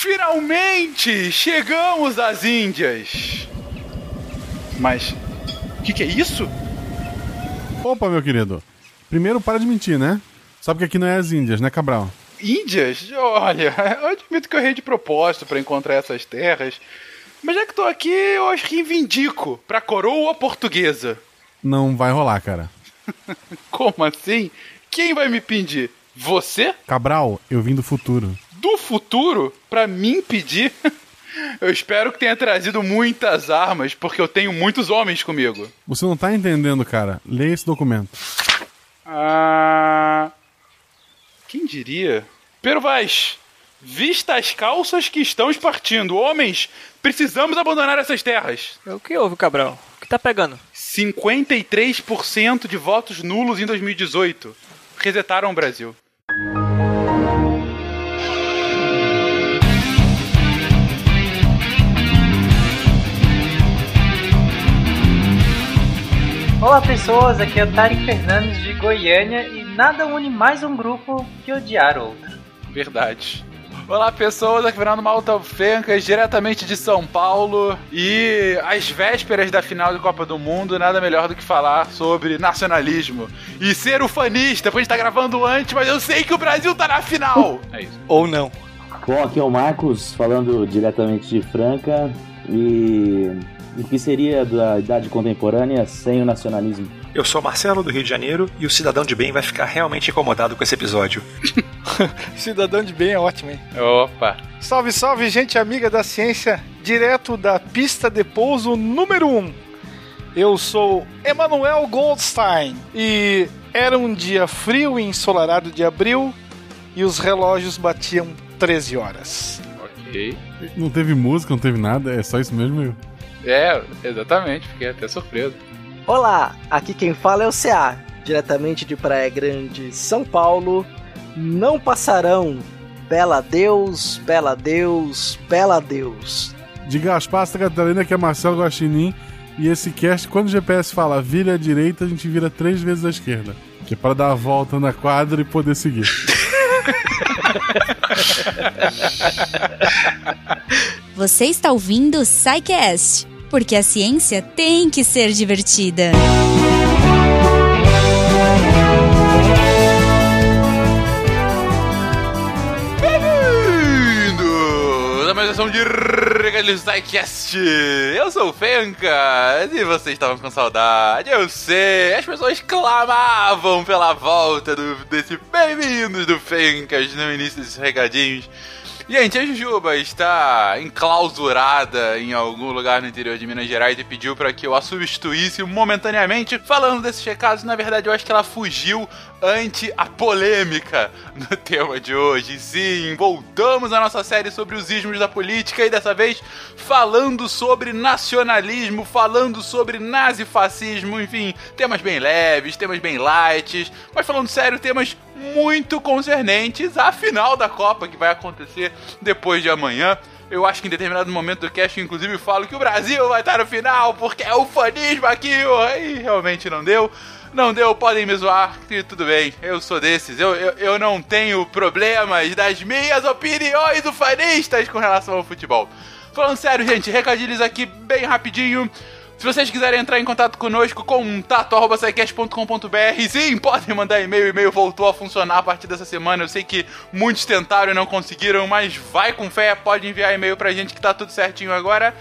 Finalmente chegamos às Índias. Mas o que, que é isso? Opa, meu querido. Primeiro, para de mentir, né? Sabe que aqui não é as Índias, né, Cabral? Índias? Olha, eu admito que eu errei de propósito para encontrar essas terras. Mas já que tô aqui, eu acho que reivindico pra coroa portuguesa. Não vai rolar, cara. Como assim? Quem vai me pedir? Você? Cabral, eu vim do futuro. Do futuro? Pra me impedir? Eu espero que tenha trazido muitas armas, porque eu tenho muitos homens comigo. Você não tá entendendo, cara. Leia esse documento. Ah. Quem diria? Pero Vaz, vista as calças que estamos partindo. Homens, precisamos abandonar essas terras. O que houve, Cabral? O que tá pegando? 53% de votos nulos em 2018. Resetaram o Brasil. Olá pessoas, aqui é o Tarek Fernandes de Goiânia e nada une mais um grupo que odiar outro. Verdade. Olá pessoas, aqui Fernando Malta Fencas, diretamente de São Paulo. E às vésperas da final da Copa do Mundo, nada melhor do que falar sobre nacionalismo. E ser ufanista, porque a gente tá gravando antes, mas eu sei que o Brasil tá na final! É isso. Ou não. Bom, aqui é o Marcos, falando diretamente de Franca. E o que seria da idade contemporânea sem o nacionalismo? Eu sou Marcelo do Rio de Janeiro e o cidadão de bem vai ficar realmente incomodado com esse episódio. Cidadão de bem é ótimo, hein? Opa! Salve, salve, gente amiga da ciência, direto da pista de pouso número 1. Um. Eu sou Emanuel Goldstein e era um dia frio e ensolarado de abril e os relógios batiam 13 horas. Ok. Não teve música, não teve nada, é só isso mesmo, eu. É, exatamente, fiquei até surpreso. Olá, aqui quem fala é o CA, diretamente de Praia Grande, São Paulo. Não passarão. Bela Deus, Bela Deus, Bela Deus. De Gaspar Santa Catarina, que é Marcelo Guaxinim. E esse cast, quando o GPS fala vira à direita, a gente vira três vezes à esquerda. Que é para dar a volta na quadra e poder seguir. Você está ouvindo o SciCast, porque a ciência tem que ser divertida. Bem-vindo a mais uma de Regalis SciCast. Eu sou o Fenca e vocês estavam com saudade, eu sei. As pessoas clamavam pela volta do, desse Bem-vindos do Fencas no início desses recadinhos. Gente, a Jujuba está enclausurada em algum lugar no interior de Minas Gerais e pediu para que eu a substituísse momentaneamente. Falando desses recados, na verdade, eu acho que ela fugiu ante a polêmica no tema de hoje. Sim, voltamos à nossa série sobre os ismos da política e dessa vez falando sobre nacionalismo, falando sobre nazifascismo, enfim, temas bem leves, temas bem light, mas falando sério, temas muito concernentes à final da Copa que vai acontecer depois de amanhã. Eu acho que em determinado momento do cast, inclusive, falo que o Brasil vai estar no final, porque é o fanismo aqui, e realmente não deu. Não deu, podem me zoar, que tudo bem, eu sou desses. Eu, eu, eu não tenho problemas das minhas opiniões ufanistas com relação ao futebol. Falando sério, gente, recadilhos aqui bem rapidinho. Se vocês quiserem entrar em contato conosco, contato.sicast.com.br Sim, podem mandar e-mail, o e-mail voltou a funcionar a partir dessa semana. Eu sei que muitos tentaram e não conseguiram, mas vai com fé, pode enviar e-mail pra gente que tá tudo certinho agora.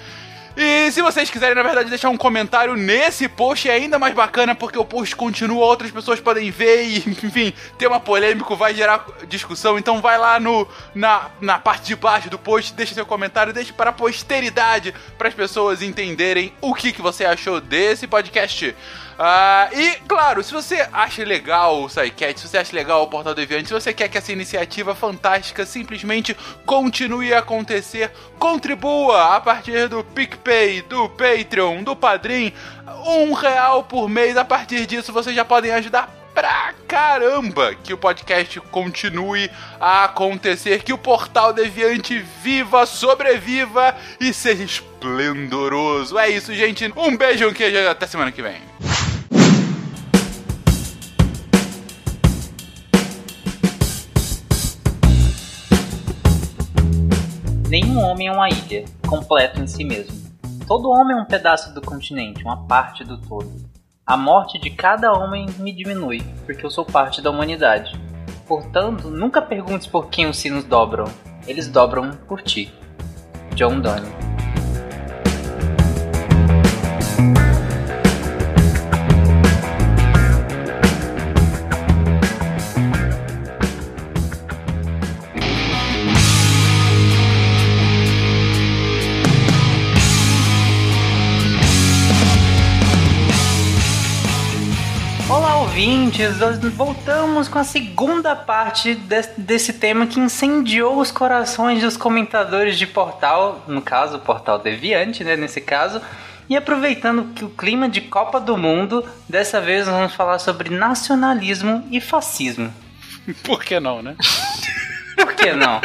E se vocês quiserem, na verdade, deixar um comentário nesse post é ainda mais bacana, porque o post continua, outras pessoas podem ver e, enfim, tema polêmico vai gerar discussão. Então vai lá no, na, na parte de baixo do post, deixa seu comentário, deixe para a posteridade, para as pessoas entenderem o que, que você achou desse podcast. Uh, e, claro, se você acha legal o SciCat, se você acha legal o Portal Deviante, se você quer que essa iniciativa fantástica simplesmente continue a acontecer, contribua a partir do PicPay, do Patreon, do Padrim, um real por mês. A partir disso, vocês já podem ajudar pra caramba que o podcast continue a acontecer, que o Portal Deviante viva, sobreviva e seja esplendoroso. É isso, gente. Um beijo, um queijo até semana que vem. Nenhum homem é uma ilha, completo em si mesmo. Todo homem é um pedaço do continente, uma parte do todo. A morte de cada homem me diminui, porque eu sou parte da humanidade. Portanto, nunca perguntes por quem os sinos dobram. Eles dobram por ti. John Donne. Ouvintes! Nós voltamos com a segunda parte des- desse tema que incendiou os corações dos comentadores de Portal, no caso, o Portal Deviante, né, nesse caso. E aproveitando que o clima de Copa do Mundo, dessa vez nós vamos falar sobre nacionalismo e fascismo. Por que não, né? Por que não?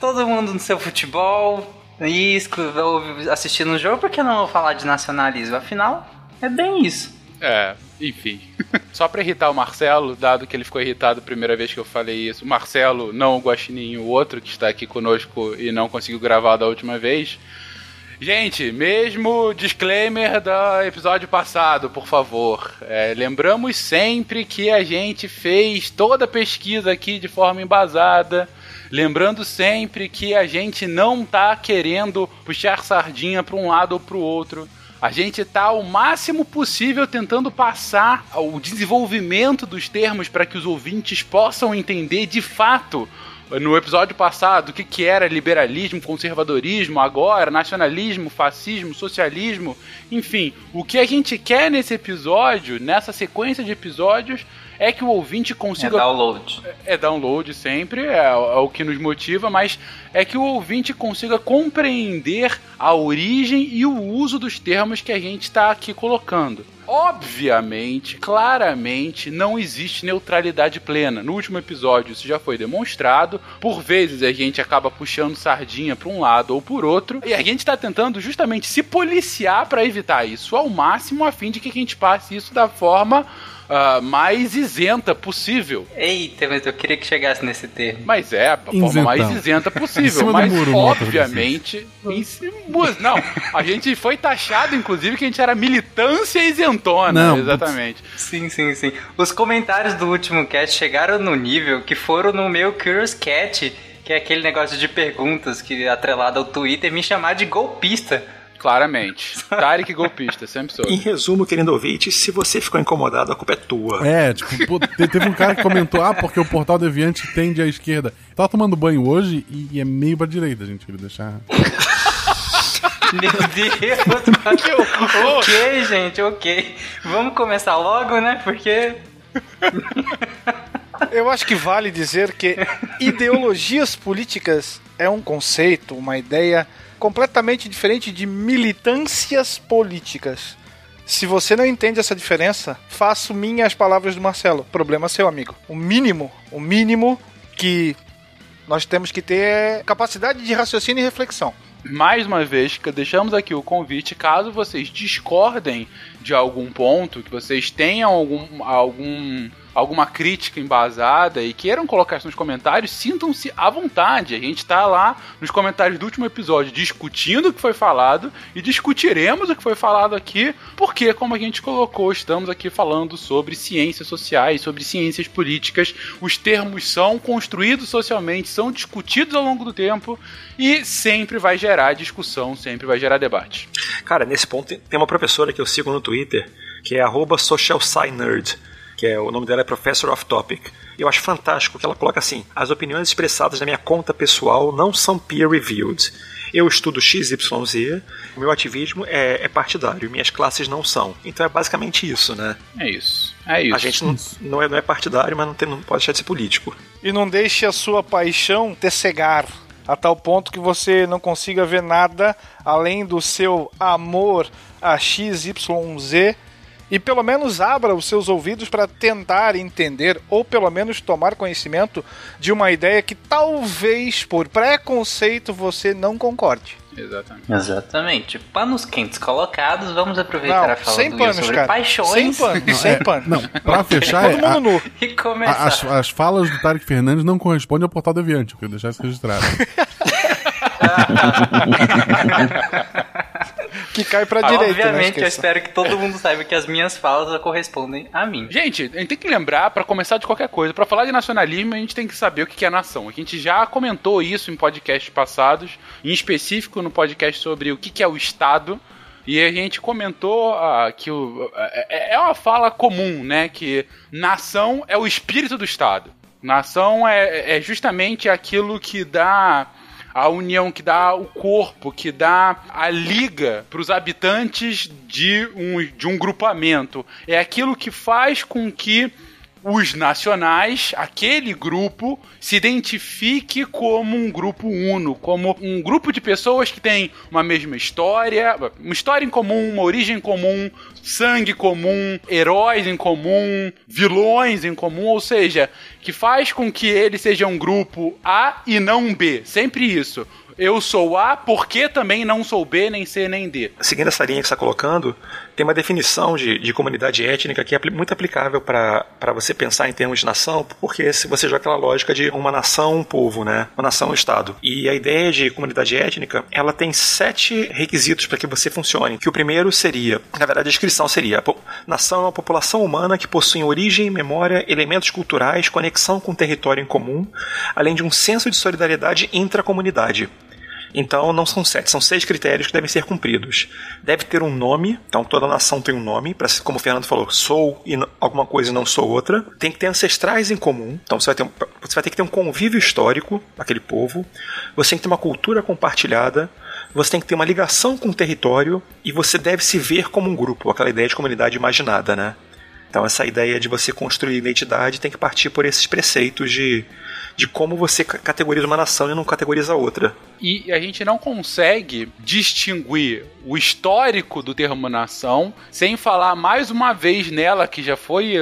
Todo mundo no seu futebol, isco, assistindo o jogo, por que não falar de nacionalismo? Afinal, é bem isso. É, enfim. Só pra irritar o Marcelo, dado que ele ficou irritado a primeira vez que eu falei isso. O Marcelo, não o Guaxinim, o outro que está aqui conosco e não conseguiu gravar da última vez. Gente, mesmo disclaimer do episódio passado, por favor. É, lembramos sempre que a gente fez toda a pesquisa aqui de forma embasada. Lembrando sempre que a gente não tá querendo puxar sardinha para um lado ou para o outro. A gente tá o máximo possível tentando passar o desenvolvimento dos termos para que os ouvintes possam entender de fato no episódio passado o que, que era liberalismo, conservadorismo, agora nacionalismo, fascismo, socialismo, enfim, o que a gente quer nesse episódio, nessa sequência de episódios, é que o ouvinte É consiga download. é download sempre, é, é o que nos motiva, mas é que o ouvinte consiga compreender a origem e o uso dos termos que a gente está aqui colocando. Obviamente, claramente, não existe neutralidade plena. No último episódio isso já foi demonstrado. Por vezes a gente acaba puxando sardinha para um lado ou por outro, e a gente está tentando justamente se policiar para evitar isso ao máximo, a fim de que a gente passe isso da forma ah, mais isenta possível. Eita, mas eu queria que chegasse nesse termo. Mas é, a forma mais isenta possível. mas, muro, outra obviamente. em cima- Não, a gente foi taxado, inclusive, que a gente era militância isentona. Não, exatamente. Sim, sim, sim. Os comentários do último cast chegaram no nível que foram no meu Curious Cat, que é aquele negócio de perguntas que atrelado ao Twitter, me chamar de golpista. Claramente. Tarek golpista, sempre sou. Em resumo, querido ouvinte, se você ficou incomodado, a culpa é tua. É, tipo, teve um cara que comentou, ah, porque o portal deviante tende à esquerda. Tava tomando banho hoje e, e é meio pra direita, gente. Queria deixar. Meu Deus, que horror. Ok, gente, ok. Vamos começar logo, né? Porque Eu acho que vale dizer que ideologias políticas é um conceito, uma ideia completamente diferente de militâncias políticas. Se você não entende essa diferença, faço minhas palavras do Marcelo. Problema seu, amigo. O mínimo, o mínimo que nós temos que ter é capacidade de raciocínio e reflexão. Mais uma vez, deixamos aqui o convite, caso vocês discordem de algum ponto, que vocês tenham algum, algum, alguma crítica embasada e queiram colocar isso nos comentários, sintam-se à vontade. A gente está lá nos comentários do último episódio discutindo o que foi falado e discutiremos o que foi falado aqui, porque, como a gente colocou, estamos aqui falando sobre ciências sociais, sobre ciências políticas. Os termos são construídos socialmente, são discutidos ao longo do tempo e sempre vai gerar discussão, sempre vai gerar debate. Cara, nesse ponto tem- uma professora que eu sigo no Twitter, que é arroba que é o nome dela é Professor of Topic. Eu acho fantástico que ela coloca assim: as opiniões expressadas na minha conta pessoal não são peer-reviewed. Eu estudo XYZ, o meu ativismo é, é partidário, minhas classes não são. Então é basicamente isso, né? É isso. É isso. A gente não, não, é, não é partidário, mas não, tem- não pode deixar de ser político. E não deixe a sua paixão te cegar a tal ponto que você não consiga ver nada além do seu amor a XYZ e pelo menos abra os seus ouvidos para tentar entender ou pelo menos tomar conhecimento de uma ideia que talvez por preconceito você não concorde. Exatamente. Exatamente. Panos quentes colocados, vamos aproveitar a Não, fala sem do panos, sobre cara. paixões Sem panos, Não, sem é, panos. não, pra fechar, Todo é, a- mundo nu. e começar. a- as, as falas do Tarek Fernandes não correspondem ao portal deviante. Eu queria deixar isso registrado. que cai pra Ah, direita, né? Obviamente, eu espero que todo mundo saiba que as minhas falas correspondem a mim. Gente, a gente tem que lembrar, pra começar de qualquer coisa, pra falar de nacionalismo, a gente tem que saber o que é nação. A gente já comentou isso em podcasts passados, em específico no podcast sobre o que é o Estado. E a gente comentou ah, que o, é, é uma fala comum, né? Que nação é o espírito do Estado. Nação é, é justamente aquilo que dá a união, que dá o corpo, que dá a liga para os habitantes de um, de um grupamento. É aquilo que faz com que os nacionais, aquele grupo, se identifique como um grupo uno, como um grupo de pessoas que tem uma mesma história, uma história em comum, uma origem comum, sangue comum, heróis em comum, vilões em comum, ou seja, que faz com que ele seja um grupo A e não B. Sempre isso. Eu sou A porque também não sou B, nem C, nem D. Seguindo essa linha que você está colocando, tem uma definição de, de comunidade étnica que é muito aplicável para você pensar em termos de nação, porque se você joga aquela lógica de uma nação, um povo, né? Uma nação, um estado. E a ideia de comunidade étnica, ela tem sete requisitos para que você funcione. Que o primeiro seria, na verdade, a descrição seria: nação é uma população humana que possui origem, memória, elementos culturais, conexão com o território em comum, além de um senso de solidariedade intracomunidade. Então não são sete, são seis critérios que devem ser cumpridos. Deve ter um nome, então toda nação tem um nome, para como o Fernando falou, sou e alguma coisa e não sou outra. Tem que ter ancestrais em comum, então você vai ter, um- você vai ter que ter um convívio histórico daquele povo. Você tem que ter uma cultura compartilhada. Você tem que ter uma ligação com o território e você deve se ver como um grupo, aquela ideia de comunidade imaginada, né? Então essa ideia de você construir identidade tem que partir por esses preceitos de, de como você ca- categoriza uma nação e não categoriza outra. E a gente não consegue distinguir o histórico do termo nação sem falar mais uma vez nela, que já foi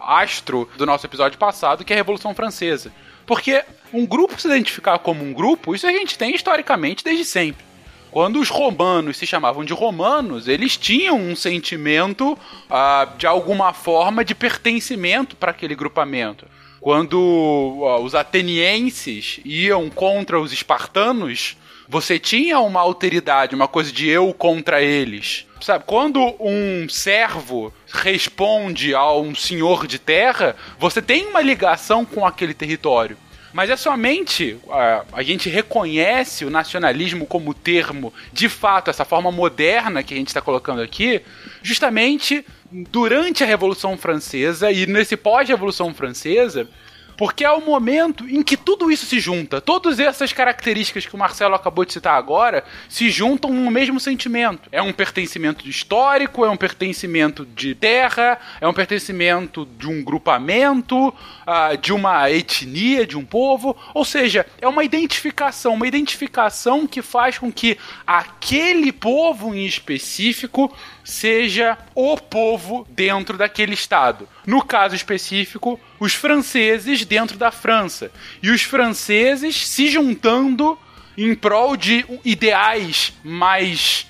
astro do nosso episódio passado, que é a Revolução Francesa. Porque um grupo se identificar como um grupo, isso a gente tem historicamente desde sempre. Quando os romanos se chamavam de romanos, eles tinham um sentimento, ah, de alguma forma, de pertencimento para aquele grupamento. Quando ah, os atenienses iam contra os espartanos, você tinha uma alteridade, uma coisa de eu contra eles. Sabe, quando um servo responde a um senhor de terra, você tem uma ligação com aquele território. Mas é somente a, a gente reconhece o nacionalismo como termo, de fato, essa forma moderna que a gente está colocando aqui, justamente durante a Revolução Francesa e nesse pós-Revolução Francesa, porque é o momento em que tudo isso se junta. Todas essas características que o Marcelo acabou de citar agora se juntam no mesmo sentimento. É um pertencimento histórico, é um pertencimento de terra, é um pertencimento de um grupamento, ah, de uma etnia, de um povo. Ou seja, é uma identificação, uma identificação que faz com que aquele povo em específico seja o povo dentro daquele estado. No caso específico, os franceses dentro da França. E os franceses se juntando em prol de ideais mais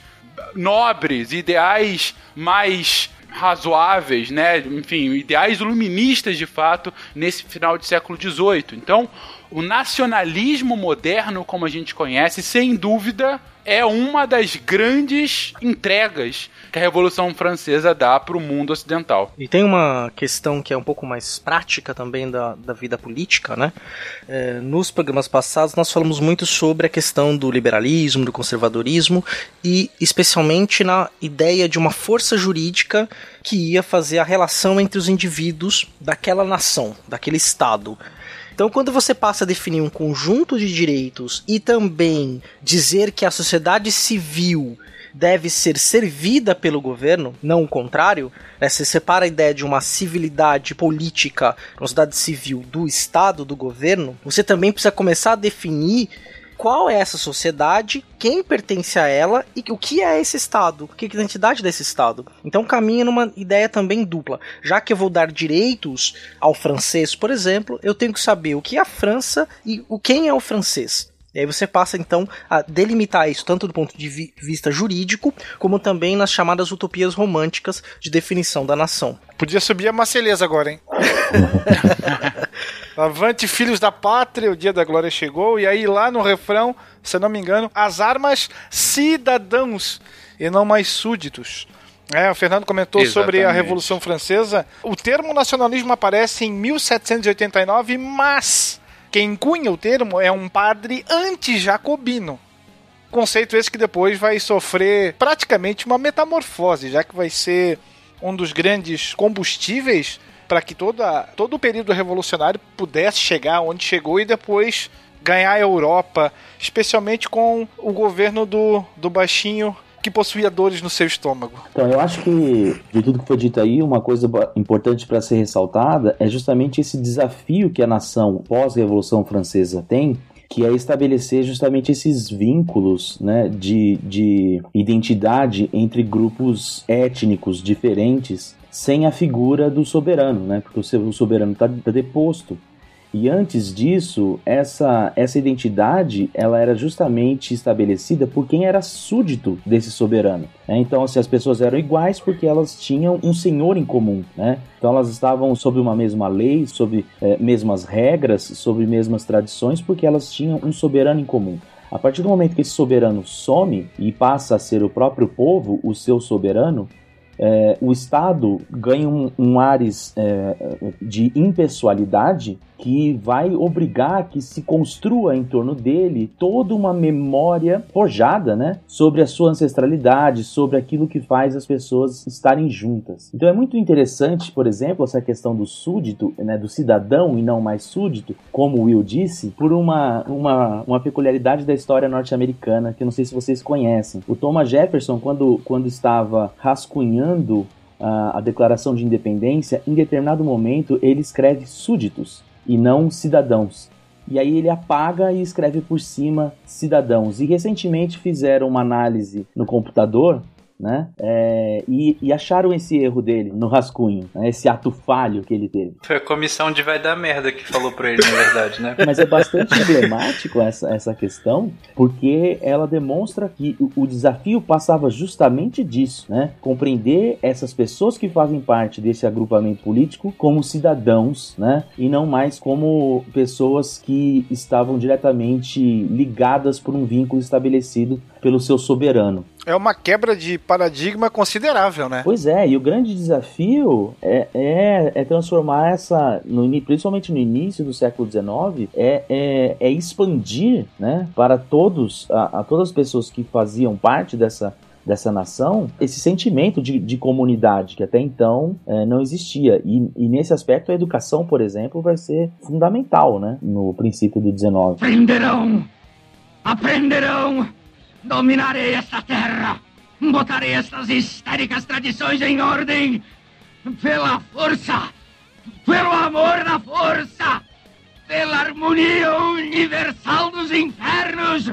nobres, ideais mais razoáveis, né? Enfim, ideais iluministas de fato nesse final de século XVIII. Então, o nacionalismo moderno, como a gente conhece, sem dúvida é uma das grandes entregas que a Revolução Francesa dá para o mundo ocidental. E tem uma questão que é um pouco mais prática também da, da vida política, né? É, nos programas passados nós falamos muito sobre a questão do liberalismo, do conservadorismo e especialmente na ideia de uma força jurídica que ia fazer a relação entre os indivíduos daquela nação, daquele estado. Então, quando você passa a definir um conjunto de direitos e também dizer que a sociedade civil deve ser servida pelo governo, não o contrário, né? você separa a ideia de uma civilidade política, uma sociedade civil do Estado, do governo, você também precisa começar a definir qual é essa sociedade, quem pertence a ela e o que é esse Estado, o que é a identidade desse Estado. Então caminha numa ideia também dupla. Já que eu vou dar direitos ao francês, por exemplo, eu tenho que saber o que é a França e o quem é o francês. E aí você passa então a delimitar isso tanto do ponto de vi vista jurídico, como também nas chamadas utopias românticas de definição da nação. Podia subir a Marceleza agora, hein? Avante, filhos da pátria, o dia da glória chegou. E aí, lá no refrão, se não me engano, as armas cidadãos e não mais súditos. É, o Fernando comentou sobre a Exatamente. Revolução Francesa. O termo nacionalismo aparece em 1789, mas quem cunha o termo é um padre anti-jacobino. Conceito esse que depois vai sofrer praticamente uma metamorfose, já que vai ser um dos grandes combustíveis para que toda, todo o período revolucionário pudesse chegar onde chegou e depois ganhar a Europa, especialmente com o governo do, do baixinho que possuía dores no seu estômago. Então, eu acho que, de tudo que foi dito aí, uma coisa importante para ser ressaltada é justamente esse desafio que a nação pós-Revolução Francesa tem, que é estabelecer justamente esses vínculos né, de, de identidade entre grupos étnicos diferentes sem a figura do soberano, né, porque o soberano está deposto. E antes disso, essa, essa identidade ela era justamente estabelecida por quem era súdito desse soberano. né? Então, assim, as pessoas eram iguais porque elas tinham um senhor em comum. Né? Então, elas estavam sob uma mesma lei, sob eh, mesmas regras, sob mesmas tradições, porque elas tinham um soberano em comum. A partir do momento que esse soberano some e passa a ser o próprio povo, o seu soberano, é, o Estado ganha um, um ares é, de impessoalidade que vai obrigar que se construa em torno dele toda uma memória forjada, né, sobre a sua ancestralidade, sobre aquilo que faz as pessoas estarem juntas. Então é muito interessante, por exemplo, essa questão do súdito, né, do cidadão e não mais súdito, como Will disse, por uma, uma, uma peculiaridade da história norte-americana que eu não sei se vocês conhecem. O Thomas Jefferson, quando, quando estava rascunhando a, a Declaração de Independência, em determinado momento ele escreve súditos e não cidadãos. E aí ele apaga e escreve por cima cidadãos. E recentemente fizeram uma análise no computador, né? É, e, e acharam esse erro dele no rascunho, né? esse ato falho que ele teve. Foi a comissão de vai dar merda que falou pra ele, na verdade, né? Mas é bastante emblemático essa, essa questão, porque ela demonstra que o, o desafio passava justamente disso, né? Compreender essas pessoas que fazem parte desse agrupamento político como cidadãos, né? E não mais como pessoas que estavam diretamente ligadas por um vínculo estabelecido pelo seu soberano. É uma quebra de paradigma considerável, né? Pois é, e o grande desafio é, é, é transformar essa, no, principalmente no início do século XIX, é, é, é expandir né, para todos, a, a todas as pessoas que faziam parte dessa, dessa nação, esse sentimento de, de comunidade que até então é, não existia. E, e nesse aspecto a educação, por exemplo, vai ser fundamental né, no princípio do XIX. Aprenderão! Aprenderão! Dominarei esta terra! Botarei estas histéricas tradições em ordem! Pela força! Pelo amor da força! Pela harmonia universal dos infernos!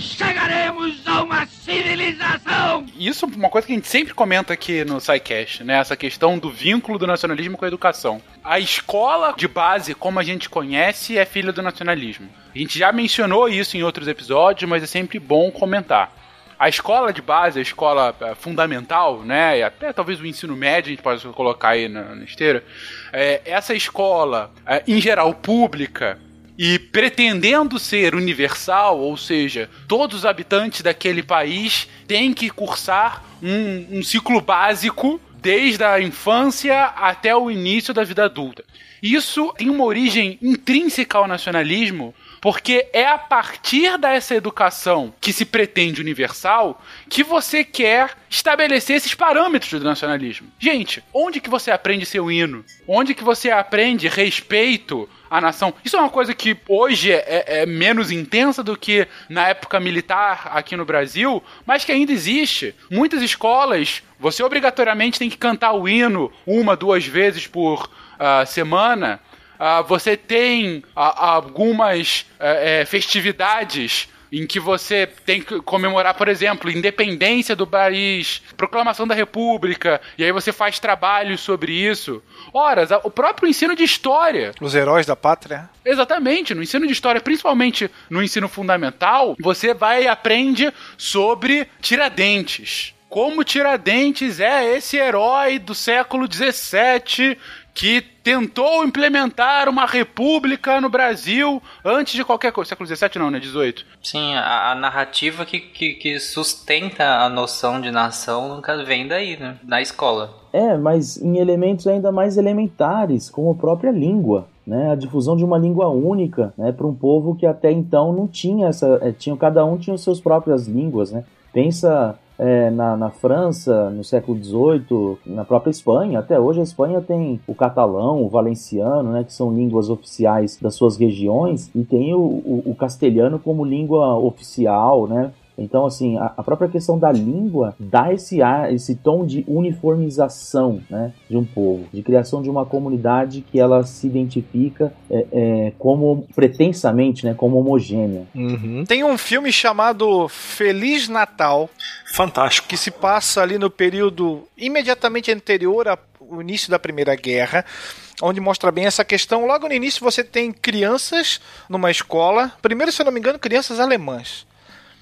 Chegaremos a uma civilização! Isso é uma coisa que a gente sempre comenta aqui no SciCast, né? Essa questão do vínculo do nacionalismo com a educação. A escola de base, como a gente conhece, é filha do nacionalismo. A gente já mencionou isso em outros episódios, mas é sempre bom comentar. A escola de base, a escola eh, fundamental, né? E até talvez o ensino médio a gente pode colocar aí na, na esteira. É, essa escola, eh, em geral, pública, e pretendendo ser universal, ou seja, todos os habitantes daquele país têm que cursar um, um ciclo básico desde a infância até o início da vida adulta. Isso tem uma origem intrínseca ao nacionalismo, porque é a partir dessa educação que se pretende universal que você quer estabelecer esses parâmetros do nacionalismo. Gente, onde que você aprende seu hino? Onde que você aprende respeito à nação? Isso é uma coisa que hoje é, é menos intensa do que na época militar aqui no Brasil, mas que ainda existe. Muitas escolas, você obrigatoriamente tem que cantar o hino uma, duas vezes por uh, semana. Uh, você tem uh, algumas uh, festividades em que você tem que comemorar, por exemplo, independência do país, proclamação da república, e aí você faz trabalhos sobre isso. Ora, o próprio ensino de história. Os heróis da pátria. Exatamente, no ensino de história, principalmente no ensino fundamental, você vai e aprende sobre Tiradentes. Como Tiradentes é esse herói do século XVII que tentou implementar uma república no Brasil antes de qualquer coisa. Século XVII não, né? 18. Sim, a, a narrativa que, que, que, sustenta a noção de nação nunca vem daí, né? Da escola. É, mas em elementos ainda mais elementares, como a própria língua. Né, a difusão de uma língua única né, para um povo que até então não tinha essa. É, tinha, cada um tinha suas próprias línguas. Né? Pensa é, na, na, França, no século XVIII, na própria Espanha. Até hoje a Espanha tem o catalão, o valenciano, né, que são línguas oficiais das suas regiões, e tem o, o, o castelhano como língua oficial, né? Então, assim, a, a, própria questão da língua dá esse ar, esse tom de uniformização, né, de um povo, de criação de uma comunidade que ela se identifica é, é, como pretensamente, né, como homogênea. Uhum. Tem um filme chamado Feliz Natal, fantástico, que se passa ali no período imediatamente anterior ao início da Primeira Guerra onde mostra bem essa questão. Logo no início você tem crianças numa escola, primeiro, se eu não me engano, crianças alemãs.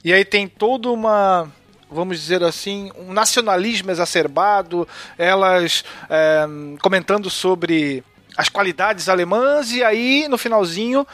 E aí tem toda uma vamos dizer assim, um nacionalismo exacerbado, elas é, comentando sobre as qualidades alemãs, e aí no finalzinho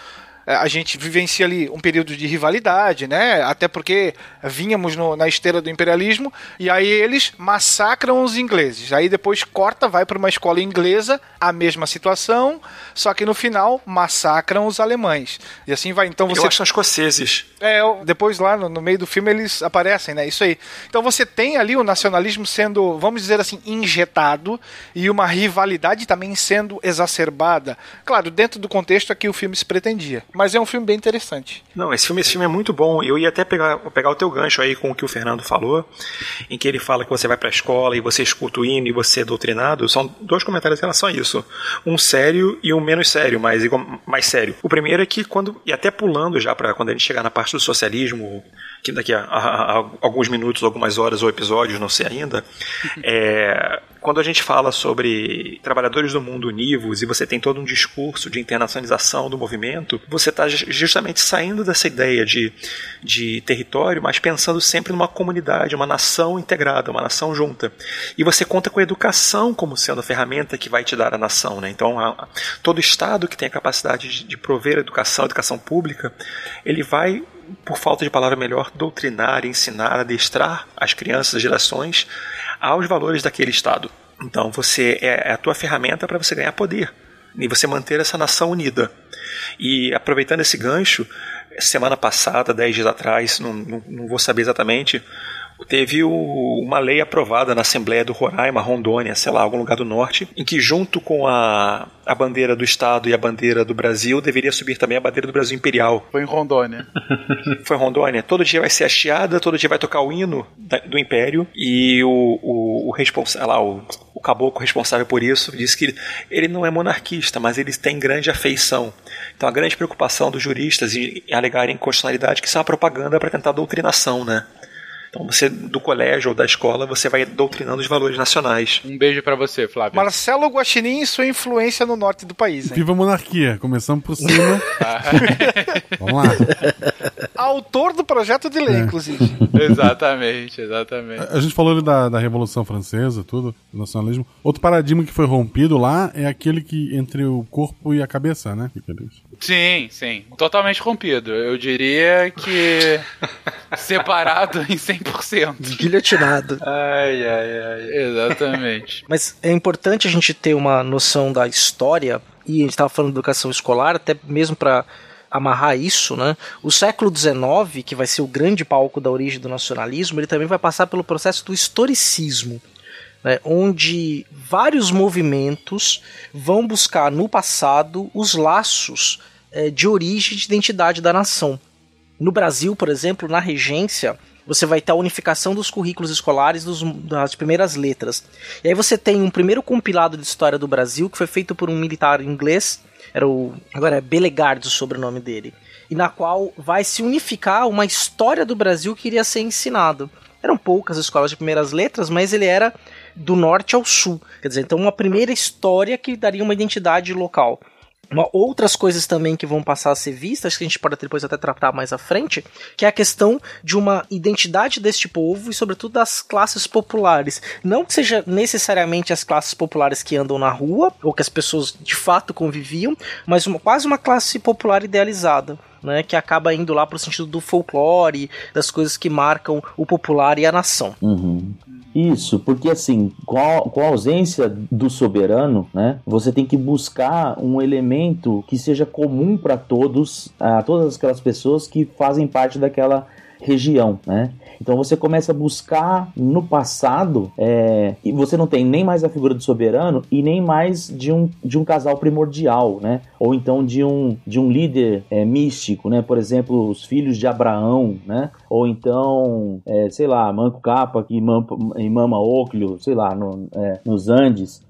é, a gente vivencia ali um período de rivalidade, né? Até porque vínhamos no, na esteira do imperialismo e aí eles massacram os ingleses. Aí depois corta, vai para uma escola inglesa, a mesma situação, só que no final massacram os alemães. E assim vai. Então você. Eu acho escoceses. É, depois lá no, no meio do filme eles aparecem, né? Isso aí. Então você tem ali o nacionalismo sendo, vamos dizer assim, injetado e uma rivalidade também sendo exacerbada. Claro, dentro do contexto a que o filme se pretendia. Mas é um filme bem interessante. Não, esse filme, esse filme é muito bom. Eu ia até pegar, pegar o teu gancho aí com o que o Fernando falou, em que ele fala que você vai pra escola e você escuta o hino e você é doutrinado. São dois comentários em relação a isso. Um sério e um menos sério, mas mais sério. O primeiro é que quando, e até pulando já para quando a gente chegar na parte do socialismo, que daqui a, a, a, alguns minutos, algumas horas ou episódios, não sei ainda, é, quando a gente fala sobre trabalhadores do mundo univos e você tem todo um discurso de internacionalização do movimento, você está justamente saindo dessa ideia de, de território, mas pensando sempre numa comunidade, uma nação integrada, uma nação junta. E você conta com a educação como sendo a ferramenta que vai te dar a nação. Né? Então, a, todo Estado que tem a capacidade de, de prover educação, educação pública, ele vai por falta de palavra melhor, doutrinar, ensinar, adestrar as crianças, as gerações aos valores daquele Estado. Então você é, é a tua ferramenta para você ganhar poder e você manter essa nação unida. E aproveitando esse gancho, semana passada, dez dias atrás, não, não, não vou saber exatamente, teve o, uma lei aprovada na Assembleia do Roraima, Rondônia, sei lá, algum lugar do norte, em que junto com a, a bandeira do Estado e a bandeira do Brasil deveria subir também a bandeira do Brasil Imperial. Foi em Rondônia. Foi em Rondônia. Todo dia vai ser hasteada, todo dia vai tocar o hino da, do Império e o, o, o responsável lá, o, o caboclo responsável por isso disse que ele não é monarquista, mas ele tem grande afeição. Então a grande preocupação dos juristas em alegarem constitucionalidade que isso é uma propaganda para tentar doutrinação, né? Então você, do colégio ou da escola, você vai doutrinando os valores nacionais. Um beijo para você, Flávio. Marcelo Guaxinim e sua influência no norte do país. Hein? Viva a monarquia, começamos por cima. Vamos lá. Autor do projeto de lei, é. inclusive. exatamente, exatamente. A, a gente falou da, da Revolução Francesa, tudo, do nacionalismo. Outro paradigma que foi rompido lá é aquele que entre o corpo e a cabeça, né? Sim, sim. Totalmente rompido. Eu diria que separado em 100%. Guilhotinado. Ai, ai, ai. Exatamente. Mas é importante a gente ter uma noção da história, e a gente estava falando de educação escolar, até mesmo para amarrar isso, né? O século XIX, que vai ser o grande palco da origem do nacionalismo, ele também vai passar pelo processo do historicismo. Né, onde vários movimentos vão buscar no passado os laços de origem e de identidade da nação. No Brasil, por exemplo, na regência, você vai ter a unificação dos currículos escolares dos, das primeiras letras. E aí você tem um primeiro compilado de história do Brasil que foi feito por um militar inglês, era o agora é Belegard o sobrenome dele, e na qual vai se unificar uma história do Brasil que iria ser ensinado. Eram poucas escolas de primeiras letras, mas ele era do norte ao sul. Quer dizer, então uma primeira história que daria uma identidade local. Uma, outras coisas também que vão passar a ser vistas, que a gente pode depois até tratar mais à frente, que é a questão de uma identidade deste povo e, sobretudo, das classes populares. Não que seja necessariamente as classes populares que andam na rua, ou que as pessoas de fato conviviam, mas uma, quase uma classe popular idealizada. Né, que acaba indo lá pro sentido do folclore, das coisas que marcam o popular e a nação. Uhum. Isso, porque assim, com a, com a, ausência do soberano, né, você tem que buscar um elemento que seja comum para todos, a todas aquelas pessoas que fazem parte daquela região, né? Então você começa a buscar no passado é, e você não tem nem mais a figura do soberano e nem mais de um, de um casal primordial, né? Ou então de um, de um líder é, místico, né? Por exemplo, os filhos de Abraão, né? Ou então, é, sei lá, Manco Capa mama, mama Oclio, sei lá, no, é, nos Andes.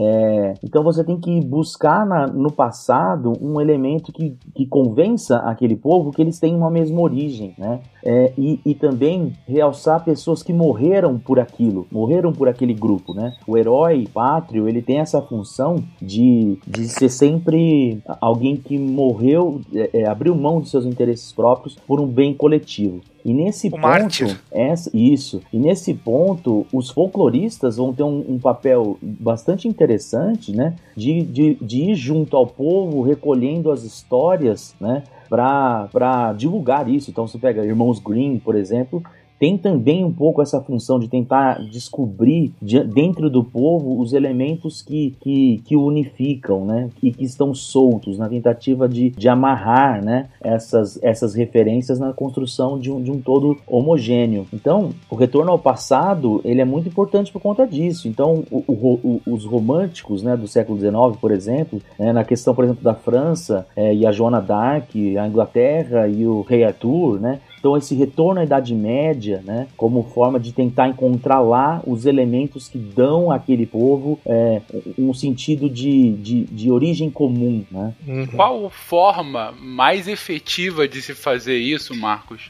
É, então você tem que buscar na, no passado um elemento que, que convença aquele povo que eles têm uma mesma origem, né? É, e, e também realçar pessoas que morreram por aquilo, morreram por aquele grupo, né? O herói pátrio, ele tem essa função de, de ser sempre alguém que morreu, é, é abriu mão de seus interesses próprios por um bem coletivo. E nesse o ponto, mártir. Essa, isso. E nesse ponto, os folcloristas vão ter um, um papel bastante interessante, né? De, de, de ir junto ao povo, recolhendo as histórias, né? para divulgar isso. Então você pega Irmãos Green, por exemplo, tem também um pouco essa função de tentar descobrir de, dentro do povo os elementos que, que, que unificam, né? E que estão soltos na tentativa de, de amarrar, né? Essas, essas referências na construção de um, de um todo homogêneo. Então, o retorno ao passado, ele é muito importante por conta disso. Então, o, o, os românticos, né, do século XIX, por exemplo, né, na questão, por exemplo, da França é, e a Joana d'Arc, a Inglaterra e o Rei Arthur, né? Então, esse retorno à Idade Média, né, como forma de tentar encontrar lá os elementos que dão àquele povo é, um sentido de, de, de origem comum. Né? Uhum. Qual forma mais efetiva de se fazer isso, Marcos,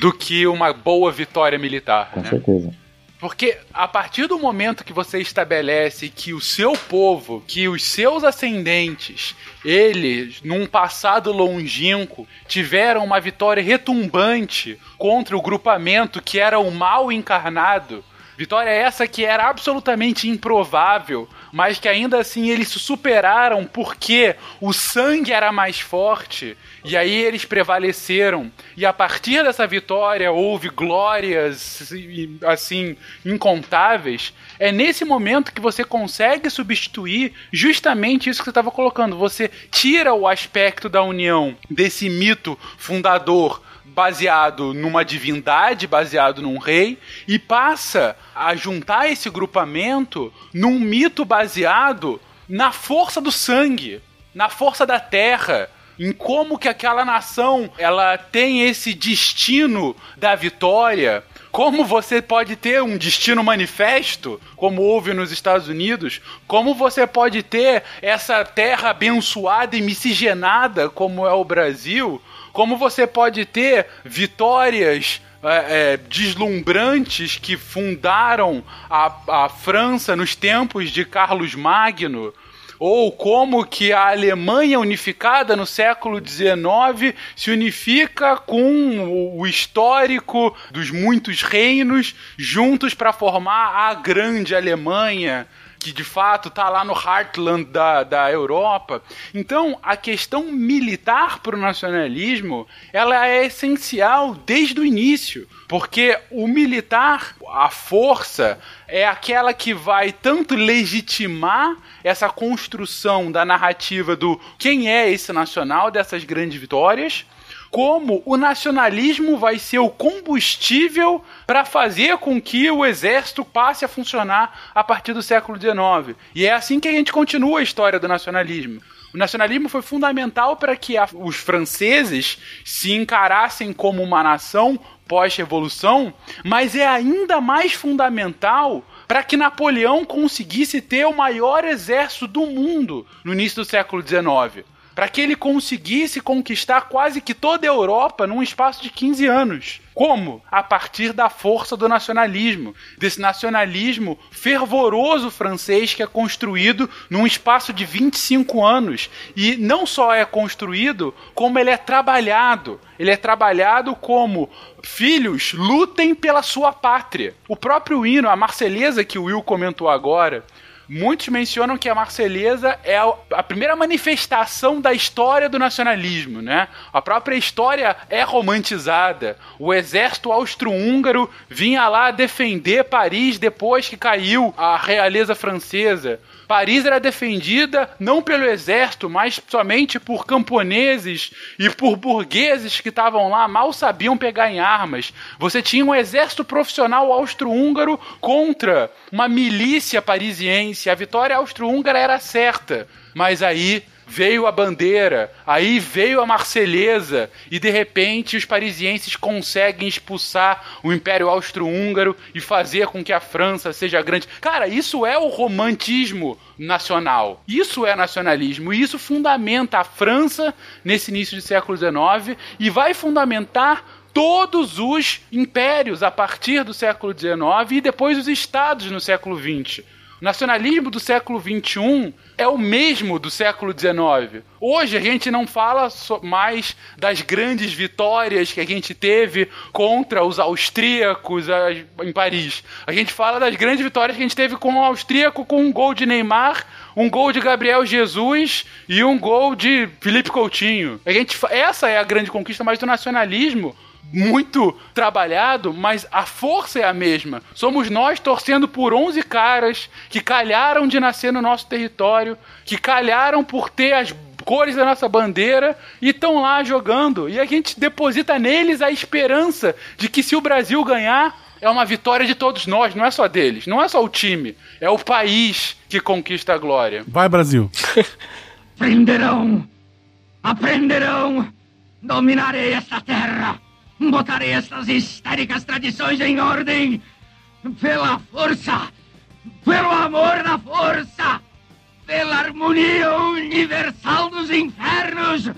do que uma boa vitória militar? Com né? certeza. Porque a partir do momento que você estabelece que o seu povo, que os seus ascendentes, eles, num passado longínquo, tiveram uma vitória retumbante contra o grupamento que era o mal encarnado, Vitória essa que era absolutamente improvável, mas que ainda assim eles se superaram porque o sangue era mais forte e aí eles prevaleceram. E a partir dessa vitória houve glórias assim incontáveis. É nesse momento que você consegue substituir justamente isso que você estava colocando. Você tira o aspecto da união desse mito fundador baseado numa divindade, baseado num rei, e passa a juntar esse grupamento num mito baseado na força do sangue, na força da terra, em como que aquela nação ela tem esse destino da vitória, como você pode ter um destino manifesto, como houve nos Estados Unidos, como você pode ter essa terra abençoada e miscigenada, como é o Brasil, como você pode ter vitórias é, é, deslumbrantes que fundaram a, a França nos tempos de Carlos Magno, ou como que a Alemanha unificada no século XIX se unifica com o histórico dos muitos reinos juntos para formar a grande Alemanha que de fato está lá no heartland da, da Europa. Então, a questão militar para o nacionalismo ela é essencial desde o início, porque o militar, a força, é aquela que vai tanto legitimar essa construção da narrativa do quem é esse nacional, dessas grandes vitórias, como o nacionalismo vai ser o combustível para fazer com que o exército passe a funcionar a partir do século XIX. E é assim que a gente continua a história do nacionalismo. O nacionalismo foi fundamental para que a, os franceses se encarassem como uma nação pós-revolução, mas é ainda mais fundamental para que Napoleão conseguisse ter o maior exército do mundo no início do século XIX. Para que ele conseguisse conquistar quase que toda a Europa num espaço de 15 anos. Como? A partir da força do nacionalismo, desse nacionalismo fervoroso francês que é construído num espaço de 25 anos. E não só é construído, como ele é trabalhado. Ele é trabalhado como filhos lutem pela sua pátria. O próprio hino, a Marselhesa que o Will comentou agora, Muitos mencionam que a Marselhesa é a primeira manifestação da história do nacionalismo, né? A própria história é romantizada. O exército austro-húngaro vinha lá defender Paris depois que caiu a realeza francesa. Paris era defendida não pelo exército, mas somente por camponeses e por burgueses que estavam lá, mal sabiam pegar em armas. Você tinha um exército profissional austro-húngaro contra uma milícia parisiense. A vitória austro-húngara era certa. Mas aí veio a bandeira, aí veio a Marselhesa e de repente os parisienses conseguem expulsar o Império Austro-Húngaro e fazer com que a França seja grande. Cara, isso é o romantismo nacional. Isso é nacionalismo e isso fundamenta a França nesse início do século XIX e vai fundamentar todos os impérios a partir do século XIX e depois os estados no século XX. O nacionalismo do século XXI é o mesmo do século XIX. Hoje a gente não fala mais das grandes vitórias que a gente teve contra os austríacos em Paris. A gente fala das grandes vitórias que a gente teve com o austríaco com um gol de Neymar, um gol de Gabriel Jesus e um gol de Felipe Coutinho. A gente, essa é a grande conquista mais do nacionalismo muito trabalhado, mas a força é a mesma. Somos nós torcendo por 11 caras que calharam de nascer no nosso território, que calharam por ter as cores da nossa bandeira e estão lá jogando. E a gente deposita neles a esperança de que se o Brasil ganhar, é uma vitória de todos nós, não é só deles, não é só o time, é o país que conquista a glória. Vai, Brasil! Aprenderão! Aprenderão! Dominarei esta terra! Botarei estas histéricas tradições em ordem pela força, pelo amor da força, pela harmonia universal dos infernos.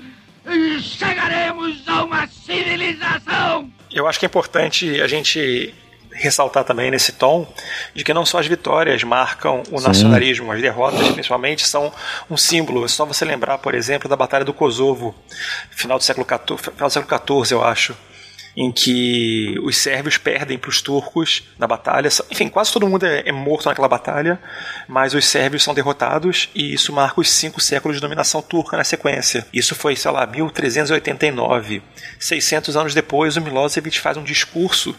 Chegaremos a uma civilização. Eu acho que é importante a gente ressaltar também nesse tom de que não só as vitórias marcam o Sim. nacionalismo, as derrotas principalmente são um símbolo. É só você lembrar, por exemplo, da Batalha do Kosovo, final do século XIV, final do século XIV, eu acho em que os sérvios perdem para os turcos na batalha. Enfim, quase todo mundo é, é, morto naquela batalha, mas os sérvios são derrotados e isso marca os cinco séculos de dominação turca na sequência. Isso foi, sei lá, 1389. 600 anos depois, o Milosevic faz um discurso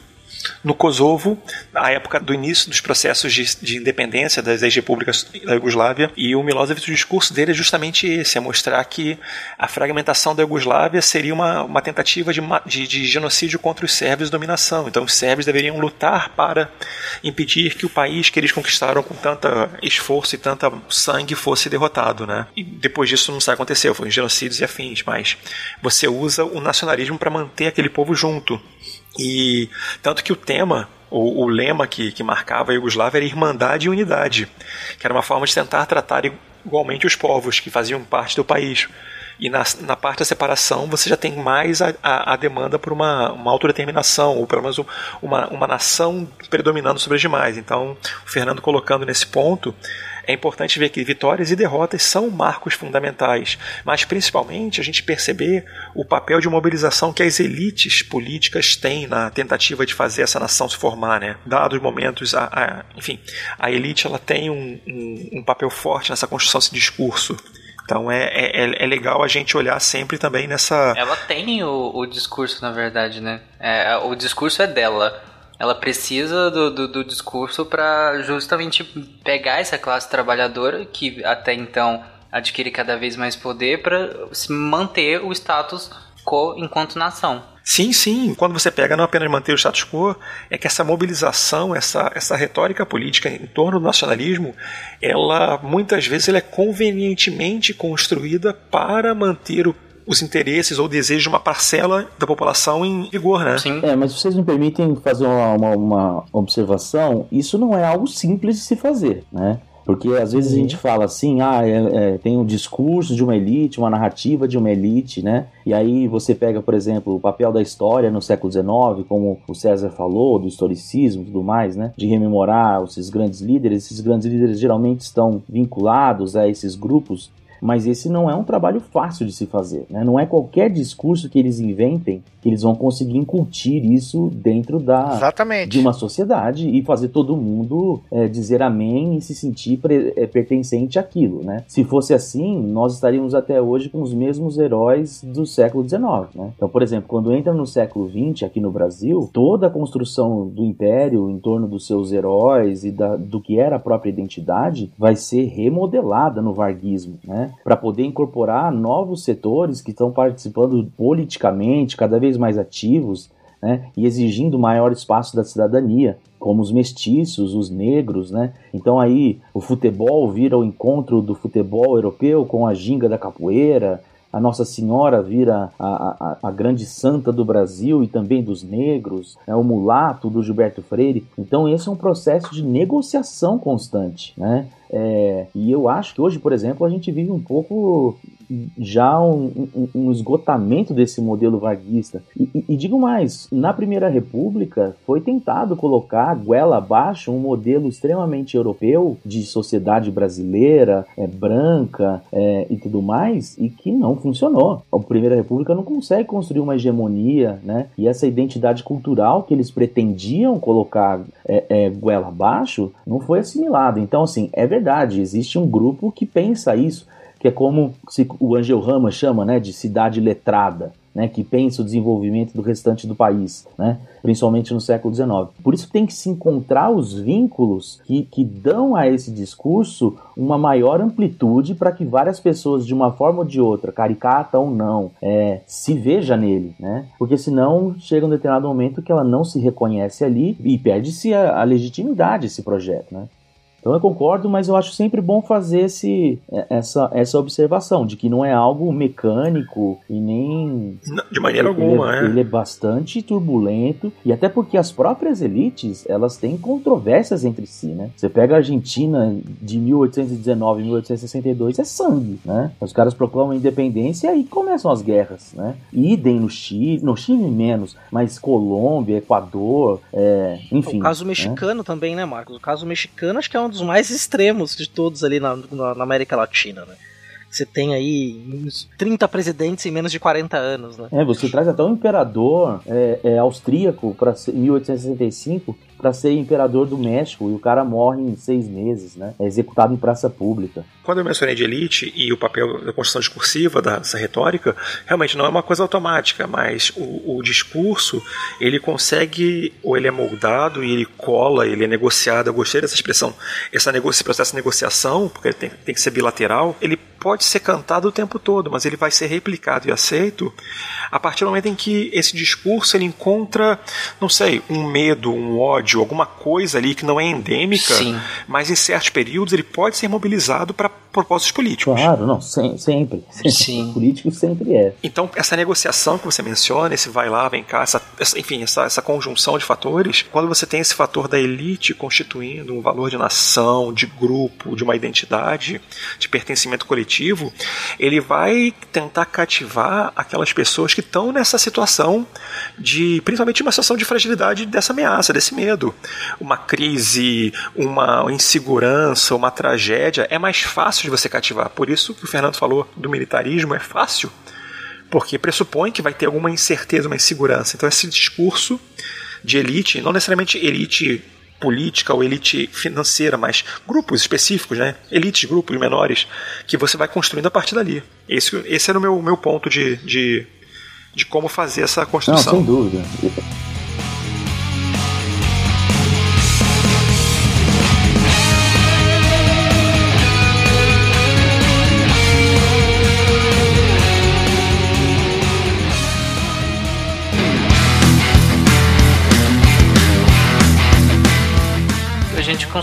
no Kosovo, na época do início dos processos de, de independência das ex-repúblicas da Iugoslávia, e o Milosevic, o discurso dele é justamente esse, é mostrar que a fragmentação da Iugoslávia seria uma, uma tentativa de, de, de genocídio contra os sérvios de dominação. Então os sérvios deveriam lutar para impedir que o país que eles conquistaram com tanto esforço e tanta sangue fosse derrotado, né? E depois disso não sabe aconteceu, foi genocídios e afins, mas você usa o nacionalismo para manter aquele povo junto. E tanto que o tema, o, o lema que, que marcava a Iugoslávia era Irmandade e Unidade, que era uma forma de tentar tratar igualmente os povos que faziam parte do país. E na, na parte da separação você já tem mais a, a, a demanda por uma, uma autodeterminação, ou pelo menos uma, uma nação predominando sobre as demais. Então, o Fernando colocando nesse ponto, é importante ver que vitórias e derrotas são marcos fundamentais, mas principalmente a gente perceber o papel de mobilização que as elites políticas têm na tentativa de fazer essa nação se formar, né? Dados momentos, a, a enfim, a elite ela tem um, um, um papel forte nessa construção desse discurso. Então é, é, é, legal a gente olhar sempre também nessa. Ela tem o, o discurso, na verdade, né? É, o discurso é dela ela precisa do, do, do discurso para justamente pegar essa classe trabalhadora que até então adquire cada vez mais poder para manter o status quo enquanto nação. Sim, sim. Quando você pega não apenas manter o status quo, é que essa mobilização, essa, essa retórica política em torno do nacionalismo, ela muitas vezes ela é convenientemente construída para manter o os interesses ou desejos de uma parcela da população em vigor, né? Sim. É, mas vocês me permitem fazer uma, uma, uma observação? Isso não é algo simples de se fazer, né? Porque às vezes a gente fala assim, ah, é, é, tem um discurso de uma elite, uma narrativa de uma elite, né? E aí você pega, por exemplo, o papel da história no século XIX, como o César falou, do historicismo e tudo mais, né? De rememorar esses grandes líderes. Esses grandes líderes geralmente estão vinculados a esses grupos mas esse não é um trabalho fácil de se fazer. Né? Não é qualquer discurso que eles inventem que eles vão conseguir incutir isso dentro da Exatamente. de uma sociedade e fazer todo mundo é, dizer amém e se sentir pre, é, pertencente àquilo. Né? Se fosse assim, nós estaríamos até hoje com os mesmos heróis do século XIX. Né? Então, por exemplo, quando entra no século XX aqui no Brasil, toda a construção do império em torno dos seus heróis e da, do que era a própria identidade vai ser remodelada no varguismo. Né? Para poder incorporar novos setores que estão participando politicamente, cada vez mais ativos, né, e exigindo maior espaço da cidadania, como os mestiços, os negros, né? Então aí o futebol vira o encontro do futebol europeu com a ginga da capoeira, a Nossa Senhora vira a, a, a, grande santa do Brasil e também dos negros, é o mulato do Gilberto Freire. Então esse é um processo de negociação constante, né? É, e eu acho que hoje, por exemplo, a gente vive um pouco já um, um, um esgotamento desse modelo varguista. E, e, e, digo mais, na Primeira República foi tentado colocar goela abaixo um modelo extremamente europeu de sociedade brasileira, é, branca é, e tudo mais, e que não funcionou. A Primeira República não consegue construir uma hegemonia, né? E essa identidade cultural que eles pretendiam colocar é, é, goela abaixo não foi assimilada. Então, assim, é verdade, existe um grupo que pensa isso que é como se o Angel Rama chama né, de cidade letrada, né, que pensa o desenvolvimento do restante do país, né, principalmente no século XIX. Por isso tem que se encontrar os vínculos que, que dão a esse discurso uma maior amplitude para que várias pessoas, de uma forma ou de outra, caricata ou não, é, se veja nele, né? Porque senão chega um determinado momento que ela não se reconhece ali e perde-se a, a legitimidade desse projeto, né? Então eu concordo, mas eu acho sempre bom fazer esse, é, essa, essa observação de que não é algo mecânico e nem. Não, de maneira ele, alguma, é, Ele é bastante turbulento e até porque as próprias elites elas têm controvérsias entre si, né? Você pega a Argentina de 1819 e 1862 é sangue, né? Os caras proclamam a independência e aí começam as guerras, né? Idem no Chile, no Chile menos, mas Colômbia, Equador, é, enfim. O caso né? mexicano também, né, Marcos? O caso mexicano acho que é um dos mais extremos de todos ali na, na, na América Latina, né? Você tem aí uns 30 presidentes em menos de 40 anos, né? É, você traz até um imperador é, é, austríaco para 1865 para ser imperador do México e o cara morre em seis meses, né? É executado em praça pública. Quando eu mencionei de elite e o papel da construção discursiva dessa retórica, realmente não é uma coisa automática, mas o, o discurso ele consegue, ou ele é moldado e ele cola, ele é negociado. Eu gostei dessa expressão, essa esse processo de negociação, porque ele tem, tem que ser bilateral, ele pode ser cantado o tempo todo, mas ele vai ser replicado e aceito a partir do momento em que esse discurso ele encontra, não sei, um medo, um ódio, alguma coisa ali que não é endêmica, Sim. mas em certos períodos ele pode ser mobilizado para propósitos políticos. Claro, não, sem, sempre. Sim. Político sempre é. Então, essa negociação que você menciona, esse vai lá, vem cá, essa, essa, enfim, essa, essa conjunção de fatores, quando você tem esse fator da elite constituindo um valor de nação, de grupo, de uma identidade, de pertencimento coletivo, ele vai tentar cativar aquelas pessoas que estão nessa situação de, principalmente uma situação de fragilidade dessa ameaça, desse medo. Uma crise, uma insegurança, uma tragédia, é mais fácil de você cativar. Por isso que o Fernando falou do militarismo é fácil, porque pressupõe que vai ter alguma incerteza, uma insegurança. Então esse discurso de elite, não necessariamente elite política ou elite financeira, mas grupos específicos, né? Elites, grupos menores, que você vai construindo a partir dali. Esse, esse era o meu, meu ponto de, de, de como fazer essa Não, construção. sem dúvida.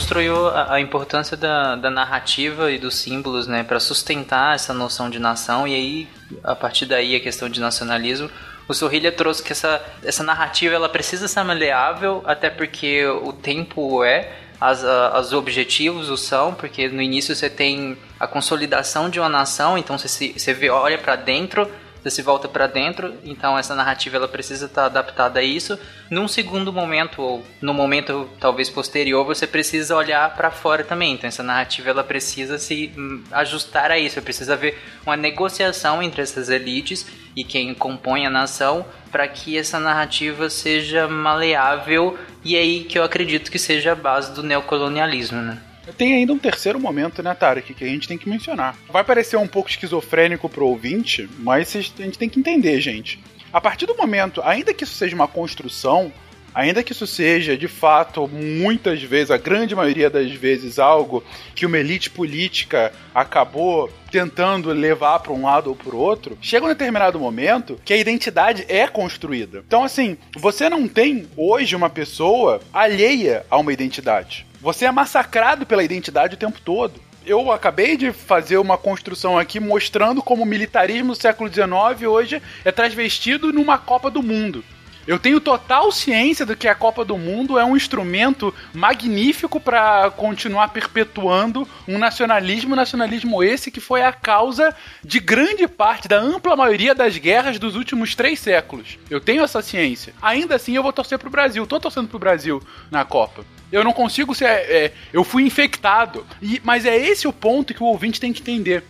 Construiu a, a importância da, da narrativa e dos símbolos, né, para sustentar essa noção de nação e aí a partir daí a questão de nacionalismo. O Sorrilha trouxe que essa, essa narrativa ela precisa ser maleável, até porque o tempo é as, a- os objetivos o são, porque no início você tem a consolidação de uma nação, então você, você vê, olha para dentro, você se volta para dentro, então essa narrativa ela precisa estar adaptada a isso. Num segundo momento ou no momento talvez posterior, você precisa olhar para fora também. Então essa narrativa ela precisa se hum, ajustar a isso, precisa haver uma negociação entre essas elites e quem compõe a nação para que essa narrativa seja maleável e é aí que eu acredito que seja a base do neocolonialismo, né? Tem ainda um terceiro momento, né, Tarek, que a gente tem que mencionar. Vai parecer um pouco esquizofrênico pro ouvinte, mas a gente tem que entender, gente. A partir do momento, ainda que isso seja uma construção, ainda que isso seja, de fato, muitas vezes, a grande maioria das vezes, algo que uma elite política acabou tentando levar para um lado ou para outro, chega um determinado momento que a identidade é construída. Então, assim, você não tem hoje uma pessoa alheia a uma identidade. Você é massacrado pela identidade o tempo todo. Eu acabei de fazer uma construção aqui mostrando como o militarismo do século XIX hoje é transvestido numa Copa do Mundo. Eu tenho total ciência do que a Copa do Mundo é um instrumento magnífico para continuar perpetuando um nacionalismo, nacionalismo esse que foi a causa de grande parte da ampla maioria das guerras dos últimos três séculos. Eu tenho essa ciência. Ainda assim, eu vou torcer pro Brasil. Tô torcendo pro Brasil na Copa. Eu não consigo ser. é, eu fui infectado. E- mas é esse o ponto que o ouvinte tem que entender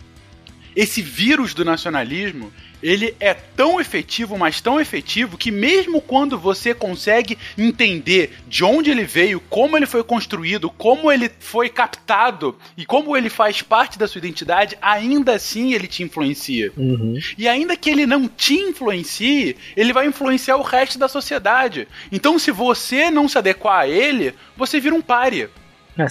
esse vírus do nacionalismo, ele é tão efetivo, mas tão efetivo, que mesmo quando você consegue entender de onde ele veio, como ele foi construído, como ele foi captado e como ele faz parte da sua identidade, ainda assim ele te influencia. E ainda que ele não te influencie, ele vai influenciar o resto da sociedade. Então, se você não se adequar a ele, você vira um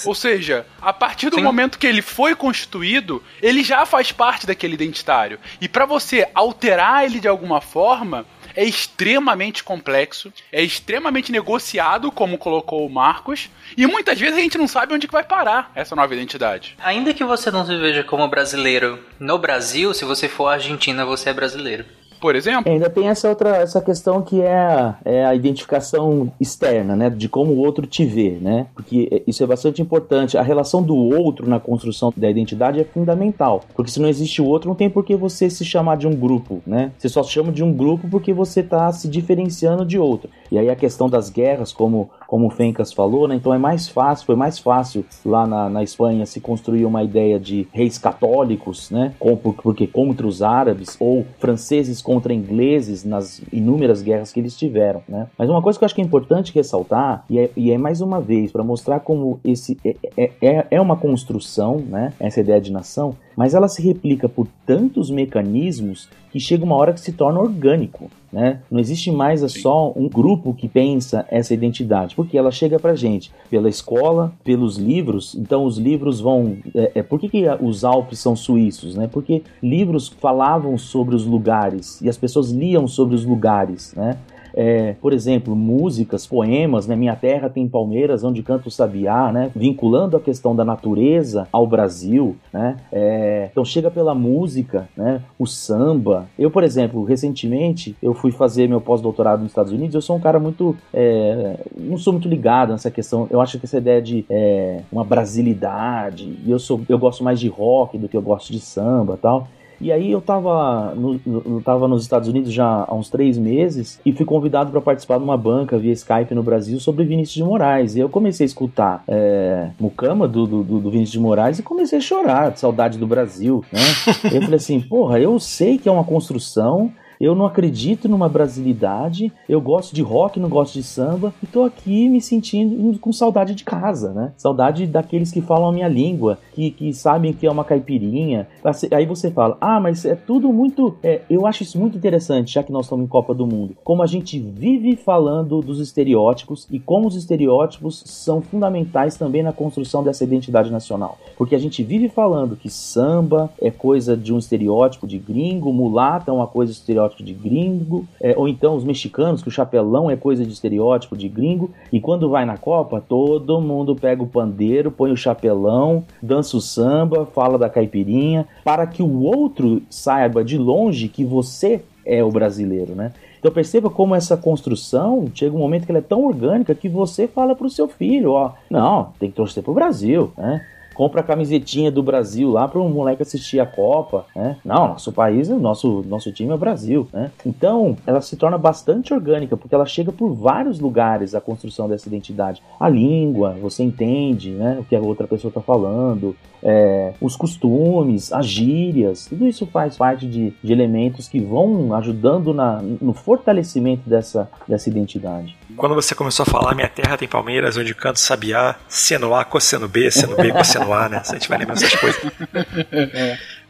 Ou seja, a partir do Sim. momento que ele foi constituído, ele já faz parte daquele identitário. E para você alterar ele de alguma forma, é extremamente complexo, é extremamente negociado, como colocou o Marcos, e muitas vezes a gente não sabe onde que vai parar essa nova identidade. Ainda que você não se veja como brasileiro no Brasil, se você for Argentina, você é brasileiro. Por exemplo, Ainda tem essa outra essa questão que é a, é a identificação externa, né? De como o outro te vê, né? Porque isso é bastante importante. A relação do outro na construção da identidade é fundamental. Porque se não existe o outro, não tem por que você se chamar de um grupo, né? Você só se chama de um grupo porque você está se diferenciando de outro. E aí a questão das guerras, como, como o Fencas falou, né? Então é mais fácil, foi mais fácil lá na, na Espanha se construir uma ideia de reis católicos, né? Com- por- porque contra os árabes ou franceses contra ingleses nas inúmeras guerras que eles tiveram, né? Mas uma coisa que eu acho que é importante ressaltar e é, e é mais uma vez para mostrar como esse é, é, é- é uma construção, né? Essa ideia de nação, mas ela se replica por tantos mecanismos que chega uma hora que se torna orgânico, né? Não existe mais é só um grupo que pensa essa identidade, porque ela chega pra gente pela escola, pelos livros. Então os livros vão. É, é, por que, que os Alpes são suíços, né? Porque livros falavam sobre os lugares e as pessoas liam sobre os lugares, né? É, por exemplo, músicas, poemas, né? Minha terra tem palmeiras onde canta o sabiá, né? Vinculando a questão da natureza ao Brasil, né? É, então chega pela música, né? O samba. Eu, por exemplo, recentemente eu fui fazer meu pós-doutorado nos Estados Unidos. Eu sou um cara muito, é, não sou muito ligado nessa questão. Eu acho que essa ideia de é, uma brasilidade. Eu sou, eu gosto mais de rock do que eu gosto de samba, tal. E aí eu tava, no, eu tava nos Estados Unidos já há uns três meses e fui convidado para participar de uma banca via Skype no Brasil sobre Vinícius de Moraes. E eu comecei a escutar é, Mucama do, do, do Vinícius de Moraes e comecei a chorar de saudade do Brasil, né? eu falei assim, porra, eu sei que é uma construção, eu não acredito numa brasilidade, eu gosto de rock, não gosto de samba, e tô aqui me sentindo com saudade de casa, né? Saudade daqueles que falam a minha língua, que, que sabem que é uma caipirinha. Aí você fala, ah, mas é tudo muito. é, eu acho isso muito interessante, já que nós estamos em Copa do Mundo. Como a gente vive falando dos estereótipos e como os estereótipos são fundamentais também na construção dessa identidade nacional. Porque a gente vive falando que samba é coisa de um estereótipo de gringo, mulata é uma coisa de estereótipo de gringo, é, ou então os mexicanos, que o chapelão é coisa de estereótipo de gringo, e quando vai na Copa, todo mundo pega o pandeiro, põe o chapelão, dança o samba, fala da caipirinha, para que o outro saiba de longe que você é o brasileiro, né? Então perceba como essa construção chega um momento que ela é tão orgânica que você fala pro seu filho, ó, não, tem que torcer pro Brasil, né? Compra a camisetinha do Brasil lá para um moleque assistir a Copa, né? Não, nosso país, nosso, nosso time é o Brasil, né? Então, ela se torna bastante orgânica, porque ela chega por vários lugares a construção dessa identidade. A língua, você entende, né? O que a outra pessoa está falando, é, os costumes, as gírias, tudo isso faz parte de, de elementos que vão ajudando na, no fortalecimento dessa, dessa identidade. Quando você começou a falar Minha Terra tem Palmeiras, onde canto sabiá, seno A, cosseno B, seno B, cosseno A, né? A gente vai lembrar essas coisas.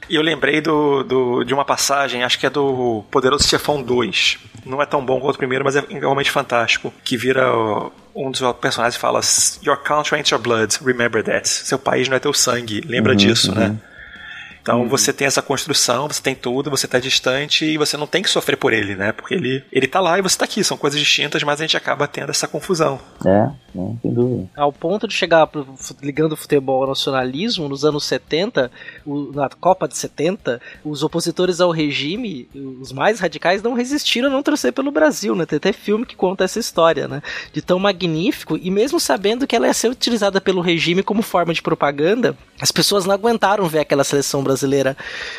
E eu lembrei do, do, de uma passagem, acho que é do Poderoso Chefão 2. Não é tão bom quanto o primeiro, mas é realmente fantástico. Que vira um dos personagens fala: Your country ain't your blood, remember that. Seu país não é teu sangue, lembra uhum, disso, né? uhum. né? Então uhum. você tem essa construção, você tem tudo, você está distante e você não tem que sofrer por ele, né? Porque ele, ele tá lá e você está aqui, são coisas distintas, mas a gente acaba tendo essa confusão. É, não, sem dúvida. Ao ponto de chegar pro, ligando o futebol ao nacionalismo, nos anos 70, o, na Copa de 70, os opositores ao regime, os mais radicais, não resistiram a não torcer pelo Brasil, né? Tem até filme que conta essa história, né? De tão magnífico, e mesmo sabendo que ela ia ser utilizada pelo regime como forma de propaganda, as pessoas não aguentaram ver aquela seleção brasileira brasileira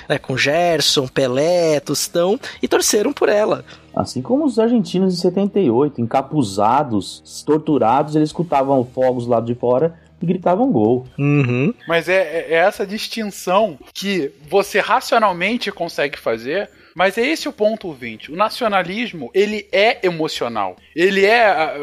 né, com Gerson, Pelé, Tostão e torceram por ela. Assim como os argentinos em 78, encapuzados, torturados, eles escutavam fogos lá de fora e gritavam gol. Uhum. Mas é, é, é essa distinção que você racionalmente consegue fazer mas é esse o ponto, ouvinte. O nacionalismo, ele é emocional. Ele é a,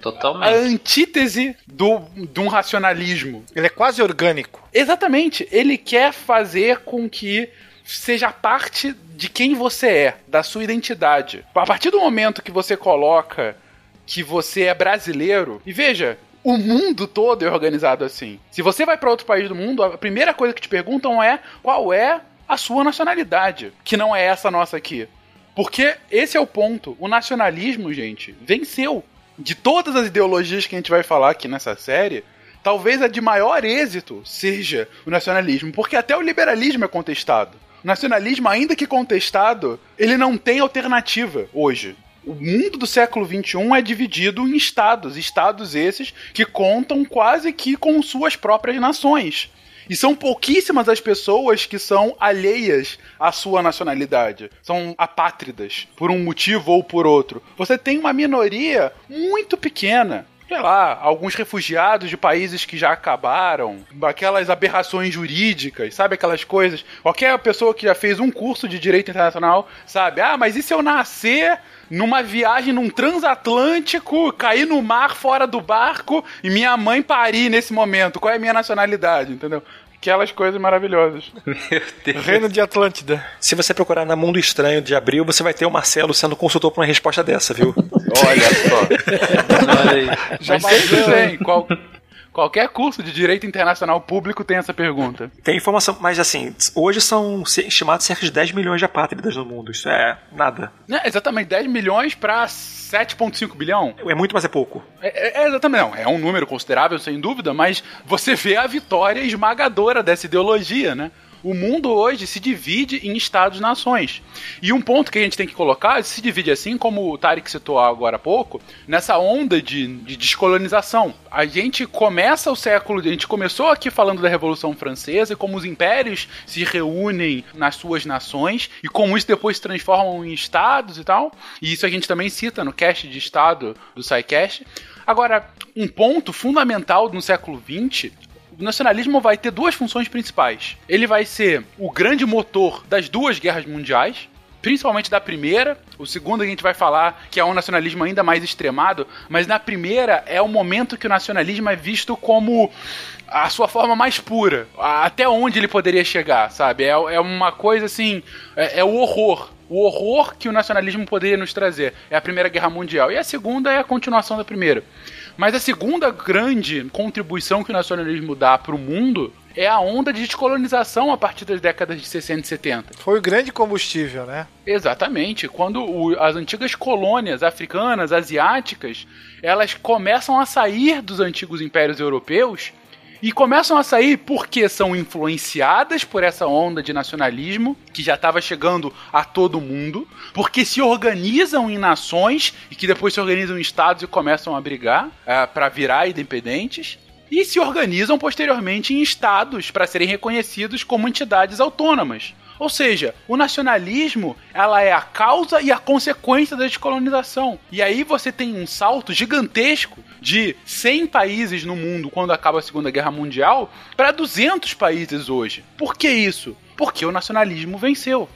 Totalmente. a antítese do, de um racionalismo. Ele é quase orgânico. Exatamente. Ele quer fazer com que seja parte de quem você é, da sua identidade. A partir do momento que você coloca que você é brasileiro, e veja, o mundo todo é organizado assim. Se você vai para outro país do mundo, a primeira coisa que te perguntam é qual é a sua nacionalidade, que não é essa nossa aqui. Porque esse é o ponto. O nacionalismo, gente, venceu. De todas as ideologias que a gente vai falar aqui nessa série, talvez a de maior êxito seja o nacionalismo, porque até o liberalismo é contestado. O nacionalismo, ainda que contestado, ele não tem alternativa hoje. O mundo do século XXI é dividido em estados, estados esses que contam quase que com suas próprias nações. E são pouquíssimas as pessoas que são alheias à sua nacionalidade. São apátridas, por um motivo ou por outro. Você tem uma minoria muito pequena sei lá, alguns refugiados de países que já acabaram, aquelas aberrações jurídicas, sabe aquelas coisas. Qualquer pessoa que já fez um curso de direito internacional sabe, ah, mas e se eu nascer numa viagem num transatlântico, cair no mar fora do barco e minha mãe parir nesse momento. Qual é a minha nacionalidade, entendeu? Aquelas coisas maravilhosas. Meu Deus. Reino de Atlântida. Se você procurar na Mundo Estranho de Abril, você vai ter o Marcelo sendo consultor para uma resposta dessa, viu? Olha só. Olha aí. Já Mas sempre tem. Qual, Qualquer curso de direito internacional público tem essa pergunta. Tem informação, mas assim, hoje são estimados cerca de 10 milhões de apátridas no mundo. Isso é nada. É, exatamente, 10 milhões para 7,5 bilhão. É muito, mas é pouco. É, é, exatamente, não. É um número considerável, sem dúvida, mas você vê a vitória esmagadora dessa ideologia, né? O mundo hoje se divide em estados-nações. E um ponto que a gente tem que colocar, se divide assim, como o Tarek citou agora há pouco, nessa onda de, de descolonização. A gente começa o século, a gente começou aqui falando da Revolução Francesa e como os impérios se reúnem nas suas nações e como isso depois se transformam em estados e tal. E isso a gente também cita no cast de estado do SciCast. Agora, um ponto fundamental no século XX o nacionalismo vai ter duas funções principais. Ele vai ser o grande motor das duas guerras mundiais, principalmente da primeira. O segundo a gente vai falar que é um nacionalismo ainda mais extremado, mas na primeira é o momento que o nacionalismo é visto como a sua forma mais pura, até onde ele poderia chegar, sabe? É, é uma coisa assim, é, é o horror o horror que o nacionalismo poderia nos trazer. É a Primeira Guerra Mundial. E a segunda é a continuação da primeira. Mas a segunda grande contribuição que o nacionalismo dá para o mundo é a onda de descolonização a partir das décadas de 60 e 70. Foi o grande combustível, né? Exatamente. Quando o, as antigas colônias africanas, asiáticas, elas começam a sair dos antigos impérios europeus E começam a sair porque são influenciadas por essa onda de nacionalismo que já estava chegando a todo mundo, porque se organizam em nações e que depois se organizam em estados e começam a brigar é, para virar independentes. E se organizam posteriormente em estados para serem reconhecidos como entidades autônomas. Ou seja, o nacionalismo ela é a causa e a consequência da descolonização. E aí você tem um salto gigantesco de 100 países no mundo quando acaba a Segunda Guerra Mundial para 200 países hoje. Por que isso? Porque o nacionalismo venceu.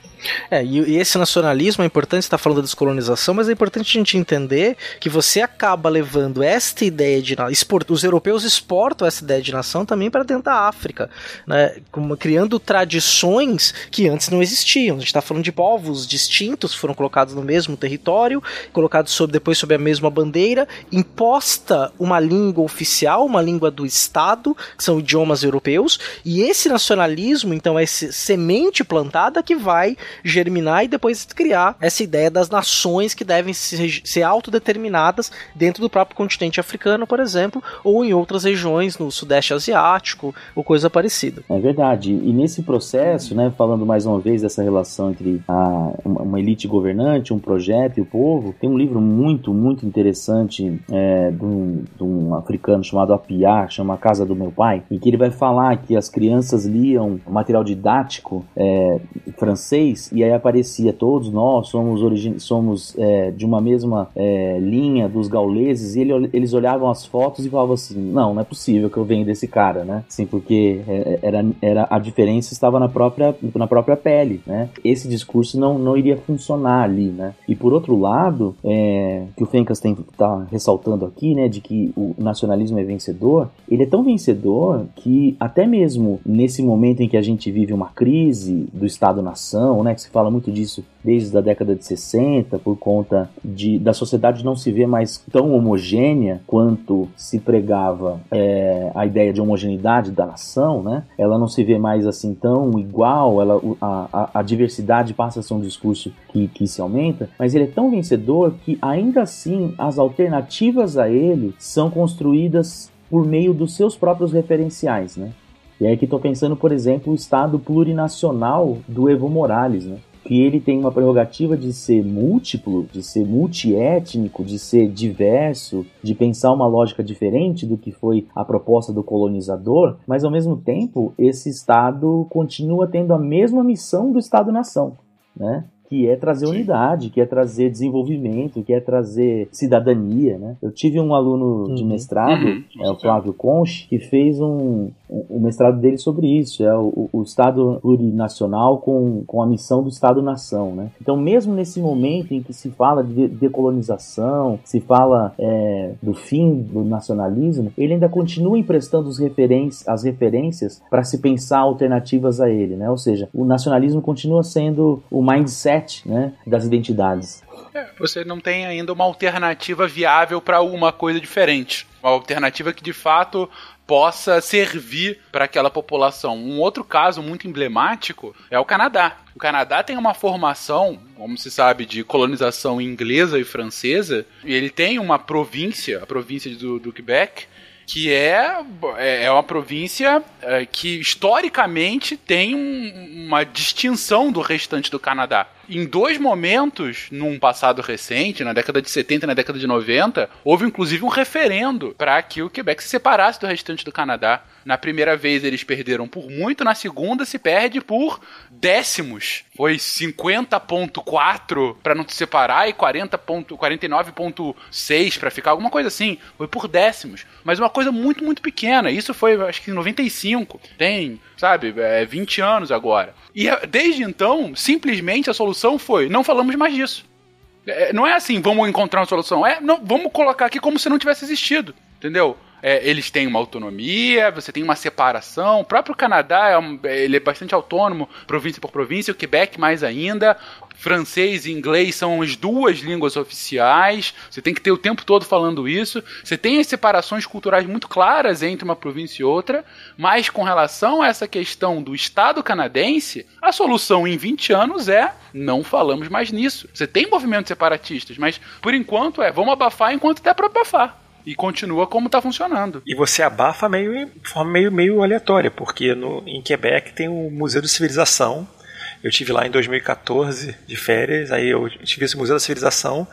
É, e, esse nacionalismo é importante, estar tá falando da descolonização, mas é importante a gente entender que você acaba levando esta ideia de export, os europeus exportam essa ideia de nação também para dentro da África, né, como, criando tradições que antes não existiam. A gente está falando de povos distintos, foram colocados no mesmo território, colocados sob, depois sob a mesma bandeira, imposta uma língua oficial, uma língua do Estado, que são idiomas europeus, e esse nacionalismo, então, é semente plantada que vai germinar e depois criar essa ideia das nações que devem ser, ser autodeterminadas dentro do próprio continente africano, por exemplo, ou em outras regiões no sudeste asiático ou coisa parecida. É verdade. E nesse processo, né, falando mais uma vez dessa relação entre a, uma elite governante, um projeto e o povo, tem um livro muito, muito interessante é, de, um, de um africano chamado Apiá, chama A Casa do Meu Pai, em que ele vai falar que as crianças liam material didático é, francês e aí aparecia todos nós somos, somos é, de uma mesma é, linha dos gauleses, e ele, eles olhavam as fotos e falavam assim, não, não é possível que eu venha desse cara, né? Assim, porque é, era, era, a diferença estava na própria, na própria pele, né? Esse discurso não, não iria funcionar ali, né? E por outro lado, é, que o Fencas está ressaltando aqui, né, de que o nacionalismo é vencedor, ele é tão vencedor que até mesmo nesse momento em que a gente vive uma crise do Estado-nação, né, que se fala muito disso desde a década de 60, por conta de, da sociedade não se ver mais tão homogênea quanto se pregava é, a ideia de homogeneidade da nação, né? Ela não se vê mais assim tão igual, ela, a, a, a diversidade passa a ser um discurso que, que se aumenta, mas ele é tão vencedor que ainda assim as alternativas a ele são construídas por meio dos seus próprios referenciais, né? E aí que estou pensando, por exemplo, o Estado plurinacional do Evo Morales, né? que ele tem uma prerrogativa de ser múltiplo, de ser multiétnico, de ser diverso, de pensar uma lógica diferente do que foi a proposta do colonizador, mas ao mesmo tempo esse Estado continua tendo a mesma missão do Estado-nação, né? que é trazer Sim. unidade, que é trazer desenvolvimento, que é trazer cidadania, né? Eu tive um aluno uhum. de mestrado, uhum. é o Flávio Conche, que fez um, o mestrado dele sobre isso, é o, o Estado plurinacional com, com a missão do Estado-nação, né? Então, mesmo nesse momento em que se fala de decolonização, se fala é, do fim do nacionalismo, ele ainda continua emprestando os as referências para se pensar alternativas a ele, né? Ou seja, o nacionalismo continua sendo o mindset né, das identidades. É, você não tem ainda uma alternativa viável para alguma coisa diferente. Uma alternativa que de fato possa servir para aquela população. Um outro caso muito emblemático é o Canadá. O Canadá tem uma formação, como se sabe, de colonização inglesa e francesa, e ele tem uma província, a província do, do Quebec, que é, é, é uma província é, que historicamente tem um, uma distinção do restante do Canadá. Em dois momentos, num passado recente, na década de 70 e na década de 90, houve inclusive um referendo para que o Quebec se separasse do restante do Canadá. Na primeira vez eles perderam por muito, na segunda se perde por décimos. Foi 50.4 para não se separar e 49.6 para ficar alguma coisa assim. Foi por décimos, mas uma coisa muito muito pequena. Isso foi acho que em 95. Tem, sabe, é 20 anos agora. E é, desde então, simplesmente a solução foi: não falamos mais disso. É, não é assim, vamos encontrar uma solução. É, não, vamos colocar aqui como se não tivesse existido. Entendeu? É, eles têm uma autonomia, você tem uma separação. O próprio Canadá é um, ele é bastante autônomo, província por província, o Quebec mais ainda. Francês e inglês são as duas línguas oficiais. Você tem que ter o tempo todo falando isso. Você tem as separações culturais muito claras entre uma província e outra, mas com relação a essa questão do Estado canadense, a solução em 20 anos é não falamos mais nisso. Você tem movimentos separatistas, mas por enquanto é vamos abafar enquanto der para abafar. E continua como está funcionando. E você abafa meio, de forma meio, meio aleatória, porque no, em Quebec tem o Museu da Civilização. Eu tive lá em 2014 de férias, aí eu tive esse Museu da Civilização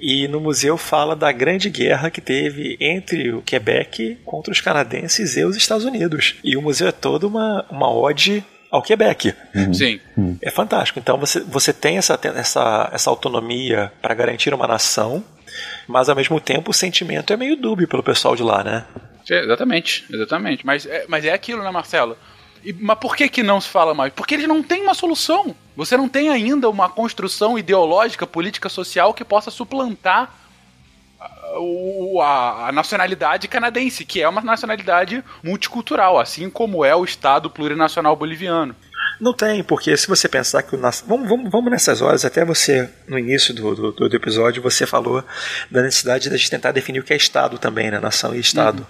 e no museu fala da grande guerra que teve entre o Quebec contra os canadenses e os Estados Unidos. E o museu é toda uma, uma ode ao Quebec. Sim. É fantástico. Então você, você tem essa, essa, essa autonomia para garantir uma nação, mas ao mesmo tempo o sentimento é meio dúbio pelo pessoal de lá, né? É, exatamente, exatamente. Mas é, mas é aquilo, né, Marcelo? E, mas por que, que não se fala mais? Porque eles não têm uma solução. Você não tem ainda uma construção ideológica, política, social que possa suplantar o- a- a nacionalidade canadense, que é uma nacionalidade multicultural, assim como é o Estado plurinacional boliviano. Não tem, porque se você pensar que o nas... vamos, vamos, vamos nessas horas, até você, no início do, do, do episódio, você falou da necessidade de a gente tentar definir o que é Estado também, né? Nação e Estado.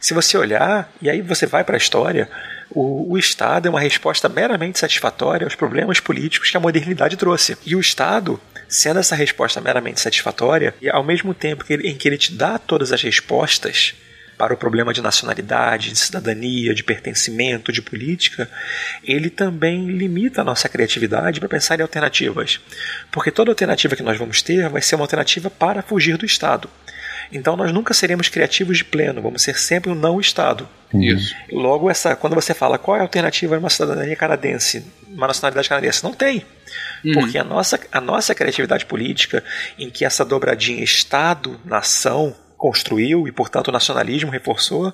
Se você olhar, e aí você vai para a história, o, o Estado é uma resposta meramente satisfatória aos problemas políticos que a modernidade trouxe. E o Estado, sendo essa resposta meramente satisfatória, e ao mesmo tempo que ele- em que ele te dá todas as respostas para o problema de nacionalidade, de cidadania, de pertencimento, de política, ele também limita a nossa criatividade para pensar em alternativas. Porque toda alternativa que nós vamos ter vai ser uma alternativa para fugir do Estado. Então nós nunca seremos criativos de pleno, vamos ser sempre um não Estado. Isso. Logo, essa, quando você fala qual é a alternativa a uma cidadania canadense, uma nacionalidade canadense, não tem. Porque a nossa, a nossa criatividade política, em que essa dobradinha Estado-nação construiu e, portanto, o nacionalismo reforçou,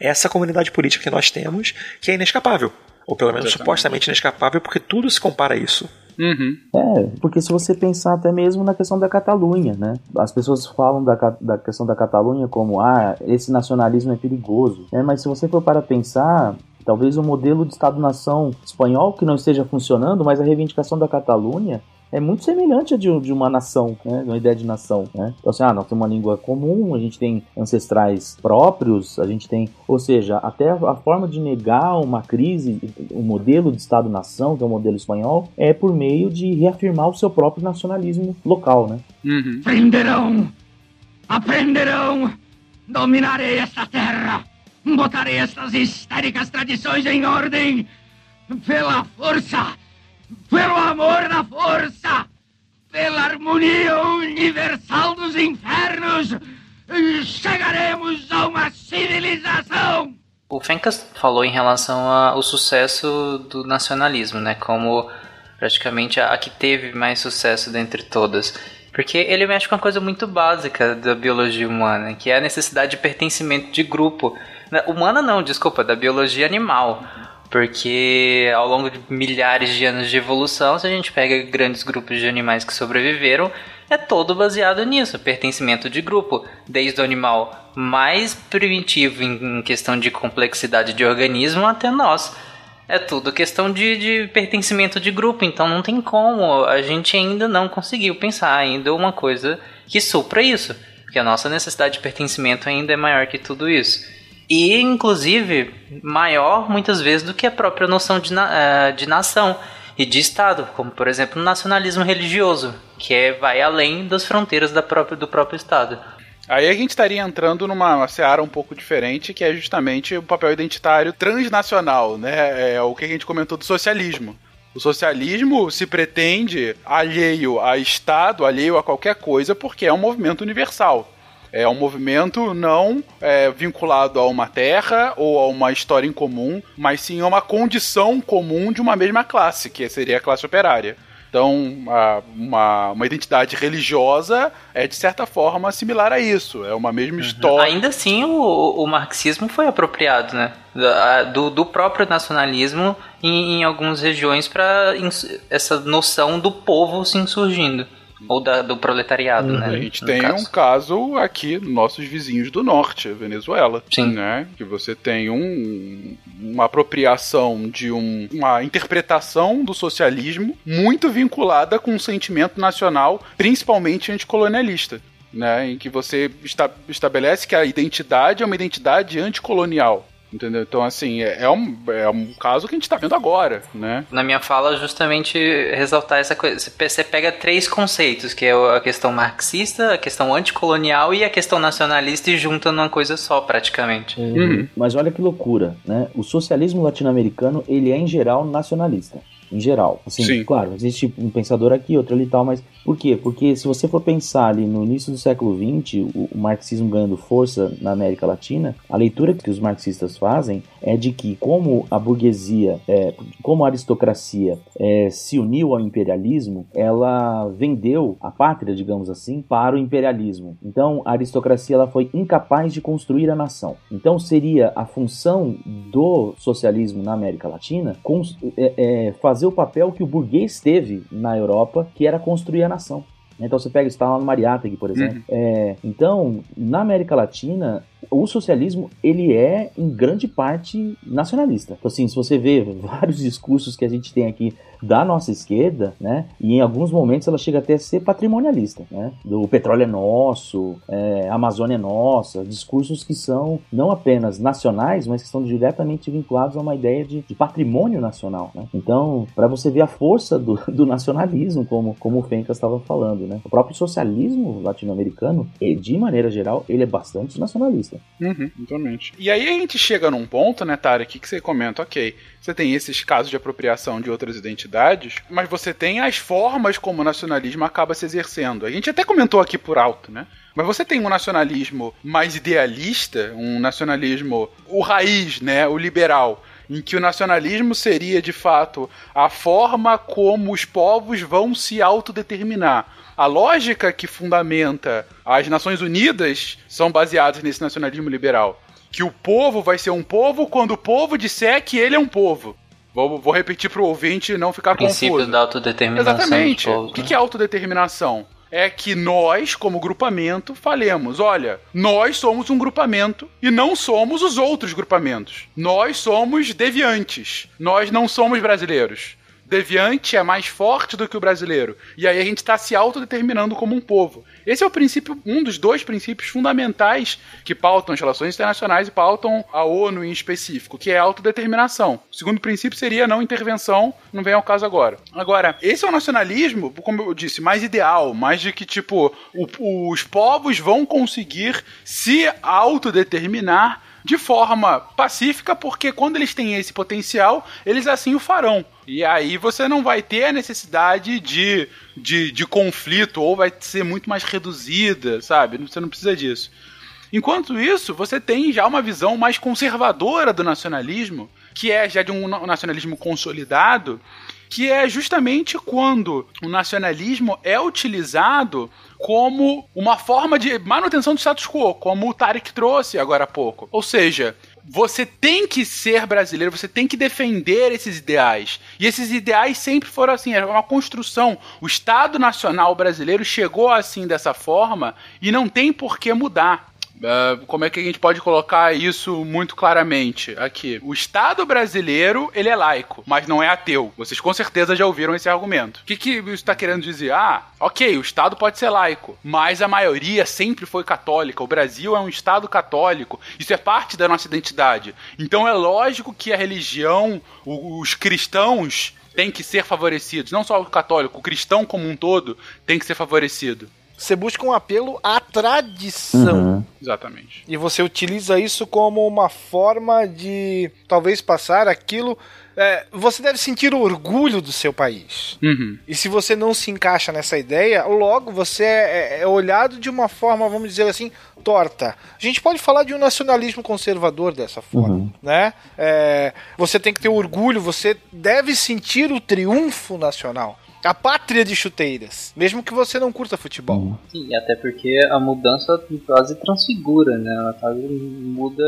é essa comunidade política que nós temos, que é inescapável. Ou pelo menos Exatamente. supostamente inescapável, porque tudo se compara a isso. Uhum. É, porque se você pensar até mesmo na questão da Catalunha, né? As pessoas falam da, da questão da Catalunha como, ah, esse nacionalismo é perigoso. né? Mas se você for para pensar, talvez o modelo de Estado-nação espanhol que não esteja funcionando, mas a reivindicação da Catalunha é muito semelhante a de, de uma nação, né? De uma ideia de nação, né? Então, assim, ah, nós temos uma língua comum, a gente tem ancestrais próprios, a gente tem... Ou seja, até a, forma de negar uma crise, o modelo de Estado-nação, que é o modelo espanhol, é por meio de reafirmar o seu próprio nacionalismo local, né? Uhum. Aprenderão! Aprenderão! Dominarei esta terra! Botarei estas histéricas tradições em ordem! Pela força! Pelo amor da força! Pela harmonia universal dos infernos! Chegaremos a uma civilização! O Fencas falou em relação ao sucesso do nacionalismo, né? Como praticamente a, que teve mais sucesso dentre todas. Porque ele mexe com uma coisa muito básica da biologia humana, que é a necessidade de pertencimento de grupo. Na- Humana não, desculpa, da biologia animal. Porque ao longo de milhares de anos de evolução, se a gente pega grandes grupos de animais que sobreviveram, é todo baseado nisso, pertencimento de grupo. Desde o animal mais primitivo em questão de complexidade de organismo até nós. É tudo questão de, de pertencimento de grupo, então não tem como. A gente ainda não conseguiu pensar ainda uma coisa que supra isso. Porque a nossa necessidade de pertencimento ainda é maior que tudo isso. E, inclusive, maior muitas vezes do que a própria noção de, na- eh, de nação e de Estado, como por exemplo o nacionalismo religioso, que é, vai além das fronteiras da própria, do próprio Estado. Aí a gente estaria entrando numa seara um pouco diferente, que é justamente o papel identitário transnacional, né? É o que a gente comentou do socialismo. O socialismo se pretende alheio a Estado, alheio a qualquer coisa, porque é um movimento universal. É um movimento não é, vinculado a uma terra ou a uma história em comum, mas sim a uma condição comum de uma mesma classe, que seria a classe operária. Então, a- uma, uma identidade religiosa é, de certa forma, similar a isso. É uma mesma história. Ainda assim, o, o marxismo foi apropriado, né? Do, do próprio nacionalismo em, em algumas regiões para essa noção do povo se insurgindo. Ou da- do proletariado, né? A gente no tem caso. um caso aqui, nossos vizinhos do norte, a Venezuela. Sim. Né? Que você tem um, uma apropriação de um, uma interpretação do socialismo muito vinculada com um sentimento nacional, principalmente anticolonialista. Né, em que você esta- estabelece que a identidade é uma identidade anticolonial. Entendeu? Então, assim, é, é um, é um caso que a gente tá vendo agora, né? Na minha fala, justamente ressaltar essa coisa. Você pega três conceitos, que é a questão marxista, a questão anticolonial e a questão nacionalista e junta numa coisa só, praticamente. Uhum. Mas olha que loucura, né? O socialismo latino-americano, ele é em geral nacionalista. Em geral. Assim, Sim. claro, existe um pensador aqui, outro ali e tal, mas por quê? Porque se você for pensar ali no início do século XX, o, o marxismo ganhando força na América Latina, a leitura que os marxistas fazem é de que como a burguesia, é, como a aristocracia é, se uniu ao imperialismo, ela vendeu a pátria, digamos assim, para o imperialismo. Então a aristocracia ela foi incapaz de construir a nação. Então seria a função do socialismo na América Latina é, é, fazer o papel que o burguês teve na Europa, que era construir a nação. Então você pega, está lá no Mariátegui, por exemplo. É, então, na América Latina, o socialismo ele é em grande parte nacionalista. Então, assim, se você vê vários discursos que a gente tem aqui da nossa esquerda, né, e em alguns momentos ela chega até a ser patrimonialista, né, do petróleo é nosso, é, a Amazônia é nossa, discursos que são não apenas nacionais, mas que estão diretamente vinculados a uma ideia de, de patrimônio nacional. Né? Então, para você ver a força do, do nacionalismo, como, como o Fencas estava falando, né, o próprio socialismo latino-americano, de maneira geral, ele é bastante nacionalista. Uhum, totalmente. E aí a gente chega num ponto, né, Tarek, que você comenta, ok, você tem esses casos de apropriação de outras identidades, mas você tem as formas como o nacionalismo acaba se exercendo. A gente até comentou aqui por alto, né? Mas você tem um nacionalismo mais idealista, um nacionalismo, o raiz, né, o liberal, em que o nacionalismo seria de fato a forma como os povos vão se autodeterminar. A lógica que fundamenta as Nações Unidas são baseadas nesse nacionalismo liberal. Que o povo vai ser um povo quando o povo disser que ele é um povo. Vou, vou repetir para o ouvinte não ficar Princípio confuso. da autodeterminação. Exatamente. povos, O né? que é autodeterminação? É que nós, como grupamento, falemos: olha, nós somos um grupamento e não somos os outros grupamentos. Nós somos deviantes. Nós não somos brasileiros. Deviante é mais forte do que o brasileiro. E aí a gente está se autodeterminando como um povo. Esse é o princípio, um dos dois princípios fundamentais que pautam as relações internacionais e pautam a ONU em específico, que é a autodeterminação. O segundo princípio seria não intervenção, não vem ao caso agora. Agora, esse é o nacionalismo, como eu disse, mais ideal, mais de que, tipo, o- os povos vão conseguir se autodeterminar de forma pacífica, porque quando eles têm esse potencial, eles assim o farão. E aí você não vai ter a necessidade de, de, de conflito, ou vai ser muito mais reduzida, sabe? Você não precisa disso. Enquanto isso, você tem já uma visão mais conservadora do nacionalismo, que é já de um na- nacionalismo consolidado, que é justamente quando o nacionalismo é utilizado como uma forma de manutenção do status quo, como o Tarek trouxe agora há pouco. Ou seja, você tem que ser brasileiro, você tem que defender esses ideais. E esses ideais sempre foram assim, era uma construção. O Estado Nacional brasileiro chegou assim dessa forma e não tem por que mudar. Ah, como é que a gente pode colocar isso muito claramente aqui? O Estado brasileiro, ele é laico, mas não é ateu. Vocês com certeza já ouviram esse argumento. O que, que isso está querendo dizer? Ah, ok, o Estado pode ser laico, mas a maioria sempre foi católica. O Brasil é um Estado católico. Isso é parte da nossa identidade. Então é lógico que a religião, os cristãos têm que ser favorecidos. Não só o católico, o cristão como um todo tem que ser favorecido. Você busca um apelo à tradição. Uhum. Exatamente. E você utiliza isso como uma forma de talvez passar aquilo. é, você deve sentir orgulho do seu país. Uhum. E se você não se encaixa nessa ideia, logo você é, é olhado de uma forma, vamos dizer assim, torta. A gente pode falar de um nacionalismo conservador dessa forma, Uhum. né? É, você tem que ter orgulho, você deve sentir o triunfo nacional. A pátria de chuteiras, mesmo que você não curta futebol. Sim, até porque a mudança quase transfigura, né? Ela quase muda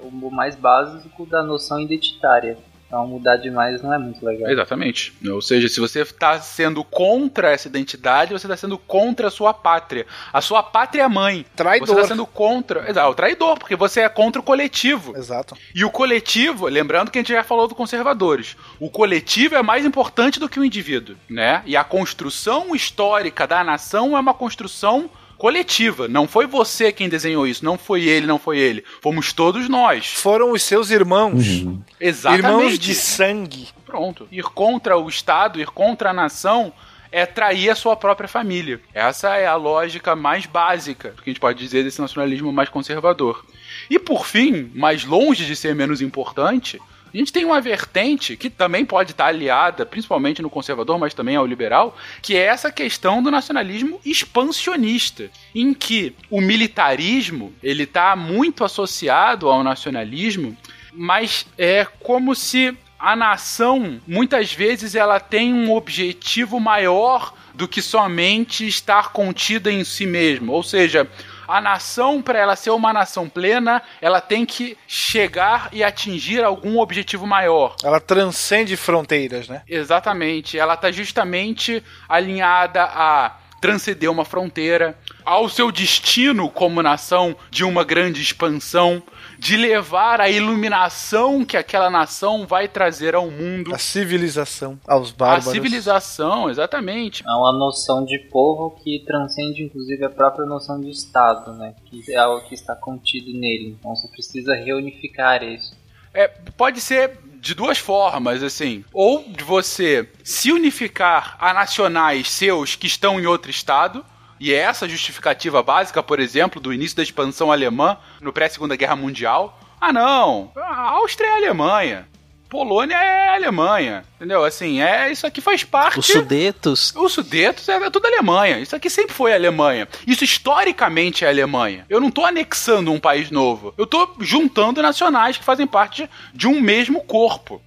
o mais básico da noção identitária. Então mudar demais não é muito legal. Exatamente. Ou seja, se você está sendo contra essa identidade, você está sendo contra a sua pátria. A sua pátria mãe. Traidor. Você está sendo contra. Exato, o traidor, porque você é contra o coletivo. Exato. E o coletivo, lembrando que a gente já falou do conservadores, o coletivo é mais importante do que o indivíduo, né? E a construção histórica da nação é uma construção coletiva. Não foi você quem desenhou isso, não foi ele, não foi ele. Fomos todos nós. Foram os seus irmãos. Uhum. Exatamente. Irmãos de sangue. Pronto. Ir contra o Estado, ir contra a nação é trair a sua própria família. Essa é a lógica mais básica que a gente pode dizer desse nacionalismo mais conservador. E por fim, mais longe de ser menos importante, a gente tem uma vertente que também pode estar aliada, principalmente no conservador, mas também ao liberal, que é essa questão do nacionalismo expansionista, em que o militarismo ele está muito associado ao nacionalismo, mas é como se a nação muitas vezes ela tem um objetivo maior do que somente estar contida em si mesmo, ou seja, a nação, para ela ser uma nação plena, ela tem que chegar e atingir algum objetivo maior. Ela transcende fronteiras, né? Exatamente. Ela está justamente alinhada a transcender uma fronteira, ao seu destino como nação de uma grande expansão, de levar a iluminação que aquela nação vai trazer ao mundo. A civilização aos A bárbaros. civilização, exatamente. É uma noção de povo que transcende inclusive a própria noção de Estado, né? Que é algo que está contido nele. Então você precisa reunificar isso. É, pode ser de duas formas, assim. Ou de você se unificar a nacionais seus que estão em outro estado. E é essa justificativa básica, por exemplo, do início da expansão alemã no pré-segunda guerra mundial. Ah, não, a Áustria é a Alemanha. Polônia é Alemanha. Entendeu? Assim, é isso aqui faz parte. Os Sudetos. Os Sudetos é tudo Alemanha. Isso aqui sempre foi Alemanha. Isso historicamente é Alemanha. Eu não tô anexando um país novo. Eu tô juntando nacionais que fazem parte de um mesmo corpo.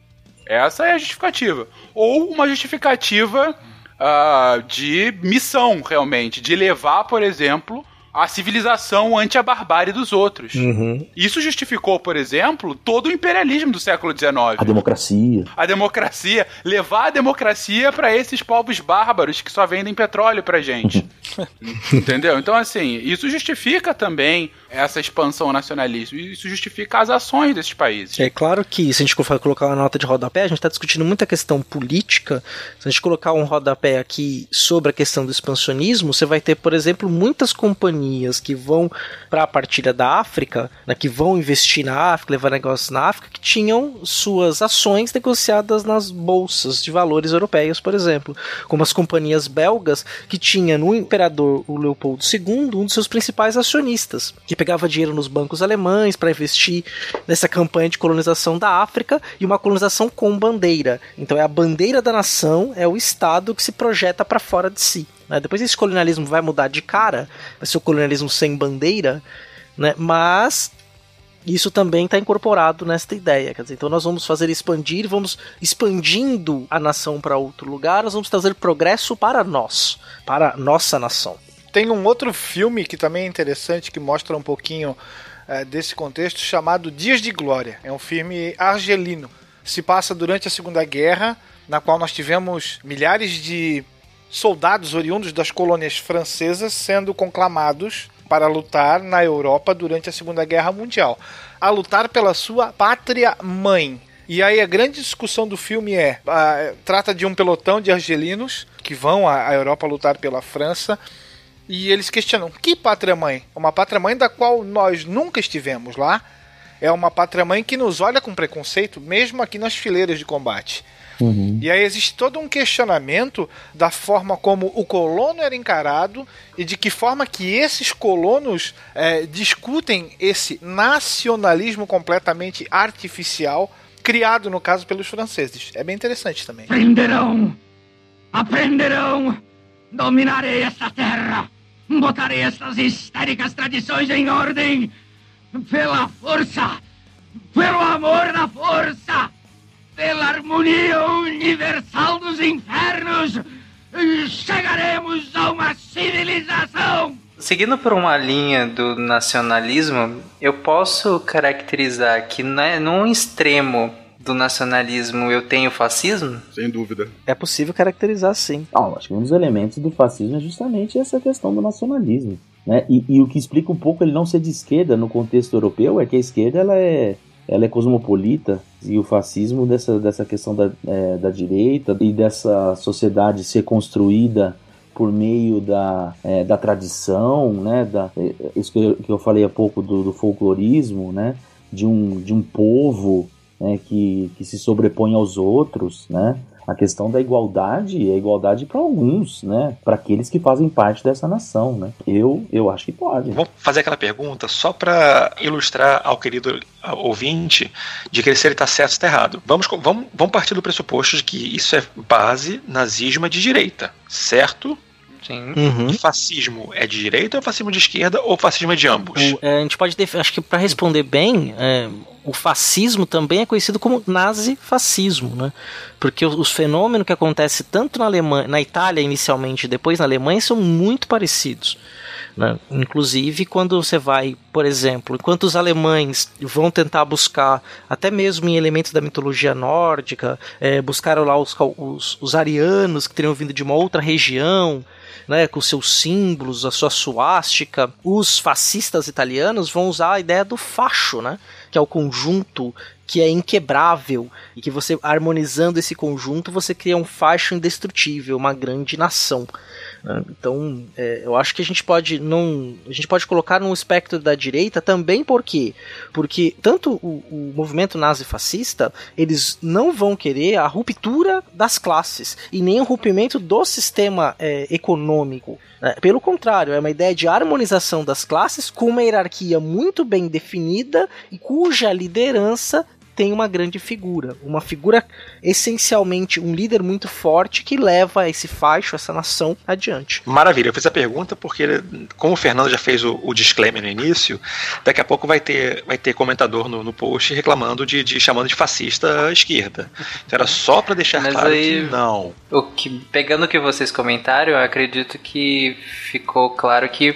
Essa é a justificativa. Ou uma justificativa ah, de missão, realmente. De levar, por exemplo, a civilização ante a barbárie dos outros. Uhum. Isso justificou, por exemplo, todo o imperialismo do século XIX A democracia. a democracia, levar a democracia para esses povos bárbaros que só vendem petróleo pra gente. Entendeu? Então, assim, isso justifica também essa expansão nacionalista. Isso justifica as ações desses países. É claro que se a gente for colocar uma nota de rodapé, a gente está discutindo muita questão política. Se a gente colocar um rodapé aqui sobre a questão do expansionismo, você vai ter, por exemplo, muitas companhias que vão para a partilha da África, né, que vão investir na África, levar negócios na África, que tinham suas ações negociadas nas bolsas de valores europeias, por exemplo. Como as companhias belgas, que tinha no imperador o Leopoldo II um dos seus principais acionistas, que pegava dinheiro nos bancos alemães para investir nessa campanha de colonização da África e uma colonização com bandeira. Então é a bandeira da nação, é o Estado que se projeta para fora de si. né? Depois esse colonialismo vai mudar de cara, vai ser o colonialismo sem bandeira, né? mas isso também está incorporado nesta ideia. Quer dizer, então nós vamos fazer expandir, vamos expandindo a nação para outro lugar, nós vamos trazer progresso para nós, para nossa nação. Tem um outro filme que também é interessante, que mostra um pouquinho eh, desse contexto, chamado Dias de Glória. É um filme argelino. Se passa durante a Segunda Guerra, na qual nós tivemos milhares de soldados oriundos das colônias francesas sendo conclamados para lutar na Europa durante a Segunda Guerra Mundial. A lutar pela sua pátria mãe. E aí a grande discussão do filme é, ah, trata de um pelotão de argelinos que vão à à Europa lutar pela França e eles questionam: que pátria-mãe? Uma pátria-mãe da qual nós nunca estivemos lá. É uma pátria-mãe que nos olha com preconceito, mesmo aqui nas fileiras de combate. E aí existe todo um questionamento da forma como o colono era encarado e de que forma que esses colonos eh, discutem esse nacionalismo completamente artificial criado, no caso, pelos franceses. É bem interessante também. Aprenderão! Aprenderão! Dominarei esta terra! Botarei estas histéricas tradições em ordem! Pela força! Pelo amor da força! Pela harmonia universal dos infernos! Chegaremos a uma civilização! Seguindo por uma linha do nacionalismo, eu posso caracterizar que né, num extremo do nacionalismo eu tenho fascismo? Sem dúvida. É possível caracterizar sim. Ah, acho que um dos elementos do fascismo é justamente essa questão do nacionalismo. Né? E, e o que explica um pouco ele não ser de esquerda no contexto europeu é que a esquerda ela é, ela é cosmopolita e o fascismo dessa, dessa questão da, é, da direita e dessa sociedade ser construída por meio da, é, da tradição, né, da, é, isso que eu, que eu falei há pouco do, do folclorismo, né, de um, de um povo né, que, que se sobrepõe aos outros, né, a questão da igualdade é igualdade para alguns, né? Para aqueles que fazem parte dessa nação, né? Eu, eu acho que pode. Vamos fazer aquela pergunta só para ilustrar ao querido ouvinte de que se ele está certo ou está errado. Vamos, vamos, vamos partir do pressuposto de que isso é base nazismo de direita, certo? Sim. Uhum. Fascismo é de direita ou fascismo de esquerda ou fascismo é de ambos? O- é, a gente pode def- acho que para responder bem, é, o fascismo também é conhecido como nazifascismo, né? Porque os, os fenômenos que acontecem tanto na Alemanha, na Itália inicialmente, e depois na Alemanha são muito parecidos. Né? Inclusive quando você vai, por exemplo, enquanto os alemães vão tentar buscar, até mesmo em elementos da mitologia nórdica, é, buscaram lá os, os, os arianos que teriam vindo de uma outra região, né, com seus símbolos, a sua suástica. Os fascistas italianos vão usar a ideia do facho, né, que é o conjunto que é inquebrável e que você harmonizando esse conjunto você cria um facho indestrutível, uma grande nação. Né? Então, é, eu acho que a gente pode não, a gente pode colocar no espectro da direita também por quê? Porque tanto o, o movimento nazi-fascista, eles não vão querer a ruptura das classes e nem o rompimento do sistema é, econômico. né? Pelo contrário, é uma ideia de harmonização das classes com uma hierarquia muito bem definida e cuja liderança tem uma grande figura, uma figura essencialmente um líder muito forte que leva esse faixo, essa nação adiante. Maravilha, eu fiz a pergunta porque, como o Fernando já fez o, o disclaimer no início, daqui a pouco vai ter, vai ter comentador no, no post reclamando de, de chamando de fascista a esquerda. Então era só para deixar Mas claro aí- que não. O que, pegando o que vocês comentaram, eu acredito que ficou claro que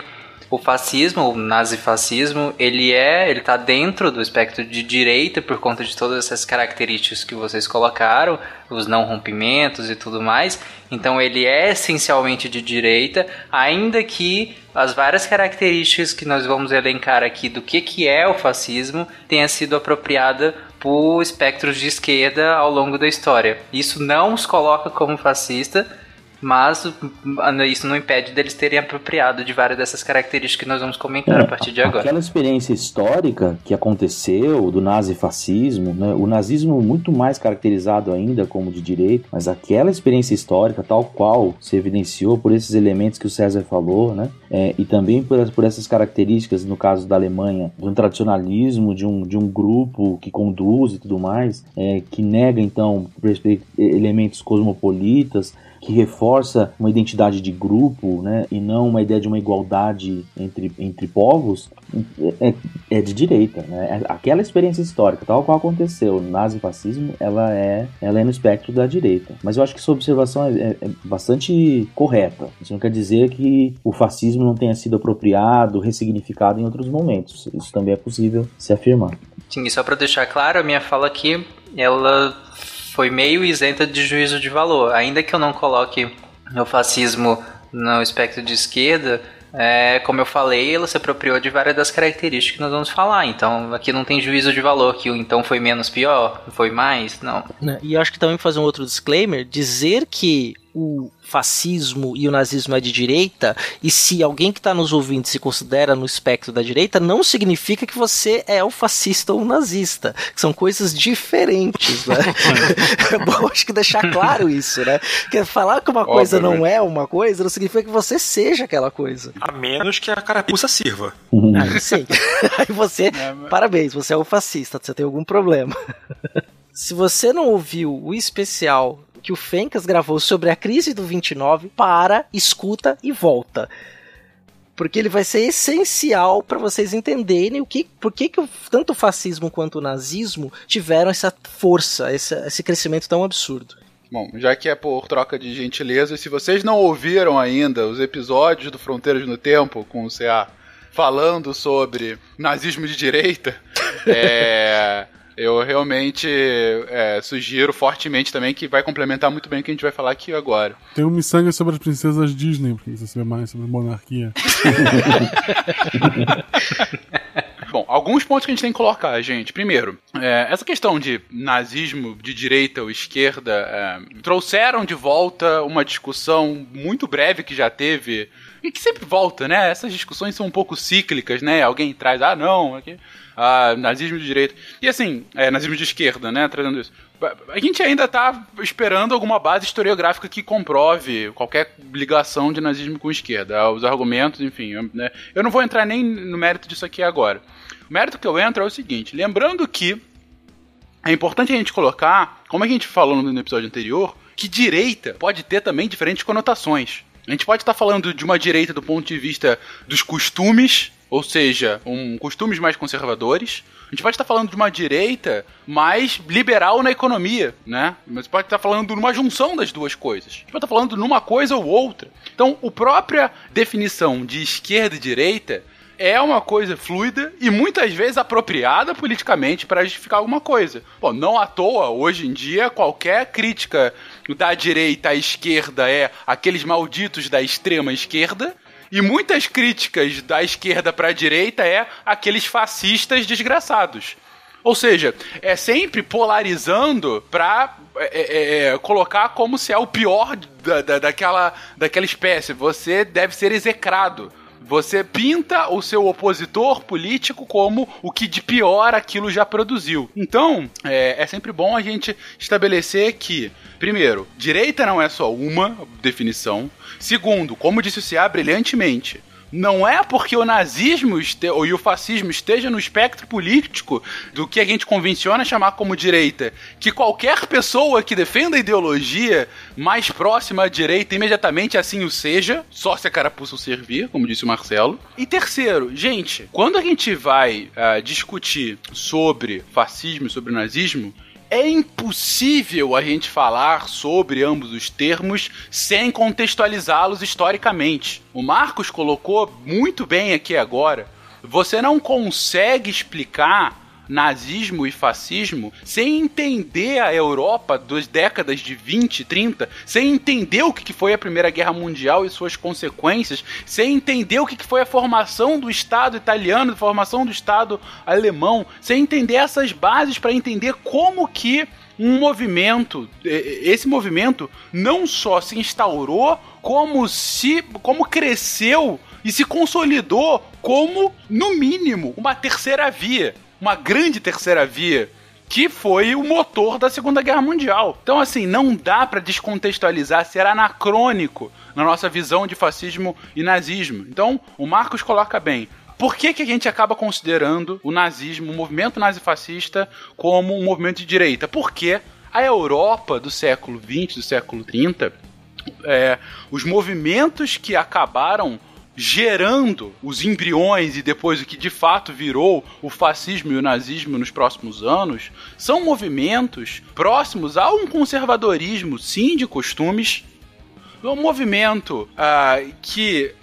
o fascismo, o nazifascismo, ele é, ele tá dentro do espectro de direita por conta de todas essas características que vocês colocaram, os não rompimentos e tudo mais. Então ele é essencialmente de direita, ainda que as várias características que nós vamos elencar aqui do que, que é o fascismo tenha sido apropriada por espectros de esquerda ao longo da história. Isso não os coloca como fascista, mas isso não impede deles terem apropriado de várias dessas características que nós vamos comentar a partir de agora. Aquela experiência histórica que aconteceu do nazifascismo, né, o nazismo muito mais caracterizado ainda como de direita, mas aquela experiência histórica tal qual se evidenciou por esses elementos que o César falou, né, é, e também por, por essas características, no caso da Alemanha, de um tradicionalismo, de um, de um grupo que conduz e tudo mais, é, que nega então elementos cosmopolitas, que reforça uma identidade de grupo, né, e não uma ideia de uma igualdade entre, entre povos, é, é de direita, né? Aquela experiência histórica, tal qual aconteceu, o nazifascismo, ela é, ela é no espectro da direita. Mas eu acho que sua observação é, é- é bastante correta. Isso não quer dizer que o fascismo não tenha sido apropriado, ressignificado em outros momentos. Isso também é possível se afirmar. Sim, e só para deixar claro, a minha fala aqui, ela foi meio isenta de juízo de valor. Ainda que eu não coloque o fascismo no espectro de esquerda, é, como eu falei, ela se apropriou de várias das características que nós vamos falar. Então, aqui não tem juízo de valor que o então foi menos pior, foi mais, não. né? E acho que também fazer um outro disclaimer, dizer que o fascismo e o nazismo é de direita, e se alguém que está nos ouvindo se considera no espectro da direita, não significa que você é o fascista ou o nazista, são coisas diferentes, né? é bom acho que deixar claro isso, né? Porque falar que uma coisa não é uma coisa não significa que você seja aquela coisa. A menos que a carapuça sirva. Aí sim. Aí você, parabéns, você é um fascista, você tem algum problema. Se você não ouviu o especial que o Fencas gravou sobre a crise do 29, para, escuta e volta. Porque ele vai ser essencial para vocês entenderem o que, por que, que tanto o fascismo quanto o nazismo tiveram essa força, esse, esse crescimento tão absurdo. Bom, já que é por troca de gentileza, se vocês não ouviram ainda os episódios do Fronteiras no Tempo com o CA falando sobre nazismo de direita, é, eu realmente é, sugiro fortemente também que vai complementar muito bem o que a gente vai falar aqui agora. Tem um miçanga sobre as princesas Disney, pra você saber mais sobre monarquia. Bom, alguns pontos que a gente tem que colocar, gente. Primeiro, é, essa questão de nazismo de direita ou esquerda é, trouxeram de volta uma discussão muito breve que já teve e que sempre volta, né? Essas discussões são um pouco cíclicas, né? Alguém traz, ah, não, aqui, ah, nazismo de direita. E assim, é, nazismo de esquerda, né? Trazendo isso. A gente ainda tá esperando alguma base historiográfica que comprove qualquer ligação de nazismo com esquerda. Os argumentos, enfim, né? eu não vou entrar nem no mérito disso aqui agora. O mérito que eu entro é o seguinte: lembrando que é importante a gente colocar, como a gente falou no episódio anterior, que direita pode ter também diferentes conotações. A gente pode estar falando de uma direita do ponto de vista dos costumes, ou seja, um costumes mais conservadores. A gente pode estar falando de uma direita mais liberal na economia, né? Mas pode estar falando de uma junção das duas coisas. A gente pode estar falando de uma coisa ou outra. Então, a própria definição de esquerda e direita é uma coisa fluida e muitas vezes apropriada politicamente para justificar alguma coisa. Bom, não à toa, hoje em dia, qualquer crítica da direita à esquerda é aqueles malditos da extrema esquerda. E muitas críticas da esquerda para a direita é aqueles fascistas desgraçados. Ou seja, é sempre polarizando para é, é, é, colocar como se é o pior da, da, daquela, daquela espécie. Você deve ser execrado. Você pinta o seu opositor político como o que de pior aquilo já produziu. Então, é, é sempre bom a gente estabelecer que, primeiro, direita não é só uma definição. Segundo, como disse o Cia brilhantemente, não é porque o nazismo ou o fascismo esteja no espectro político do que a gente convenciona chamar como direita, que qualquer pessoa que defenda a ideologia mais próxima à direita imediatamente assim o seja, só se a carapuça o servir, como disse o Marcelo. E terceiro, gente, quando a gente vai uh, discutir sobre fascismo sobre nazismo, é impossível a gente falar sobre ambos os termos sem contextualizá-los historicamente. O Marcos colocou muito bem aqui agora. Você não consegue explicar nazismo e fascismo sem entender a Europa das décadas de 20, 30, sem entender o que foi a Primeira Guerra Mundial e suas consequências, sem entender o que foi a formação do Estado italiano, a formação do Estado alemão, sem entender essas bases para entender como que um movimento, esse movimento não só se instaurou, como se como cresceu e se consolidou como, no mínimo, uma terceira via uma grande terceira via que foi o motor da Segunda Guerra Mundial. Então, assim, não dá para descontextualizar, ser anacrônico na nossa visão de fascismo e nazismo. Então, o Marcos coloca bem. Por que, que a gente acaba considerando o nazismo, o movimento nazifascista, como um movimento de direita? Porque a Europa do século XX, do século XXX, é, os movimentos que acabaram gerando os embriões e depois o que de fato virou o fascismo e o nazismo nos próximos anos, são movimentos próximos a um conservadorismo, sim, de costumes, um movimento uh, que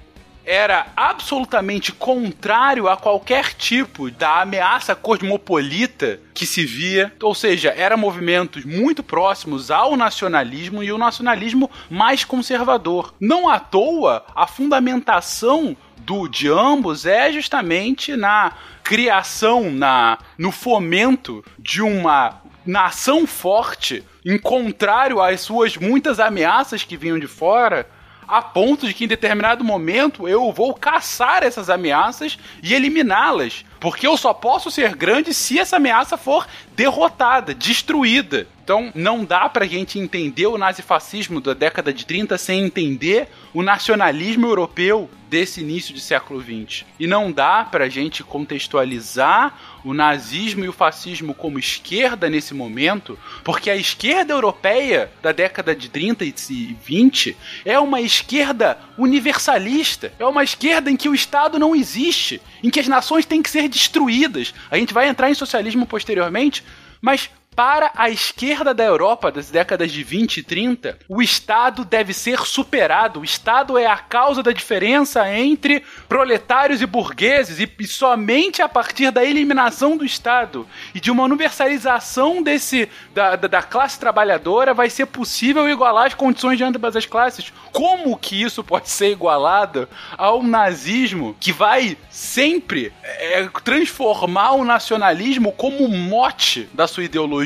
era absolutamente contrário a qualquer tipo da ameaça cosmopolita que se via, ou seja, eram movimentos muito próximos ao nacionalismo e o nacionalismo mais conservador. Não à toa, a fundamentação do de ambos é justamente na criação, na no fomento de uma nação forte, em contrário às suas muitas ameaças que vinham de fora, a ponto de que em determinado momento eu vou caçar essas ameaças e eliminá-las. Porque eu só posso ser grande se essa ameaça for derrotada, destruída. Então não dá pra gente entender o nazifascismo da década de 30 sem entender o nacionalismo europeu desse início de século 20. E não dá pra gente contextualizar o nazismo e o fascismo como esquerda nesse momento, porque a esquerda europeia da década de 30 e 20 é uma esquerda universalista, é uma esquerda em que o Estado não existe, em que as nações têm que ser destruídas. A gente vai entrar em socialismo posteriormente, mas para a esquerda da Europa das décadas de 20 e 30, o Estado deve ser superado. O Estado é a causa da diferença entre proletários e burgueses, e, somente a partir da eliminação do Estado e de uma universalização desse da, da, da classe trabalhadora vai ser possível igualar as condições de ambas as classes. Como que isso pode ser igualado ao nazismo que vai sempre é, transformar o nacionalismo como mote da sua ideologia?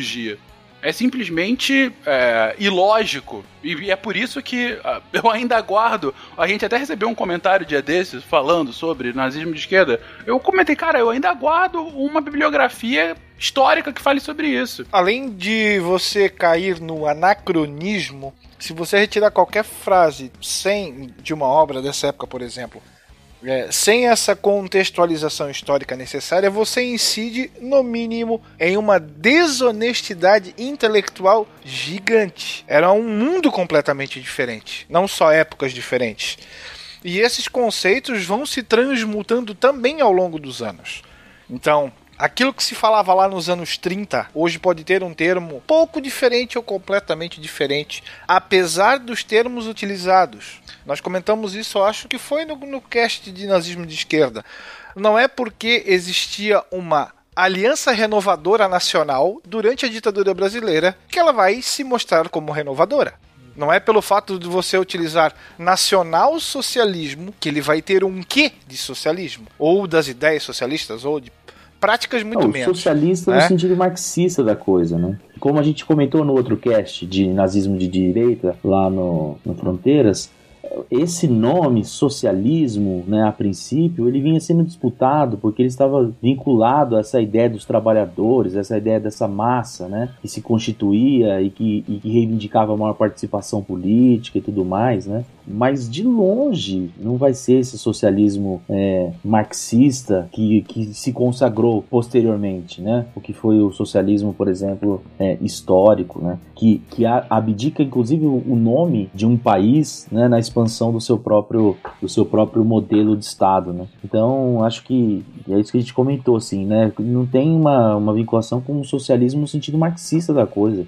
É simplesmente é, ilógico. E é por isso que uh, eu ainda aguardo. A gente até recebeu um comentário dia desses falando sobre nazismo de esquerda. Eu comentei, cara, eu ainda aguardo uma bibliografia histórica que fale sobre isso. Além de você cair no anacronismo, se você retirar qualquer frase sem de uma obra dessa época, por exemplo, é, sem essa contextualização histórica necessária, você incide, no mínimo, em uma desonestidade intelectual gigante. Era um mundo completamente diferente, não só épocas diferentes. E esses conceitos vão se transmutando também ao longo dos anos. Então, aquilo que se falava lá nos anos 30, hoje pode ter um termo pouco diferente ou completamente diferente, apesar dos termos utilizados. Nós comentamos isso, acho que foi no, no cast de nazismo de esquerda. Não é porque existia uma Aliança Renovadora Nacional durante a ditadura brasileira que ela vai se mostrar como renovadora. Não é pelo fato de você utilizar nacional-socialismo que ele vai ter um quê de socialismo, ou das ideias socialistas, ou de práticas muito Não, menos. Socialista né? no sentido marxista da coisa, né? Como a gente comentou no outro cast de nazismo de direita, lá no, no Fronteiras, esse nome socialismo, né, a princípio, ele vinha sendo disputado porque ele estava vinculado a essa ideia dos trabalhadores, essa ideia dessa massa, né, que se constituía e que, e que reivindicava maior participação política e tudo mais, né. Mas de longe não vai ser esse socialismo é, marxista que, que se consagrou posteriormente, né? O que foi o socialismo, por exemplo, é, histórico, né? Que, que abdica inclusive o nome de um país, né? Na expansão do seu próprio do seu próprio modelo de estado, né? Então acho que é isso que a gente comentou, assim, né? Não tem uma, uma vinculação com o socialismo no sentido marxista da coisa.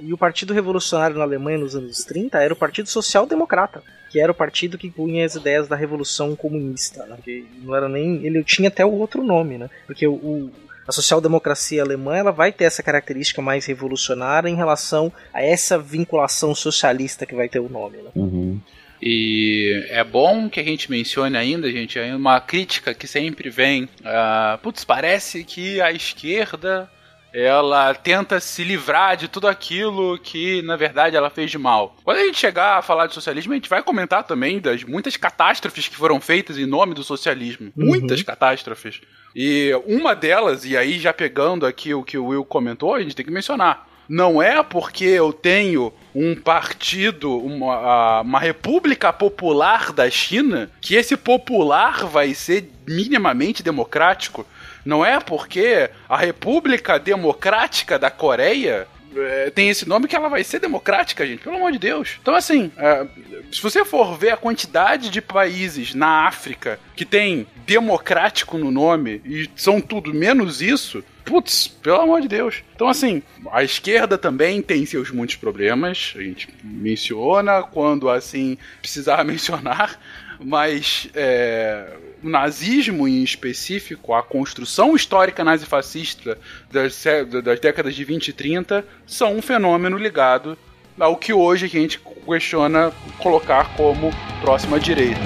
E o Partido Revolucionário na Alemanha nos anos 30 era o Partido Social Democrata, que era o partido que punha as ideias da Revolução Comunista. Né? Que não era nem. Ele tinha até o outro nome, né? Porque o, o a social-democracia alemã ela vai ter essa característica mais revolucionária em relação a essa vinculação socialista que vai ter o nome. Né? Uhum. E é bom que a gente mencione ainda, gente, uma crítica que sempre vem. Uh, putz, parece que a esquerda ela tenta se livrar de tudo aquilo que, na verdade, ela fez de mal. Quando a gente chegar a falar de socialismo, a gente vai comentar também das muitas catástrofes que foram feitas em nome do socialismo. Uhum. Muitas catástrofes. E uma delas, e aí já pegando aqui o que o Will comentou, a gente tem que mencionar. Não é porque eu tenho um partido, uma, uma república popular da China, que esse popular vai ser minimamente democrático. Não é porque a República Democrática da Coreia é, tem esse nome que ela vai ser democrática, gente, pelo amor de Deus. Então, assim, é, se você for ver a quantidade de países na África que tem democrático no nome e são tudo menos isso, putz, pelo amor de Deus. Então, assim, a esquerda também tem seus muitos problemas, a gente menciona quando, assim, precisar mencionar, mas é, o nazismo em específico, a construção histórica nazifascista das, das décadas de 20 e 30, são um fenômeno ligado ao que hoje a gente questiona colocar como próxima direita.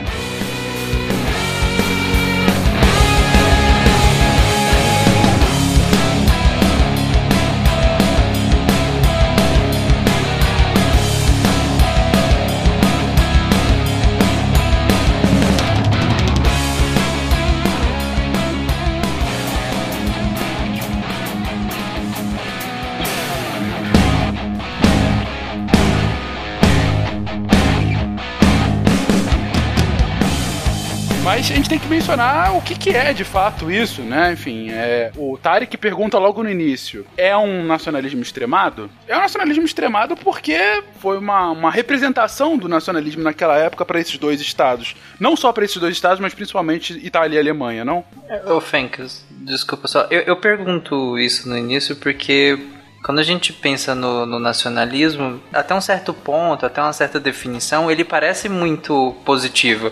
Tem que mencionar o que, que é de fato isso, né? Enfim, é, o Tarek pergunta logo no início: é um nacionalismo extremado? É um nacionalismo extremado porque foi uma, uma representação do nacionalismo naquela época para esses dois estados. Não só para esses dois estados, mas principalmente Itália e Alemanha, não? Ô, Fencas, desculpa só. Eu, eu pergunto isso no início porque Quando a gente pensa no, no, nacionalismo, até um certo ponto, até uma certa definição, ele parece muito positivo.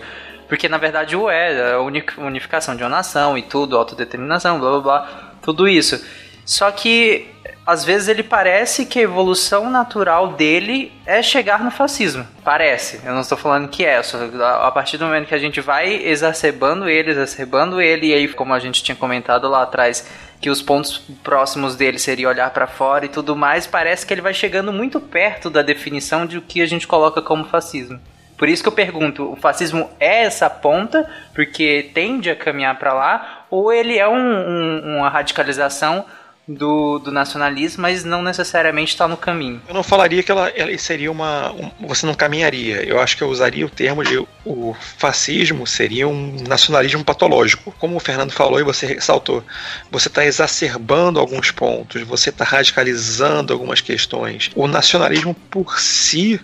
Porque na verdade o é, a unificação de uma nação e tudo, autodeterminação, blá blá blá, tudo isso. Só que às vezes ele parece que a evolução natural dele é chegar no fascismo. Parece. Eu não estou falando que é. Só a partir do momento que a gente vai exacerbando ele, exacerbando ele, e aí, como a gente tinha comentado lá atrás, que os pontos próximos dele seria olhar para fora e tudo mais, parece que ele vai chegando muito perto da definição de o que a gente coloca como fascismo. Por isso que eu pergunto, o fascismo é essa ponta, porque tende a caminhar para lá, ou ele é um, um, uma radicalização do, do nacionalismo, mas não necessariamente está no caminho. Eu não falaria que ela, ela seria uma. Um, você não caminharia. Eu acho que eu usaria o termo de o fascismo seria um nacionalismo patológico. Como o Fernando falou e você ressaltou, você está exacerbando alguns pontos, você está radicalizando algumas questões. O nacionalismo por si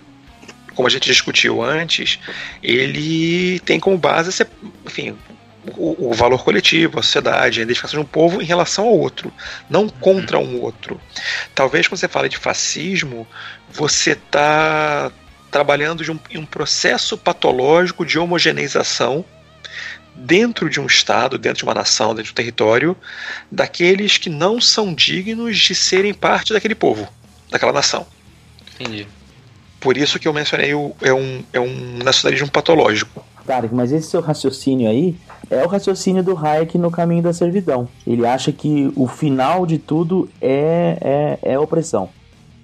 como a gente discutiu antes, ele tem como base, enfim, o, o, valor coletivo, a sociedade, a identificação de um povo em relação ao outro, não contra um outro. Talvez quando você fala de fascismo, você está trabalhando de um, em um processo patológico de homogeneização dentro de um estado, dentro de uma nação, dentro de um território, daqueles que não são dignos de serem parte daquele povo, daquela nação. Entendi. Por isso que eu mencionei o, é, um, é um nacionalismo patológico. Tarek, mas esse seu raciocínio aí é o raciocínio do Hayek no caminho da servidão. Ele acha que o final de tudo é, é, é opressão.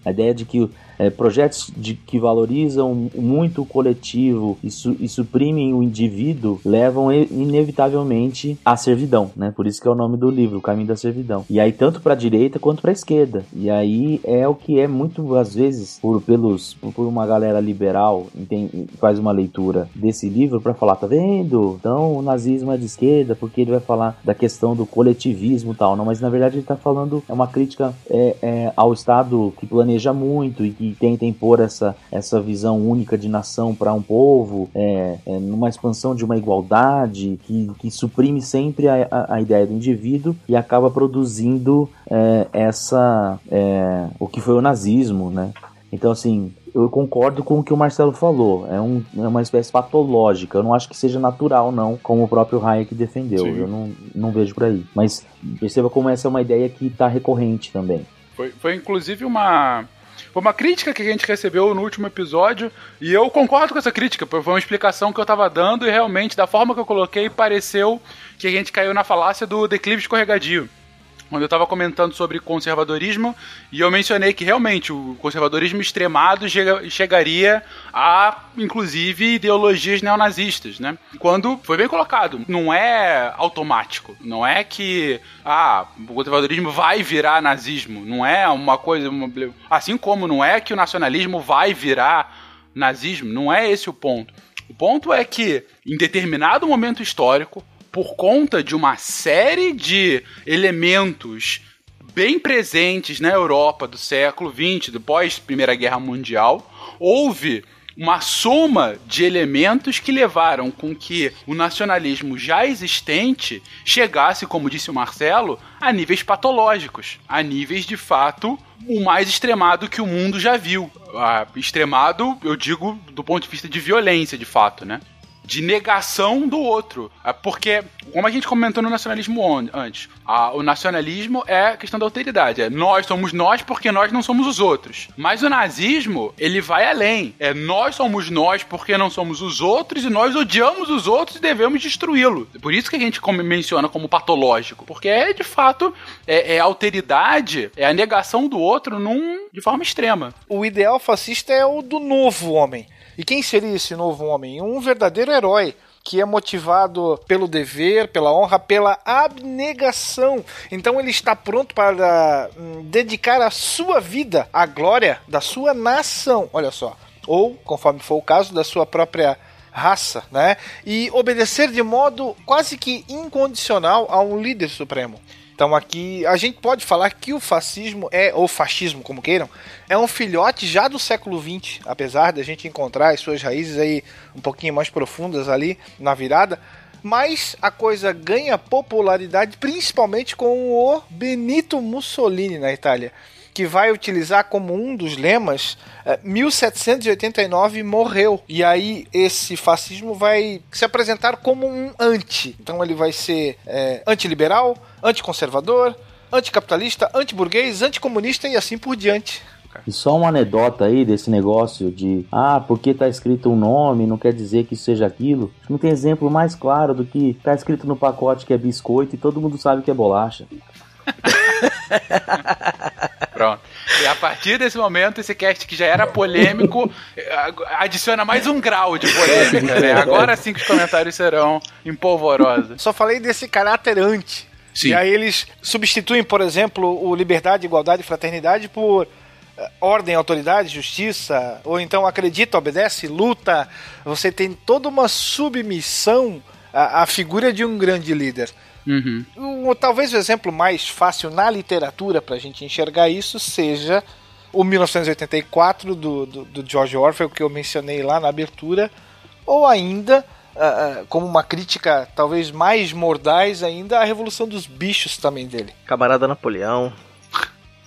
A ideia de que é, projetos de, que valorizam muito o coletivo e, su, e, suprimem o indivíduo levam inevitavelmente à servidão, né? Por isso que é o nome do livro, O Caminho da Servidão. E aí tanto para a direita quanto para a esquerda. E aí é o que é muito às vezes por pelos por uma galera liberal entende, faz uma leitura desse livro para falar, tá vendo? Então o nazismo é de esquerda porque ele vai falar da questão do coletivismo e tal, não? Mas na verdade ele está falando é uma crítica é, é, ao Estado que planeja muito e que que tenta impor essa, essa visão única de nação para um povo, é, é, numa expansão de uma igualdade que, que suprime sempre a, a, a ideia do indivíduo e acaba produzindo é, essa é, o que foi o nazismo, né? Então assim eu concordo com o que o Marcelo falou. É, um, é uma espécie patológica. Eu não acho que seja natural, não, como o próprio Hayek defendeu. Sim. Eu não, não vejo por aí. Mas perceba como essa é uma ideia que está recorrente também. Foi, foi inclusive uma, foi uma crítica que a gente recebeu no último episódio e eu concordo com essa crítica, porque foi uma explicação que eu tava dando e realmente, da forma que eu coloquei, pareceu que a gente caiu na falácia do declive escorregadio quando eu estava comentando sobre conservadorismo e eu mencionei que realmente o conservadorismo extremado chega, chegaria a, inclusive, ideologias neonazistas, né? Quando foi bem colocado, não é automático, não é que ah, o conservadorismo vai virar nazismo, não é uma coisa, uma, assim como não é que o nacionalismo vai virar nazismo, não é esse o ponto. O ponto é que, em determinado momento histórico, por conta de uma série de elementos bem presentes na Europa do século XX, do pós-Primeira Guerra Mundial, houve uma soma de elementos que levaram com que o nacionalismo já existente chegasse, como disse o Marcelo, a níveis patológicos, a níveis de fato o mais extremado que o mundo já viu. Ah, extremado, eu digo, do ponto de vista de violência, de fato, né? De negação do outro. É porque, como a gente comentou no nacionalismo antes, a, o nacionalismo é a questão da alteridade. É nós somos nós porque nós não somos os outros. Mas o nazismo, ele vai além. É nós somos nós porque não somos os outros e nós odiamos os outros e devemos destruí-lo. Por isso que a gente menciona como patológico. Porque é, de fato, é, é alteridade, é a negação do outro num, de forma extrema. O ideal fascista é o do novo homem. E quem seria esse novo homem? Um verdadeiro herói que é motivado pelo dever, pela honra, pela abnegação. Então ele está pronto para hum, dedicar a sua vida à glória da sua nação. Olha só. Ou, conforme for o caso, da sua própria raça, né? E obedecer de modo quase que incondicional a um líder supremo. Então aqui a gente pode falar que o fascismo é, ou fascismo, como queiram, é um filhote já do século XX, apesar da gente encontrar as suas raízes aí um pouquinho mais profundas ali na virada. Mas a coisa ganha popularidade principalmente com o Benito Mussolini na Itália. que vai utilizar como um dos lemas é, 1789 morreu. E aí esse fascismo vai se apresentar como um anti. Então ele vai ser é, antiliberal, anticonservador, anticapitalista, antiburguês, anticomunista e assim por diante. E só uma anedota aí desse negócio de ah, porque tá escrito um nome, não quer dizer que isso seja aquilo. Não tem exemplo mais claro do que tá escrito no pacote que é biscoito e todo mundo sabe que é bolacha. Pronto. E a partir desse momento, esse cast que já era polêmico adiciona mais um grau de polêmica, né? Agora sim que os comentários serão empolvorosos. Só falei desse caráter anti. Sim. E aí eles substituem, por exemplo, o liberdade, igualdade e fraternidade por eh, ordem, autoridade, justiça, ou então acredita, obedece, luta. Você tem toda uma submissão à, à figura de um grande líder. Uhum. Um, talvez o exemplo mais fácil na literatura para a gente enxergar isso seja o 1984 do, do, do, George Orwell, que eu mencionei lá na abertura, ou ainda, uh, uh, como uma crítica talvez mais mordaz ainda, a Revolução dos Bichos também dele. Camarada Napoleão.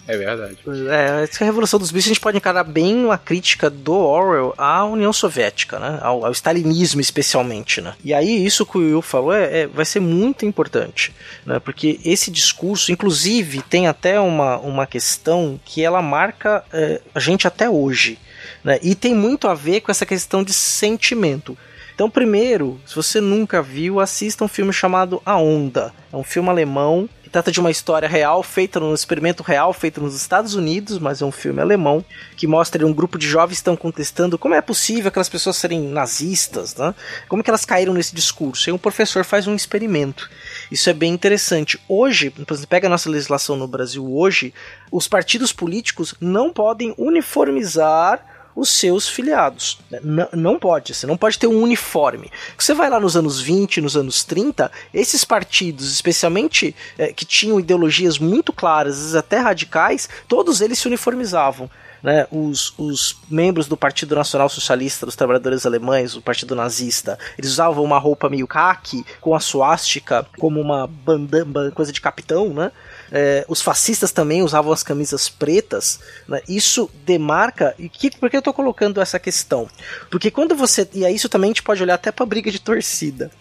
É verdade. É, essa Revolução dos Bichos a gente pode encarar bem uma crítica do Orwell à União Soviética, né? Ao, ao stalinismo especialmente, né? E aí isso que o Will falou é, é, vai ser muito importante, né? Porque esse discurso, inclusive, tem até uma, uma questão que ela marca é, a gente até hoje, né? E tem muito a ver com essa questão de sentimento. Então, primeiro, se você nunca viu, assista um filme chamado A Onda. É um filme alemão Trata de uma história real, feita num experimento real, feito nos Estados Unidos, mas é um filme alemão, que mostra um grupo de jovens estão contestando como é possível aquelas pessoas serem nazistas, né? Como que elas caíram nesse discurso? E um professor faz um experimento. Isso é bem interessante. Hoje, pega a nossa legislação no Brasil hoje, os partidos políticos não podem uniformizar os seus filiados. N não pode, você não pode ter um uniforme. Você vai lá nos anos 20, nos anos 30, esses partidos, especialmente é, que tinham ideologias muito claras, às vezes até radicais, todos eles se uniformizavam. Né, os, os, membros do Partido Nacional Socialista dos Trabalhadores Alemães, o Partido Nazista, eles usavam uma roupa meio khaki, com a suástica como uma bandana, coisa de capitão, né? É, os fascistas também usavam as camisas pretas. Né? Isso demarca. E que, por que eu estou colocando essa questão? Porque quando você. E aí isso também a gente pode olhar até para briga de torcida.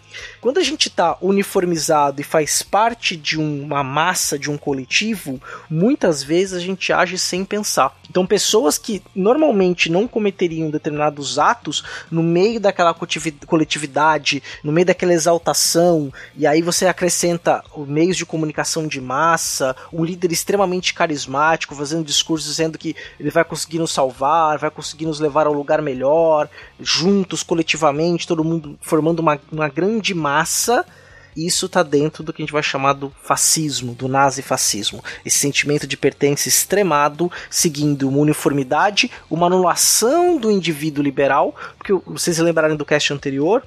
Quando a gente está uniformizado e faz parte de uma massa, de um coletivo, muitas vezes a gente age sem pensar. Então, pessoas que normalmente não cometeriam determinados atos no meio daquela coletividade, no meio daquela exaltação, e aí você acrescenta meios de comunicação de massa, um líder extremamente carismático, fazendo discursos dizendo que ele vai conseguir nos salvar, vai conseguir nos levar ao lugar melhor, juntos, coletivamente, todo mundo formando uma, uma grande de massa, isso está dentro do que a gente vai chamar do fascismo, do nazifascismo. Esse sentimento de pertença extremado, seguindo uma uniformidade, uma anulação do indivíduo liberal, porque vocês lembrarem do cast anterior,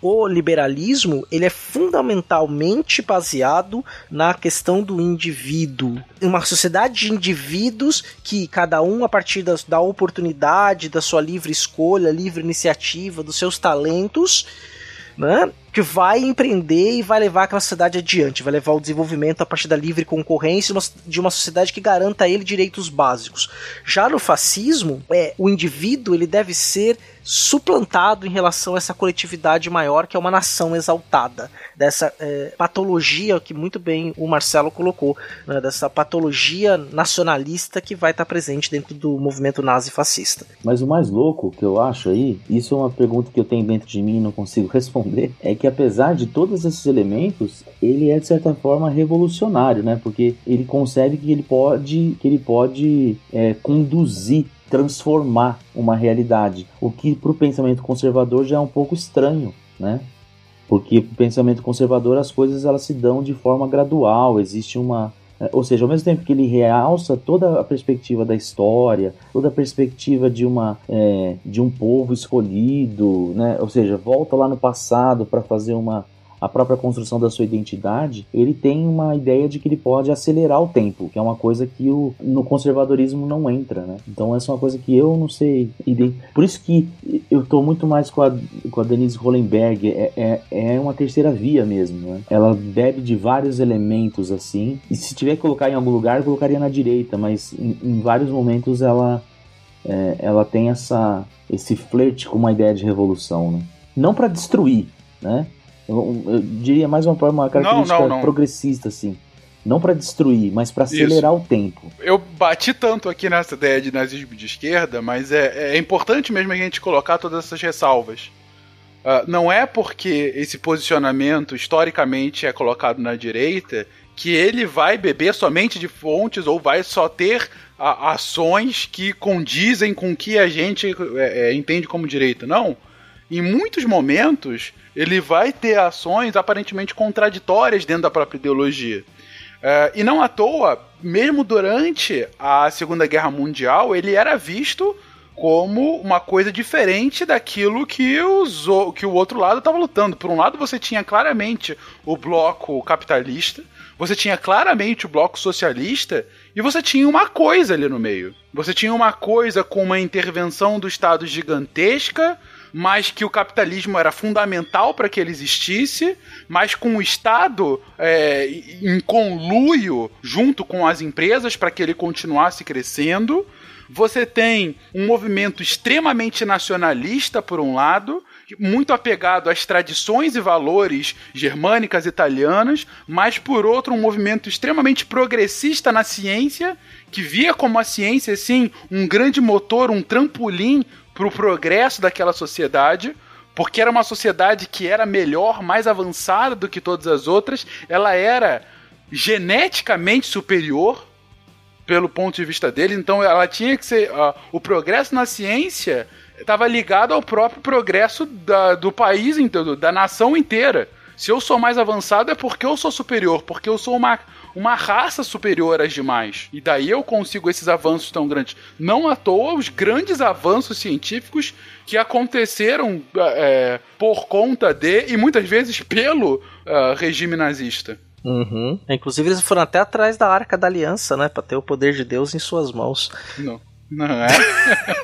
o liberalismo ele é fundamentalmente baseado na questão do indivíduo. Uma sociedade de indivíduos que cada um, a partir da, da oportunidade, da sua livre escolha, livre iniciativa, dos seus talentos, né? Que vai empreender e vai levar aquela sociedade adiante, vai levar o desenvolvimento a partir da livre concorrência de uma, de uma sociedade que garanta a ele direitos básicos. Já no fascismo, é, o indivíduo ele deve ser suplantado em relação a essa coletividade maior que é uma nação exaltada, dessa é, patologia que muito bem o Marcelo colocou, né, dessa patologia nacionalista que vai estar presente dentro do movimento nazi-fascista. Mas o mais louco que eu acho aí, isso é uma pergunta que eu tenho dentro de mim e não consigo responder, é que apesar de todos esses elementos, ele é de certa forma revolucionário, né? Porque ele concebe que ele pode, que ele pode é, conduzir transformar uma realidade, o que para o pensamento conservador já é um pouco estranho, né? Porque para o pensamento conservador as coisas elas se dão de forma gradual, existe uma é, ou seja, ao mesmo tempo que ele realça toda a perspectiva da história, toda a perspectiva de uma é, de um povo escolhido, né? Ou seja, volta lá no passado para fazer uma a própria construção da sua identidade, ele tem uma ideia de que ele pode acelerar o tempo, que é uma coisa que o, no conservadorismo não entra, né? Então essa é uma coisa que eu não sei. Por isso que eu tô muito mais com a, com a Denise Hollenberg, é, é, é uma terceira via mesmo, né? Ela bebe de vários elementos assim, e se tiver que colocar em algum lugar, eu colocaria na direita, mas em, em vários momentos ela, é, ela tem essa, esse flerte com uma ideia de revolução, né? Não para destruir, né? Eu, eu, diria mais uma, uma característica não, não, não. progressista, assim. Não para destruir, mas para acelerar Isso. o tempo. Eu bati tanto aqui nessa ideia de nazismo de esquerda, mas é, é importante mesmo a gente colocar todas essas ressalvas. Uh, não é porque esse posicionamento historicamente é colocado na direita que ele vai beber somente de fontes ou vai só ter a, ações que condizem com o que a gente é, é, entende como direita. Não. Em muitos momentos, ele vai ter ações aparentemente contraditórias dentro da própria ideologia. Uh, e não à toa, mesmo durante a Segunda Guerra Mundial, ele era visto como uma coisa diferente daquilo que, os, que o outro lado estava lutando. Por um lado, você tinha claramente o bloco capitalista, você tinha claramente o bloco socialista e você tinha uma coisa ali no meio. Você tinha uma coisa com uma intervenção do Estado gigantesca, mas que o capitalismo era fundamental para que ele existisse, mas com o Estado é, em conluio junto com as empresas para que ele continuasse crescendo. Você tem um movimento extremamente nacionalista, por um lado, muito apegado às tradições e valores germânicas italianas, mas por outro um movimento extremamente progressista na ciência, que via como a ciência assim um grande motor, um trampolim para o progresso daquela sociedade, porque era uma sociedade que era melhor, mais avançada do que todas as outras, ela era geneticamente superior pelo ponto de vista dele, então ela tinha que ser uh, o progresso na ciência estava ligado ao próprio progresso da, do país inteiro, da nação inteira. Se eu sou mais avançado é porque eu sou superior, porque eu sou uma, uma raça superior às demais. E daí eu consigo esses avanços tão grandes. Não à toa os grandes avanços científicos que aconteceram é, por conta de, e muitas vezes pelo uh, regime nazista. Uhum. Inclusive eles foram até atrás da Arca da Aliança, né? Pra ter o poder de Deus em suas mãos. Não. Não é?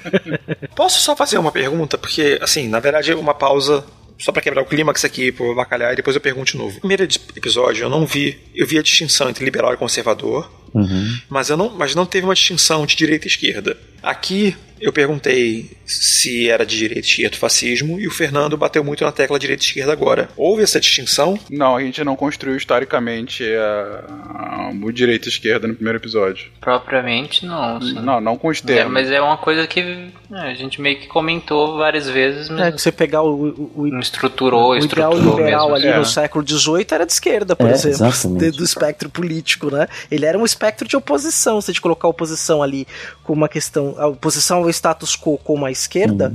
Posso só fazer uma pergunta? Porque, assim, na verdade, uma pausa só para quebrar o clímax aqui pro bacalhau e depois eu pergunto de novo. No primeiro episódio eu não vi, eu vi a distinção entre liberal e conservador, uhum. mas eu não, mas não teve uma distinção de direita e esquerda. Aqui eu perguntei se era de direita e esquerda o fascismo e o Fernando bateu muito na tecla direita e esquerda agora. Houve essa distinção? Não, a gente não construiu historicamente a, a, o direita e esquerda no primeiro episódio. Propriamente não. Sim. Não, não com os termos. É, mas é uma coisa que é, a gente meio que comentou várias vezes. Mas é, você pegar o, o, o estruturou, o estruturou ideal liberal mesmo. ali É. no século XVIII era de esquerda, por É, exemplo, exatamente. do espectro político, né? Ele era um espectro de oposição. Se a gente colocar a oposição ali com uma questão, a oposição ao status quo como a esquerda.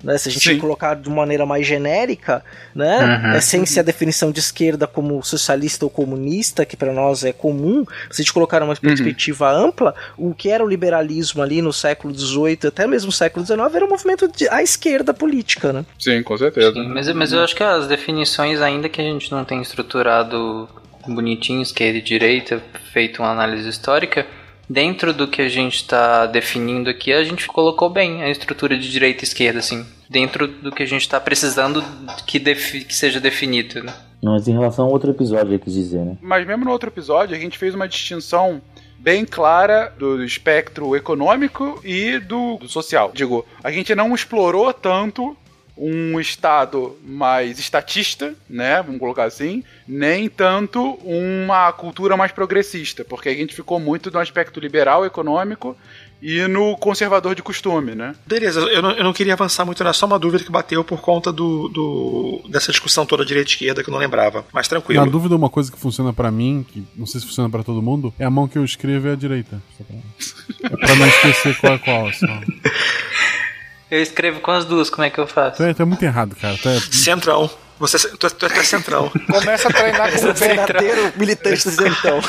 Né, se a gente colocar de maneira mais genérica, né, Uhum. é, sem ser a definição de esquerda como socialista ou comunista, que para nós é comum, se a gente colocar uma perspectiva ampla, o que era o liberalismo ali no século XVIII, até mesmo no século XIX, era um movimento de, à esquerda política, né? Sim, com certeza. Sim, mas, mas eu acho que as definições, ainda que a gente não tenha estruturado bonitinho, esquerda e direita, feito uma análise histórica, dentro do que a gente está definindo aqui, a gente colocou bem a estrutura de direita e esquerda, assim. Dentro do que a gente está precisando que, que seja definido. Né? Mas em relação a outro episódio, eu quis dizer, né? Mas mesmo no outro episódio, a gente fez uma distinção bem clara do espectro econômico e do, do social. Digo, a gente não explorou tanto um estado mais estatista, né, vamos colocar assim, nem tanto uma cultura mais progressista, porque a gente ficou muito no aspecto liberal econômico e no conservador de costume, né? Beleza, eu não, eu não queria avançar muito, era só uma dúvida que bateu por conta do, do- dessa discussão toda direita e esquerda que eu não lembrava. Mas tranquilo. Na dúvida, uma coisa que funciona pra mim, que não sei se funciona pra todo mundo, é a mão que eu escrevo é a direita. É pra não esquecer qual é qual. Só. Eu escrevo com as duas, como é que eu faço? É, é muito errado, cara. Tu é, Centrão. Você, tu, tu é centrão. Começa a treinar com o pé. Verdadeiro militante do isentão.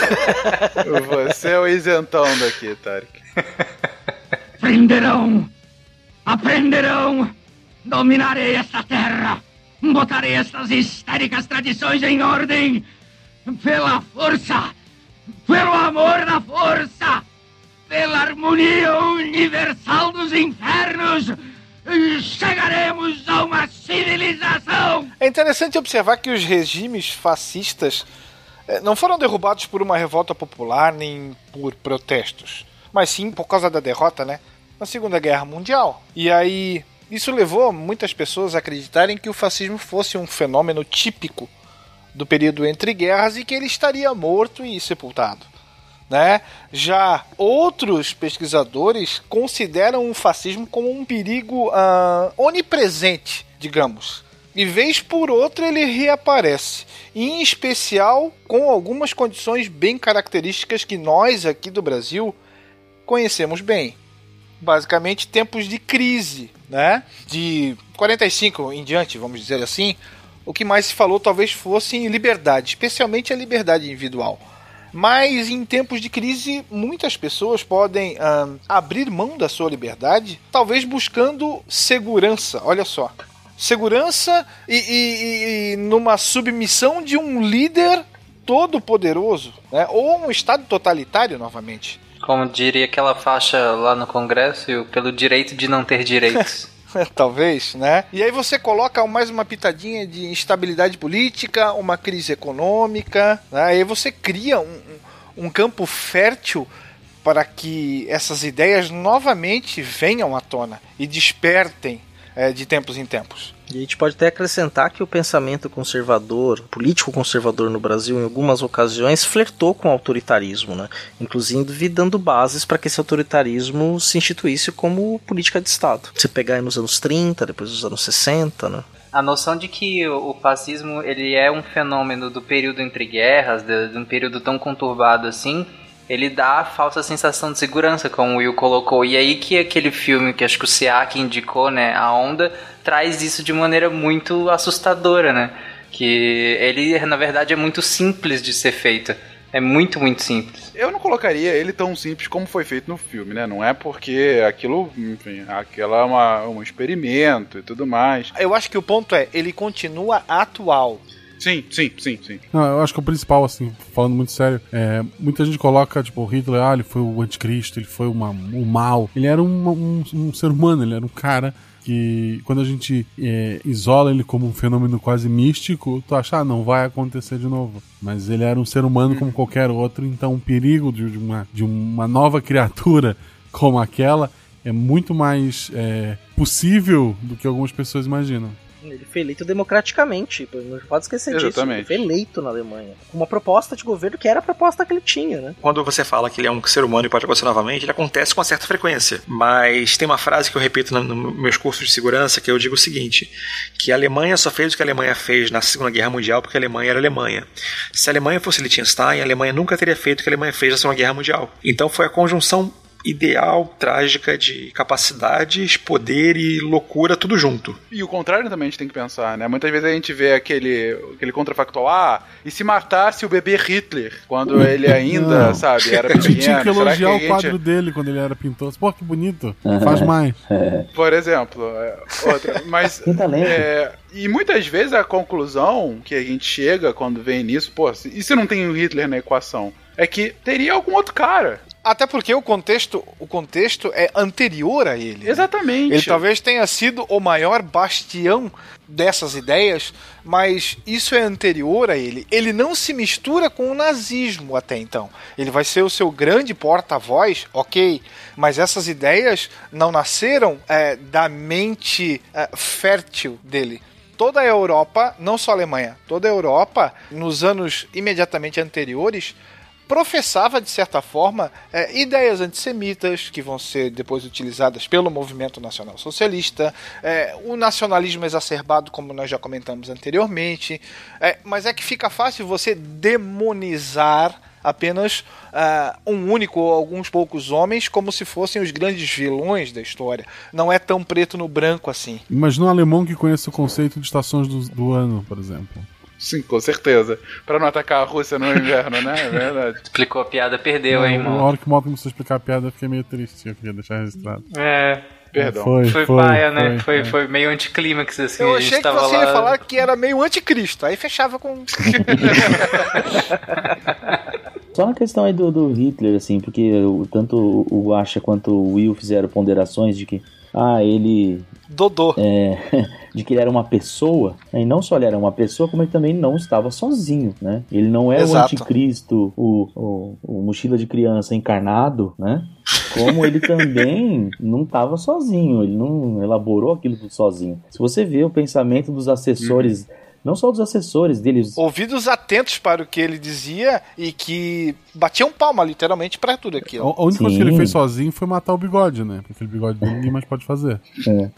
Você é o isentão daqui, Tarek. Aprenderão! Aprenderão! Dominarei esta terra! botarei estas histéricas tradições em ordem pela força, pelo amor da força, pela harmonia universal dos infernos. Chegaremos a uma civilização! É interessante observar que os regimes fascistas eh, não foram derrubados por uma revolta popular nem por protestos, mas sim por causa da derrota, né? Na Segunda Guerra Mundial. E aí, isso levou muitas pessoas a acreditarem que o fascismo fosse um fenômeno típico do período entre guerras e que ele estaria morto e sepultado. Né? Já outros pesquisadores consideram o fascismo como um perigo uh, onipresente, digamos. E vez por outra ele reaparece, em especial com algumas condições bem características que nós aqui do Brasil conhecemos bem. Basicamente tempos de crise, né? De 45 em diante, vamos dizer assim, o que mais se falou talvez fosse em liberdade, especialmente a liberdade individual. Mas em tempos de crise, muitas pessoas podem hum, abrir mão da sua liberdade, talvez buscando segurança. Olha só. Segurança e, e, e numa submissão de um líder todo poderoso, né? ou um Estado totalitário novamente. Como diria aquela faixa lá no Congresso, pelo direito de não ter direitos. Talvez, né? E aí você coloca mais uma pitadinha de instabilidade política, uma crise econômica, né? aí você cria um, um campo fértil para que essas ideias novamente venham à tona e despertem é, de tempos em tempos. E a gente pode até acrescentar que o pensamento conservador, político conservador no Brasil, em algumas ocasiões, flertou com o autoritarismo, né? inclusive dando bases para que esse autoritarismo se instituísse como política de Estado. Você pegar aí nos anos 30, depois dos anos 60, né? A noção de que o fascismo ele é um fenômeno do período entre guerras, de, de um período tão conturbado assim, ele dá a falsa sensação de segurança, como o Will colocou. E aí que aquele filme que acho que o Siak indicou, né, A Onda, traz isso de maneira muito assustadora, né? Que ele, na verdade, é muito simples de ser feito. É muito, muito simples. Eu não colocaria ele tão simples como foi feito no filme, né? Não é porque aquilo, enfim, aquilo é uma, um experimento e tudo mais. Eu acho que o ponto é, ele continua atual. Sim, sim, sim, sim. Não, eu acho que o principal, assim, falando muito sério, é, muita gente coloca, tipo, o Hitler, ah, ele foi o anticristo, ele foi uma, o mal. Ele era um, um, um ser humano, ele era um cara que quando a gente é, isola ele como um fenômeno quase místico, tu acha, ah, não vai acontecer de novo. Mas ele era um ser humano como qualquer outro, então o perigo de, uma, de uma nova criatura como aquela é muito mais é, possível do que algumas pessoas imaginam. Ele foi eleito democraticamente, não pode esquecer Exatamente. disso. Ele foi eleito na Alemanha. Com uma proposta de governo que era a proposta que ele tinha, né? Quando você fala que ele é um ser humano e pode acontecer novamente, ele acontece com uma certa frequência. Mas tem uma frase que eu repito nos no meus cursos de segurança que eu digo o seguinte: que a Alemanha só fez o que a Alemanha fez na Segunda Guerra Mundial porque a Alemanha era a Alemanha. Se a Alemanha fosse Liechtenstein, a Alemanha nunca teria feito o que a Alemanha fez na Segunda Guerra Mundial. Então foi a conjunção ideal, trágica de capacidades, poder e loucura, tudo junto. E o contrário também a gente tem que pensar, né? Muitas vezes a gente vê aquele, aquele contrafactual, ah, e se matasse o bebê Hitler, quando ele ainda, Não. sabe, era A gente pequeno, tinha que elogiar a o gente- quadro dele quando ele era pintor. Pô, que bonito. Faz mais. Por exemplo, é, outra. Mas. É, e muitas vezes a conclusão que a gente chega quando vem nisso, pô, e se não tem o Hitler na equação? É que teria algum outro cara. Até porque o contexto, o contexto é anterior a ele. né? Exatamente. Ele talvez tenha sido o maior bastião dessas ideias, mas isso é anterior a ele. Ele não se mistura com o nazismo até então. Ele vai ser o seu grande porta-voz, ok, mas essas ideias não nasceram é, da mente é, fértil dele. Toda a Europa, não só a Alemanha, toda a Europa, nos anos imediatamente anteriores, professava, de certa forma, é, ideias antissemitas que vão ser depois utilizadas pelo movimento nacional socialista, é, o nacionalismo exacerbado, como nós já comentamos anteriormente, é, mas é que fica fácil você demonizar apenas ah, um único ou alguns poucos homens como se fossem os grandes vilões da história. Não é tão preto no branco assim. Imagina um alemão que conhece o conceito de estações do, do ano, por exemplo. Sim, com certeza. Pra não atacar a Rússia no inverno, né? É verdade. Explicou a piada, perdeu, hein, Na irmão? hora que o Malcolm começou a explicar a piada, eu fiquei meio triste. Eu queria deixar registrado. É, Perdão. Foi, Foi, foi, paia, né? Foi, foi. foi meio anticlímax, assim. Eu a gente achei que você lá... ia falar que era meio anticristo. Aí fechava com. Só na questão aí do, do Hitler, assim, porque o- tanto o Guaxa quanto o Will fizeram ponderações de que, ah, ele. Dodô. É, de que ele era uma pessoa, né? e não só ele era uma pessoa, como ele também não estava sozinho, né? Ele não é Exato. o anticristo, o, o, o mochila de criança encarnado, né? Como ele também não estava sozinho, ele não elaborou aquilo tudo sozinho. Se você vê o pensamento dos assessores, não só dos assessores dele, os- Ouvidos atentos para o que ele dizia e que batiam palma, literalmente, para tudo aquilo. A a única coisa que ele Sim. fez sozinho foi matar o bigode, né? Porque aquele bigode dele ninguém mais pode fazer. É.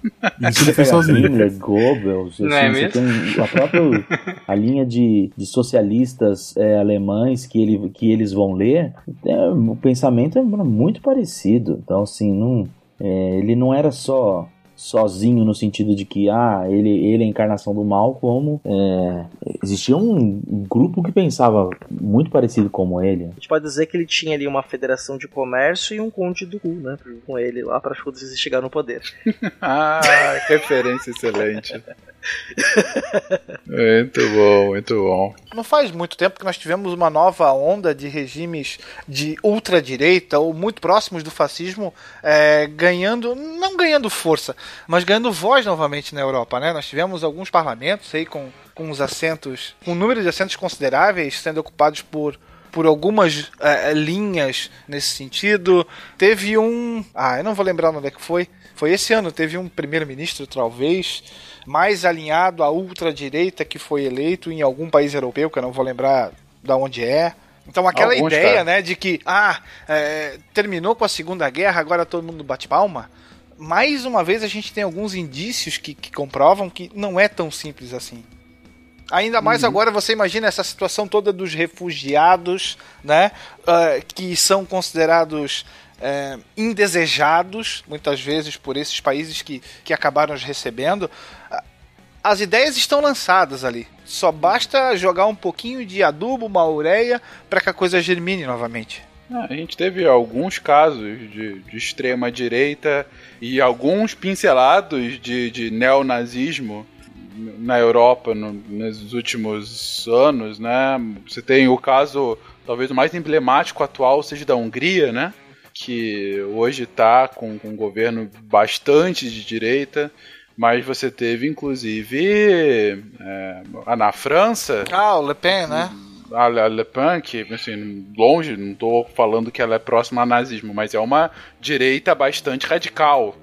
Isso ele fez sozinho. Himmler, Goebbels, Não assim, é você mesmo? tem a própria a linha de, de socialistas é, alemães que, ele, que eles vão ler, é, o pensamento é muito parecido. Então, assim, não, é, ele não era só sozinho no sentido de que ah, ele, ele é a encarnação do mal, como é, existia um, um grupo que pensava muito parecido como ele. A gente pode dizer que ele tinha ali uma federação de comércio e um conde do Gu, né? Com ele lá pra quando eles chegar no poder. Ah, que referência excelente. Muito bom, muito bom. Não faz muito tempo que nós tivemos uma nova onda de regimes de ultradireita ou muito próximos do fascismo é, ganhando, não ganhando força, mas ganhando voz novamente na Europa, né? Nós tivemos alguns parlamentos aí com, com os assentos, com um número de assentos consideráveis sendo ocupados por por algumas eh, linhas nesse sentido. Teve um. Ah, eu não vou lembrar onde é que foi. Foi esse ano, teve um primeiro-ministro, talvez, mais alinhado à ultradireita que foi eleito em algum país europeu, que eu não vou lembrar da onde é. Então aquela Alguns, ideia, cara. né, de que ah, eh, terminou com a Segunda Guerra, agora todo mundo bate palma. Mais uma vez a gente tem alguns indícios que, que comprovam que não é tão simples assim. Ainda mais agora você imagina essa situação toda dos refugiados, né? ah, que são considerados eh, indesejados, muitas vezes, por esses países que, que acabaram os recebendo. Ah, As ideias estão lançadas ali. Só basta jogar um pouquinho de adubo, uma ureia, para que a coisa germine novamente. Ah, A gente teve alguns casos de, de extrema direita e alguns pincelados de, de neonazismo na Europa no- nos últimos anos, né? Você tem o caso, talvez o mais emblemático atual seja da Hungria, né? Que hoje está com, com um governo bastante de direita, mas você teve inclusive é, na França Ah, o Le Pen, né? a Le Pen, que, assim, longe, não tô falando que ela é próxima ao nazismo, mas é uma direita bastante radical.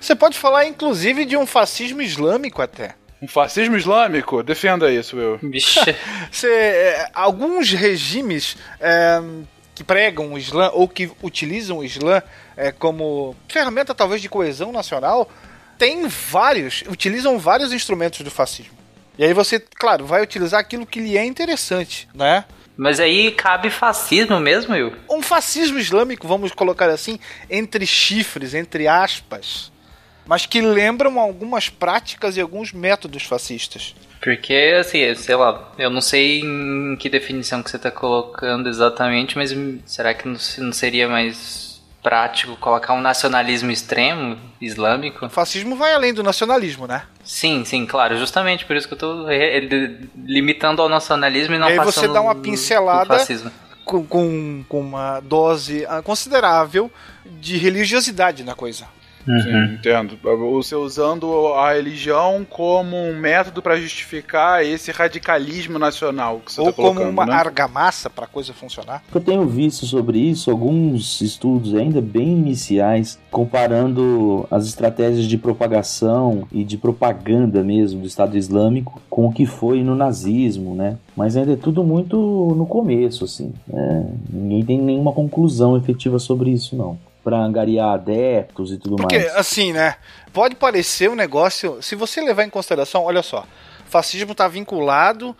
Você pode falar, inclusive, de um fascismo islâmico até. Um fascismo islâmico? Defenda isso, Will. Vixe. Você, é, alguns regimes é, que pregam o Islã ou que utilizam o Islã é, como ferramenta talvez de coesão nacional têm vários, utilizam vários instrumentos do fascismo. E aí você, claro, vai utilizar aquilo que lhe é interessante, né? Mas aí cabe fascismo mesmo, Will? Um fascismo islâmico, vamos colocar assim, entre chifres, entre aspas, mas que lembram algumas práticas e alguns métodos fascistas. Porque, assim, sei lá, eu não sei em que definição que você tá colocando exatamente, mas hum, será que não se- não seria mais prático colocar um nacionalismo extremo islâmico? O fascismo vai além do nacionalismo, né? Sim, sim, claro, justamente por isso que eu ele- limitando ao nacionalismo e não E aí passando você dá uma pincelada do fascismo. com, com, com uma dose ah, considerável de religiosidade na coisa. Sim, entendo. Você usando a religião como um método para justificar esse radicalismo nacional que você Ou tá colocando, como uma né? argamassa para a coisa funcionar. Eu tenho visto sobre isso alguns estudos ainda bem iniciais, comparando as estratégias de propagação e de propaganda mesmo do Estado Islâmico com o que foi no nazismo, né? Mas ainda é tudo muito no começo, assim. né? Ninguém tem nenhuma conclusão efetiva sobre isso, não. Para angariar adeptos e tudo Porque, mais. assim, né? Pode parecer um negócio. Se você levar em consideração, olha só. Fascismo está vinculado.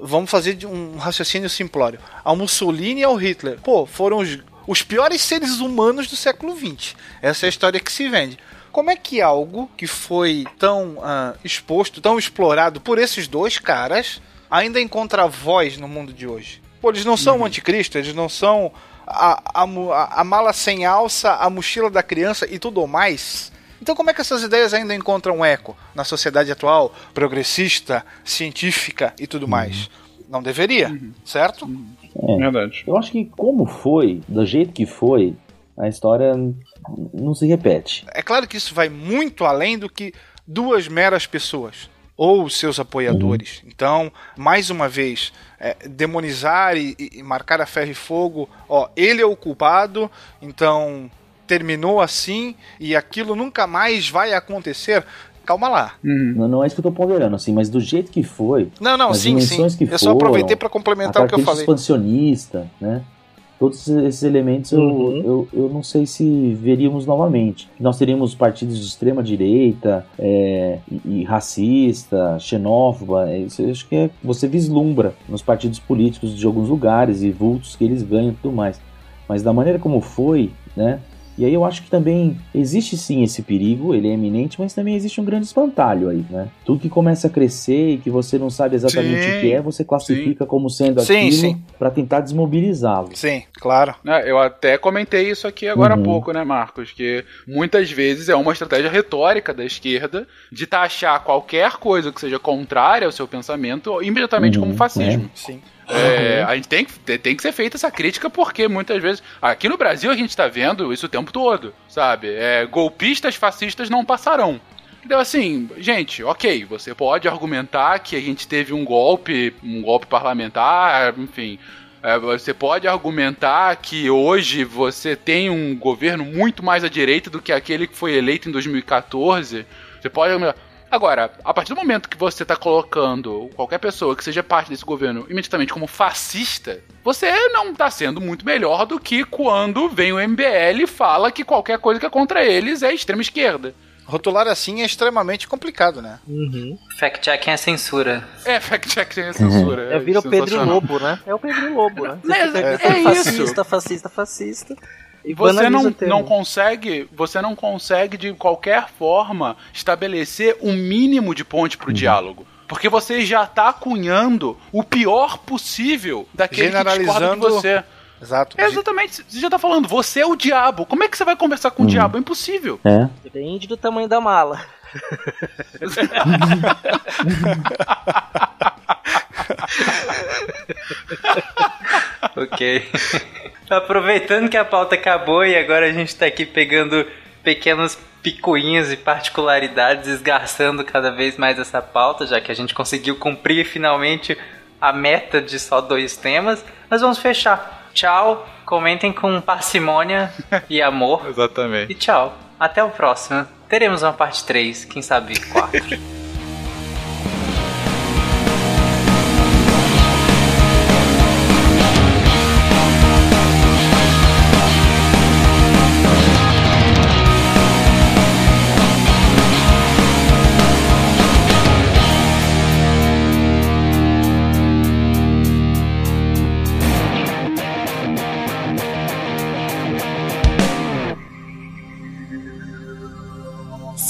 Vamos fazer um raciocínio simplório. Ao Mussolini e ao Hitler. Pô, foram os, os piores seres humanos do século XX. Essa é a história que se vende. Como é que algo que foi tão ah, exposto, tão explorado por esses dois caras, ainda encontra voz no mundo de hoje? Pô, eles não são o anticristo, eles não são a, a, a- mala sem alça, a mochila da criança e tudo mais. Então, como é que essas ideias ainda encontram eco na sociedade atual, progressista, científica e tudo mais? Não deveria, certo? É. Verdade. Eu acho que como foi, do jeito que foi, a história não se repete. É claro que isso vai muito além do que duas meras pessoas ou seus apoiadores. Então, mais uma vez, é, demonizar e, e- marcar a ferro e fogo, ó, ele é o culpado, então terminou assim e aquilo nunca mais vai acontecer. Calma lá. Não, não é isso que eu tô ponderando, assim, mas do jeito que foi, Não, não, as sim, sim. dimensões que Eu só aproveitei para complementar o que eu falei. expansionista, né? Todos esses elementos eu, Uhum. eu, eu não sei se veríamos novamente. Nós teríamos partidos de extrema direita, é, e, e racista, xenófoba. é Isso eu acho que é, você vislumbra nos partidos políticos de alguns lugares e vultos que eles ganham e tudo mais. Mas da maneira como foi, né? E aí eu acho que também existe sim esse perigo, ele é eminente, mas também existe um grande espantalho aí, né? Tudo que começa a crescer e que você não sabe exatamente Sim, o que é, você classifica como sendo Sim, aquilo sim. para tentar desmobilizá-lo. Sim, claro. É, Eu até comentei isso aqui agora há Uhum. pouco, né, Marcos? Que muitas vezes é uma estratégia retórica da esquerda de taxar qualquer coisa que seja contrária ao seu pensamento imediatamente Uhum, como fascismo. Sim. É, a gente tem que, tem que ser feita essa crítica porque muitas vezes. Aqui no Brasil a gente tá vendo isso o tempo todo, sabe? É, golpistas fascistas não passarão. Então, assim, gente, ok, você pode argumentar que a gente teve um golpe, um golpe parlamentar, enfim. É, você pode argumentar que hoje você tem um governo muito mais à direita do que aquele que foi eleito em 2014. Você pode argumentar. Agora, a partir do momento que você está colocando qualquer pessoa que seja parte desse governo imediatamente como fascista, você não está sendo muito melhor do que quando vem o MBL e fala que qualquer coisa que é contra eles é extrema esquerda. Rotular assim é extremamente complicado, né? Uhum. Fact-checking é censura. É, fact-check sem censura. É, vira o Pedro. Lobo, né? É o Pedro Lobo, né? É, é fica isso. fascista, fascista, fascista. E Você não, o não consegue, você não consegue de qualquer forma estabelecer um mínimo de ponte Uhum. pro diálogo. Porque você já tá cunhando o pior possível daquele que discorda de você. Exato. É, exatamente, você já tá falando, você é o diabo. Como é que você vai conversar com o diabo? É impossível. É. Depende do tamanho da mala. Ok. Aproveitando que a pauta acabou e agora a gente tá aqui pegando pequenas picuinhas e particularidades, esgarçando cada vez mais essa pauta, já que a gente conseguiu cumprir finalmente a meta de só dois temas. Nós vamos fechar. Tchau, comentem com parcimônia e amor. Exatamente. E tchau. Até o próximo. Teremos uma parte 3, quem sabe 4.